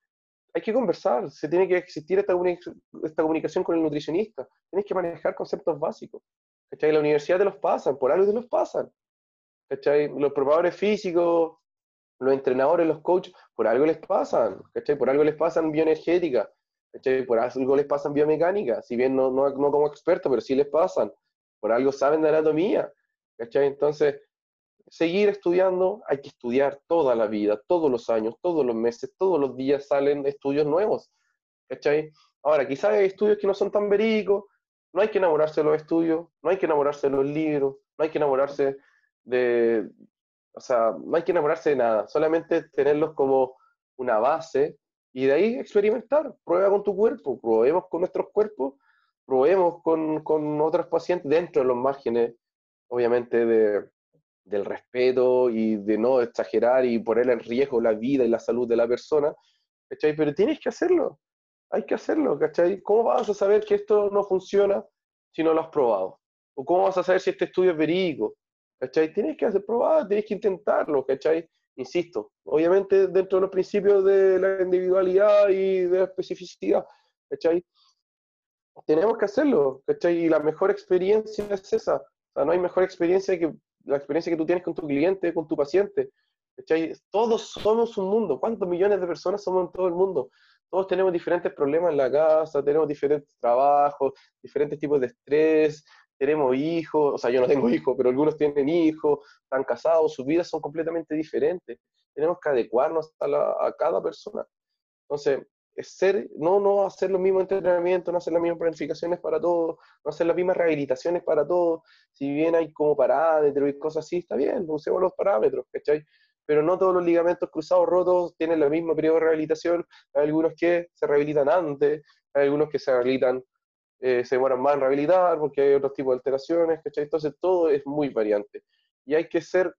hay que conversar, se tiene que existir esta, esta comunicación con el nutricionista, tienes que manejar conceptos básicos. ¿cachai? La universidad te los pasan, por algo te los pasan. ¿cachai? Los preparadores físicos, los entrenadores, los coaches, por algo les pasan, ¿cachai? Por algo les pasan bioenergética, ¿cachai? Por algo les pasan biomecánica, si bien no, no, no como experto, pero sí les pasan. Por algo saben de anatomía, ¿cachai? Entonces, seguir estudiando, hay que estudiar toda la vida, todos los años, todos los meses, todos los días salen estudios nuevos. Ahora, quizás hay estudios que no son tan verídicos, no hay que enamorarse de los estudios, no hay que enamorarse de los libros, no hay que enamorarse de, o sea, no hay que enamorarse de nada, solamente tenerlos como una base y de ahí experimentar, prueba con tu cuerpo, probemos con nuestros cuerpos, probemos con, con otros pacientes dentro de los márgenes, obviamente, de, del respeto y de no exagerar y poner en riesgo la vida y la salud de la persona, ¿cachai? Pero tienes que hacerlo, hay que hacerlo, ¿cachai? ¿Cómo vas a saber que esto no funciona si no lo has probado? ¿O cómo vas a saber si este estudio es verídico? ¿Cachai? Tienes que hacer probar, tienes que intentarlo, ¿cachai? Insisto, obviamente dentro de los principios de la individualidad y de la especificidad, ¿cachai? Tenemos que hacerlo, ¿cachai? Y la mejor experiencia es esa. O sea, no hay mejor experiencia que la experiencia que tú tienes con tu cliente, con tu paciente. Todos somos un mundo. ¿Cuántos millones de personas somos en todo el mundo? Todos tenemos diferentes problemas en la casa, tenemos diferentes trabajos, diferentes tipos de estrés, tenemos hijos, o sea, yo no tengo hijos, pero algunos tienen hijos, están casados, sus vidas son completamente diferentes. Tenemos que adecuarnos a, a cada persona. Entonces, ser, no, no hacer los mismos entrenamientos, no hacer las mismas planificaciones para todos, no hacer las mismas rehabilitaciones para todos. Si bien hay como parámetros y cosas así, está bien, usemos los parámetros, ¿cachai? Pero no todos los ligamentos cruzados rotos tienen el mismo periodo de rehabilitación. Hay algunos que se rehabilitan antes, hay algunos que se rehabilitan, eh, se demoran más en rehabilitar porque hay otros tipos de alteraciones, ¿cachai? Entonces todo es muy variante. Y hay que ser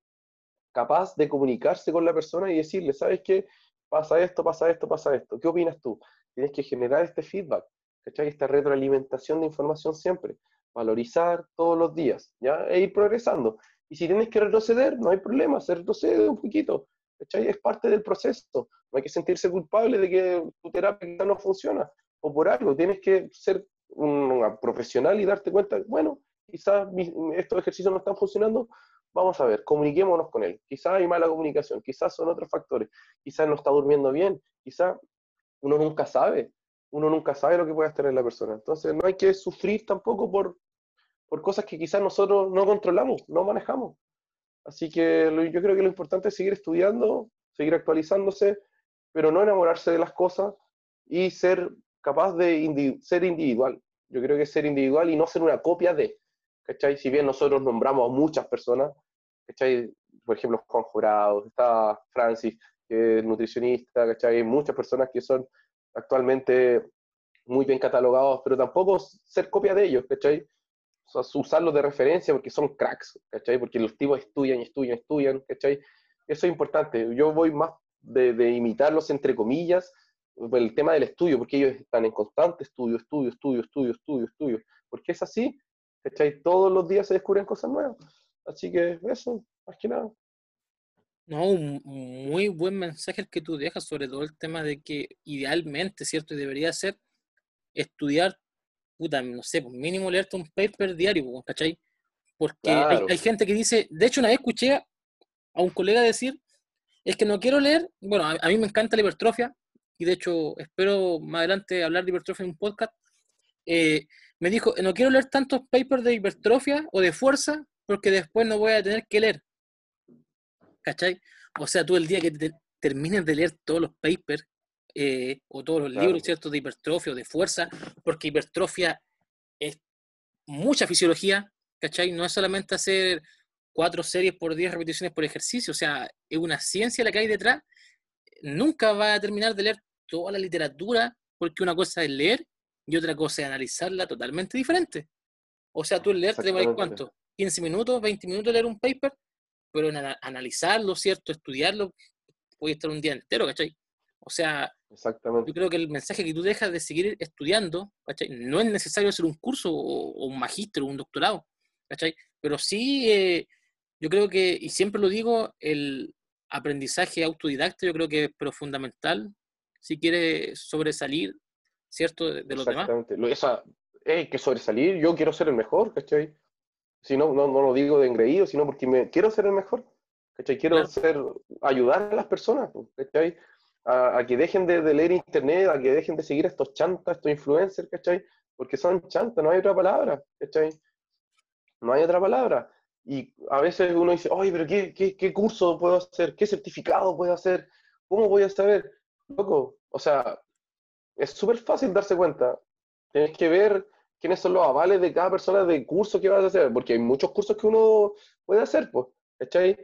capaz de comunicarse con la persona y decirle, ¿sabes qué? Pasa esto, pasa esto, pasa esto. ¿Qué opinas tú? Tienes que generar este feedback, ¿cachai? Esta retroalimentación de información siempre. Valorizar todos los días, ¿ya? E ir progresando. Y si tienes que retroceder, no hay problema, se retrocede un poquito, ¿cachai? Es parte del proceso. No hay que sentirse culpable de que tu terapia no funciona, o por algo. Tienes que ser un profesional y darte cuenta, bueno, quizás estos ejercicios no están funcionando, vamos a ver, comuniquémonos con él. Quizás hay mala comunicación, quizás son otros factores, quizás no está durmiendo bien, quizás uno nunca sabe, uno nunca sabe lo que puede en la persona. Entonces no hay que sufrir tampoco por, por cosas que quizás nosotros no controlamos, no manejamos. Así que yo creo que lo importante es seguir estudiando, seguir actualizándose, pero no enamorarse de las cosas y ser capaz de ser individual. Yo creo que ser individual y no ser una copia de, ¿cachai? Si bien nosotros nombramos a muchas personas, ¿cachai? Por ejemplo, Juan Jurado, está Francis, que es nutricionista, ¿cachai? Hay muchas personas que son actualmente muy bien catalogados, pero tampoco ser copia de ellos, ¿cachai? O sea, usarlos de referencia porque son cracks, ¿cachai? Porque los tipos estudian, estudian, estudian, ¿cachai? Eso es importante. Yo voy más de, de imitarlos, entre comillas, por el tema del estudio, porque ellos están en constante estudio, estudio, estudio, estudio, estudio, estudio. Porque es así, ¿cachai? Todos los días se descubren cosas nuevas. Así que eso, más que nada. No, un muy buen mensaje el que tú dejas, sobre todo el tema de que idealmente, ¿cierto? Y debería ser estudiar, puta, no sé, pues mínimo leerte un paper diario, pues, ¿cachai? Porque hay, gente que dice, de hecho una vez escuché a un colega decir, es que no quiero leer, bueno, a, mí me encanta la hipertrofia, y de hecho espero más adelante hablar de hipertrofia en un podcast, eh, me dijo, no quiero leer tantos papers de hipertrofia o de fuerza porque después no voy a tener que leer. ¿Cachai? O sea, tú el día que te termines de leer todos los papers eh, o todos los libros, ¿cierto?, de hipertrofia o de fuerza, porque hipertrofia es mucha fisiología, ¿cachai? No es solamente hacer cuatro series por diez repeticiones por ejercicio, o sea, es una ciencia la que hay detrás. Nunca va a terminar de leer toda la literatura, porque una cosa es leer y otra cosa es analizarla totalmente diferente. O sea, tú leer te llevas cuánto? 15 minutos, 20 minutos leer un paper, pero en analizarlo, ¿cierto? Estudiarlo, puede estar un día entero, ¿cachai? O sea, yo creo que el mensaje que tú dejas de seguir estudiando, ¿cachai? No es necesario hacer un curso o, un magíster o un doctorado, ¿cachai? Pero sí, eh, yo creo que, y siempre lo digo, el aprendizaje autodidacta yo creo que es pero fundamental si quieres sobresalir, ¿cierto? De, los demás. Exactamente. Esa, hay que sobresalir, yo quiero ser el mejor, ¿cachai? Si no, no, no lo digo de engreído, sino porque me quiero ser el mejor, ¿cachai? Quiero ser, ayudar a las personas, ¿cachai? A, que dejen de, leer internet, a que dejen de seguir a estos chantas, estos influencers, ¿cachai? Porque son chantas, no hay otra palabra, ¿cachai? No hay otra palabra. Y a veces uno dice, oye, pero qué, qué, qué curso puedo hacer? ¿Qué certificado puedo hacer? ¿Cómo voy a saber? Loco, o sea, es súper fácil darse cuenta. Tienes que ver quiénes son los avales de cada persona de curso que vas a hacer, porque hay muchos cursos que uno puede hacer, pues, ¿cachai?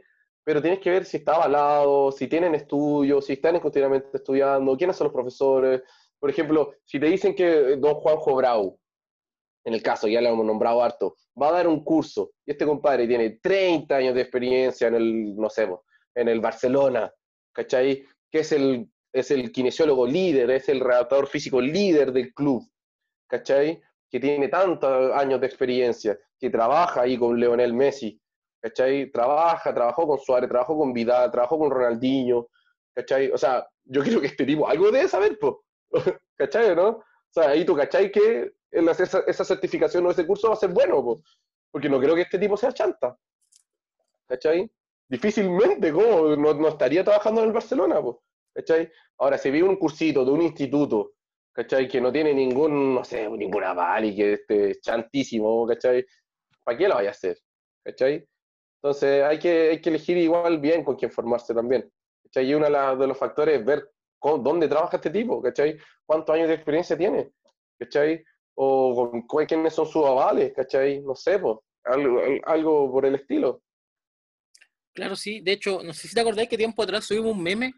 Pero tienes que ver si está avalado, si tienen estudios, si están continuamente estudiando, quiénes son los profesores. Por ejemplo, si te dicen que don Juanjo Brau, en el caso, ya lo hemos nombrado harto, va a dar un curso, y este compadre tiene 30 años de experiencia en el, no sé, en el Barcelona, ¿cachai? Que es el, es el kinesiólogo líder, es el redactor físico líder del club, ¿cachai? Que tiene tantos años de experiencia, que trabaja ahí con Leonel Messi, ¿cachai? Trabaja, trabajó con Suárez, trabajó con Vidal, trabajó con Ronaldinho, ¿cachai? O sea, yo creo que este tipo algo debe saber, po, ¿cachai? ¿no? O sea, ahí tú, ¿cachai? Que esa, esa certificación o ese curso va a ser bueno, po, porque no creo que este tipo sea chanta, ¿cachai? Difícilmente, ¿cómo? No, no estaría trabajando en el Barcelona, po, ¿cachai? Ahora, si vive un cursito de un instituto ¿cachai? Que no tiene ningún, no sé, ninguna aval y que esté chantísimo, ¿cachai? ¿Para qué lo vaya a hacer? ¿cachai? Entonces hay que, hay que elegir igual bien con quién formarse también. ¿cachai? Y uno de los factores es ver dónde trabaja este tipo, ¿cachai? ¿Cuántos años de experiencia tiene? ¿cachai? O con, quiénes son sus avales, ¿cachai? No sé, pues, algo, algo por el estilo. Claro, sí. De hecho, no sé si te acordáis que tiempo atrás subimos un meme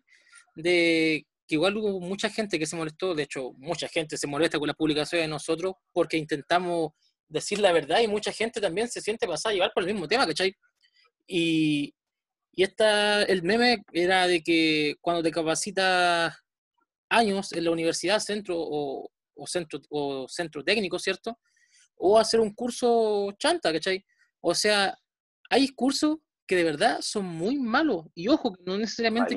de que igual hubo mucha gente que se molestó, de hecho, mucha gente se molesta con la publicación de nosotros porque intentamos decir la verdad y mucha gente también se siente pasada a llevar por el mismo tema, ¿cachai? Y, y esta, el meme era de que cuando te capacitas años en la universidad, centro o, centro o centro técnico, ¿cierto? O hacer un curso chanta, ¿cachai? O sea, hay cursos que de verdad son muy malos. Y ojo, no necesariamente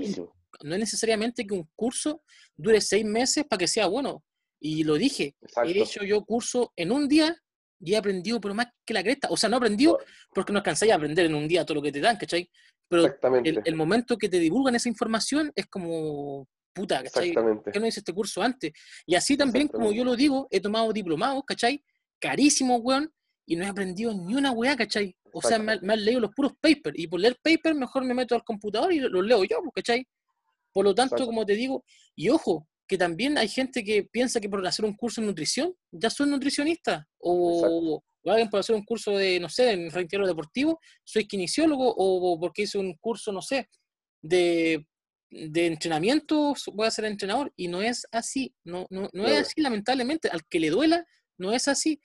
no es necesariamente que un curso dure seis meses para que sea bueno. Y lo dije, he hecho yo curso en un día y he aprendido pero más que la cresta. O sea, no he aprendido porque no alcanzáis a aprender en un día todo lo que te dan, ¿cachai? Pero el, el, momento que te divulgan esa información es como, puta, ¿cachai? ¿Por qué no hice este curso antes? Y así también, como yo lo digo, he tomado diplomados, ¿cachai? Carísimo, weón, y no he aprendido ni una weá, ¿cachai? O sea, me, me, han leído los puros papers, y por leer papers mejor me meto al computador y los leo yo, ¿cachai? Por lo tanto, como te digo, y ojo, que también hay gente que piensa que por hacer un curso en nutrición ya soy nutricionista, o, alguien por hacer un curso de, no sé, en reintegro deportivo, soy kinesiólogo, o porque hice un curso, no sé, de, de entrenamiento, voy a ser entrenador, y no es así, no, no, no es así, lamentablemente, al que le duela, no es así.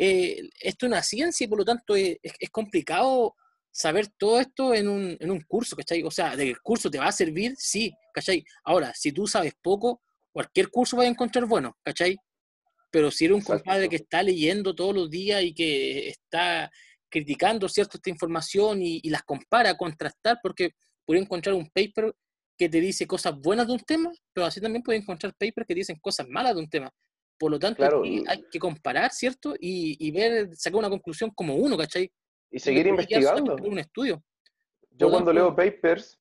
Eh, esto es una ciencia y por lo tanto es, es complicado saber todo esto en un, en un curso, ¿cachai? O sea, de el curso te va a servir, sí, ¿cachai? Ahora, si tú sabes poco, cualquier curso vas a encontrar bueno, ¿cachai? Pero si eres un compadre que está leyendo todos los días y que está criticando, ¿cierto?, esta información y, las compara, contrastar, porque puede encontrar un paper que te dice cosas buenas de un tema, pero así también puede encontrar papers que dicen cosas malas de un tema. Por lo tanto, hay que comparar, ¿cierto? Y, y, ver, sacar una conclusión como uno, ¿cachai? Y seguir investigando. Un estudio. Yo cuando leo papers,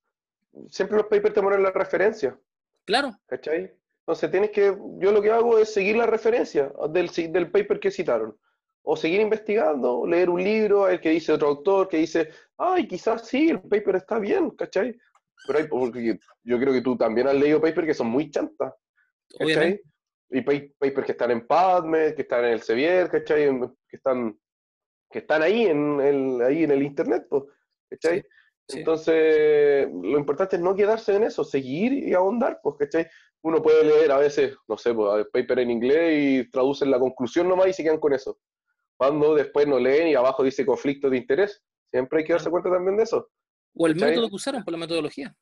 siempre los papers te ponen la referencia. Claro. ¿Cachai? Entonces tienes que, yo lo que hago es seguir la referencia del, del paper que citaron. O seguir investigando, leer un libro, el que dice otro autor, que dice, ay, quizás sí, el paper está bien, ¿cachai? Pero hay, porque yo creo que tú también has leído papers que son muy chantas. ¿cachai? Y papers que están en PubMed, que están en el Sevier, ¿cachai? Que están, que están ahí en el, ahí en el Internet, pues, ¿cachai? Entonces, lo importante es no quedarse en eso, seguir y ahondar, pues, ¿cachai? Uno puede leer a veces, no sé, pues, paper en inglés y traducen la conclusión nomás y se quedan con eso. Cuando después no leen y abajo dice conflicto de interés, siempre hay que darse cuenta también de eso. O el método que usaron por la metodología.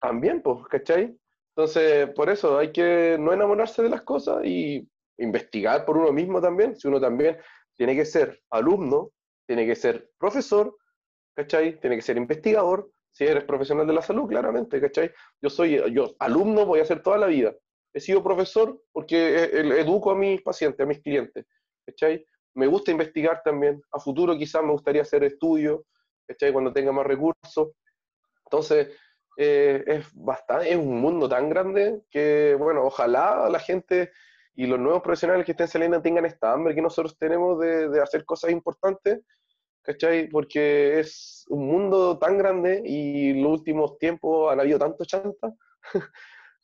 También, pues, ¿cachai? Entonces, por eso hay que no enamorarse de las cosas y investigar por uno mismo también. Si uno también tiene que ser alumno, tiene que ser profesor, ¿cachai? Tiene que ser investigador, si eres profesional de la salud, claramente, ¿cachai? Yo soy, yo alumno voy a ser toda la vida. He sido profesor porque educo a mis pacientes, a mis clientes, ¿cachai? Me gusta investigar también. A futuro quizás me gustaría hacer estudios, ¿cachai? Cuando tenga más recursos. Entonces, eh, es bastante, es un mundo tan grande que, bueno, ojalá la gente y los nuevos profesionales que estén saliendo tengan esta hambre que nosotros tenemos de, de hacer cosas importantes ¿cachai? Porque es un mundo tan grande y en los últimos tiempos han habido tantos chantas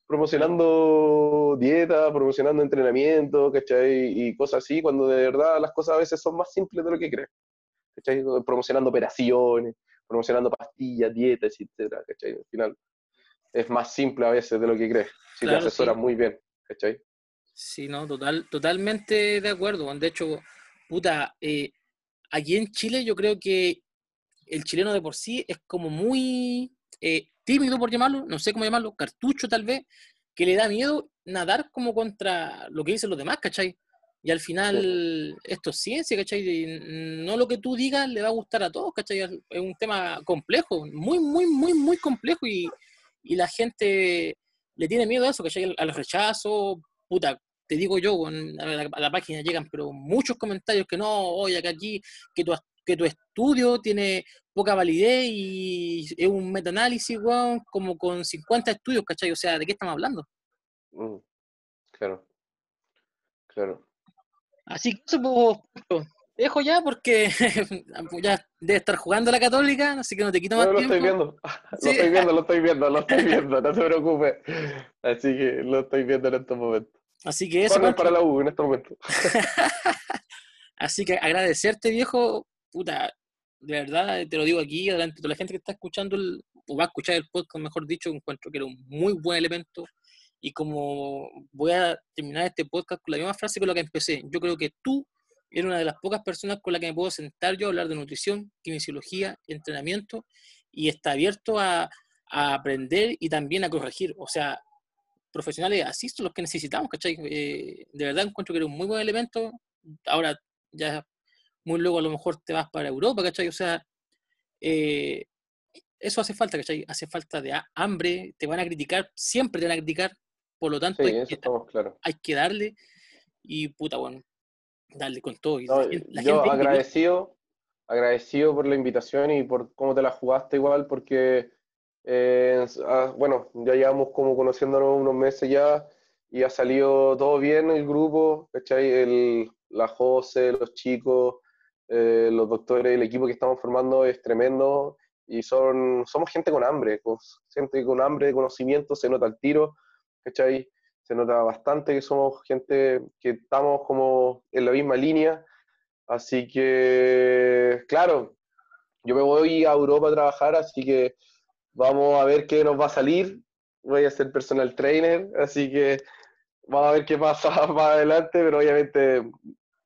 promocionando dieta, promocionando entrenamiento, ¿cachai? Y cosas así, cuando de verdad las cosas a veces son más simples de lo que crees, ¿cachai? Promocionando operaciones, promocionando pastillas, dietas, etcétera, ¿cachai? Al final es más simple a veces de lo que crees, si te asesoras muy bien, ¿cachai? Sí, no, total, totalmente de acuerdo. De hecho, puta, eh, aquí en Chile yo creo que el chileno de por sí es como muy eh, tímido, por llamarlo, no sé cómo llamarlo, cartucho tal vez, que le da miedo nadar como contra lo que dicen los demás, ¿cachai? Y al final esto es ciencia, ¿cachai? no lo que tú digas le va a gustar a todos, ¿cachai? Es un tema complejo, muy, muy, muy, muy complejo y, y la gente le tiene miedo a eso, ¿cachai? Al rechazo, puta, te digo yo, a la, página llegan pero muchos comentarios que no, oye, que aquí, que tu, que tu estudio tiene poca validez y es un metaanálisis, weón, como con 50 estudios, ¿cachai? O sea, ¿de qué estamos hablando? Mm, claro, claro. Así que eso, pues, dejo ya porque ya debe estar jugando la católica, así que no te quito más no, lo Estoy viendo. Lo estoy viendo, lo estoy viendo, lo estoy viendo, no te preocupes. Así que lo estoy viendo en estos momentos. Así que eso. para la U en este momento. Así que agradecerte, viejo. Puta, de verdad, te lo digo aquí, delante de toda la gente que está escuchando, el, o va a escuchar el podcast, mejor dicho, encuentro que era un muy buen elemento. Y como voy a terminar este podcast con la misma frase con la que empecé, yo creo que tú eres una de las pocas personas con las que me puedo sentar yo a hablar de nutrición, kinesiología, entrenamiento, y está abierto a, a aprender y también a corregir. O sea, profesionales así son los que necesitamos, ¿cachai? Eh, de verdad encuentro que era un muy buen elemento. Ahora ya muy luego a lo mejor te vas para Europa, ¿cachai? O sea, eh, eso hace falta, ¿cachai? Hace falta de hambre, te van a criticar, siempre te van a criticar, por lo tanto hay, que, claro. hay que darle y puta, bueno, darle con todo. yo agradecido, agradecido por la invitación y por cómo te la jugaste igual, porque eh, ah, bueno, ya llevamos como conociéndonos unos meses ya y ha salido todo bien el grupo, ¿cachai? El, la Jose, los chicos, eh, los doctores, el equipo que estamos formando es tremendo y son, somos gente con hambre, gente con hambre de conocimiento, se nota el tiro, ¿cachai? Se nota bastante que somos gente que estamos como en la misma línea, así que, claro, yo me voy a Europa a trabajar, así que Vamos a ver qué nos va a salir. Voy a ser personal trainer, así que vamos a ver qué pasa más adelante, pero obviamente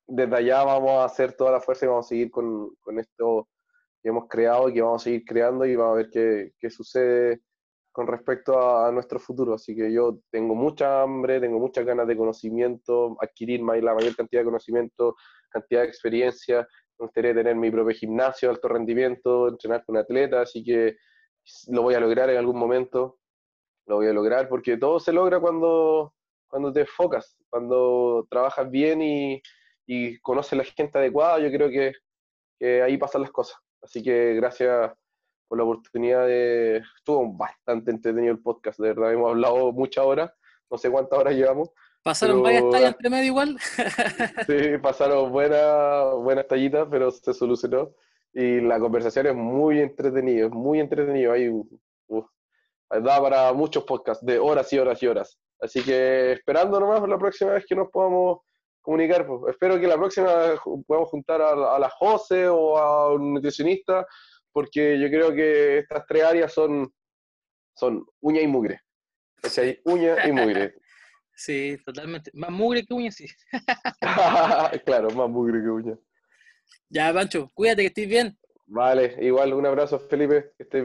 desde allá vamos a hacer toda la fuerza y vamos a seguir con, esto que hemos creado y que vamos a seguir creando y vamos a ver qué, qué sucede con respecto a, nuestro futuro. Así que yo tengo mucha hambre, tengo muchas ganas de conocimiento, adquirir la mayor cantidad de conocimiento, cantidad de experiencia. Me gustaría tener mi propio gimnasio alto rendimiento, entrenar con atletas, así que lo voy a lograr en algún momento, lo voy a lograr, porque todo se logra cuando, cuando te enfocas, cuando trabajas bien y, y conoces la gente adecuada, yo creo que, que, ahí pasan las cosas. Así que gracias por la oportunidad de... Estuvo bastante entretenido el podcast, de verdad, hemos hablado muchas horas, no sé cuántas horas llevamos. ¿Pasaron varias tallas entre medio igual? sí, pasaron buenas, buenas tallitas, pero se solucionó y la conversación es muy entretenida, es muy entretenido. Hay, da para muchos podcasts de horas y horas y horas. Así que esperando nomás la próxima vez que nos podamos comunicar. Pues. Espero que la próxima podamos juntar a, la Jose o a un nutricionista, porque yo creo que estas tres áreas son, son uña y mugre. hay Uña y mugre. Sí, totalmente. Más mugre que uña, sí. claro, más mugre que uña. Ya, Pancho, cuídate que estés bien. Vale, igual un abrazo, Felipe, que estés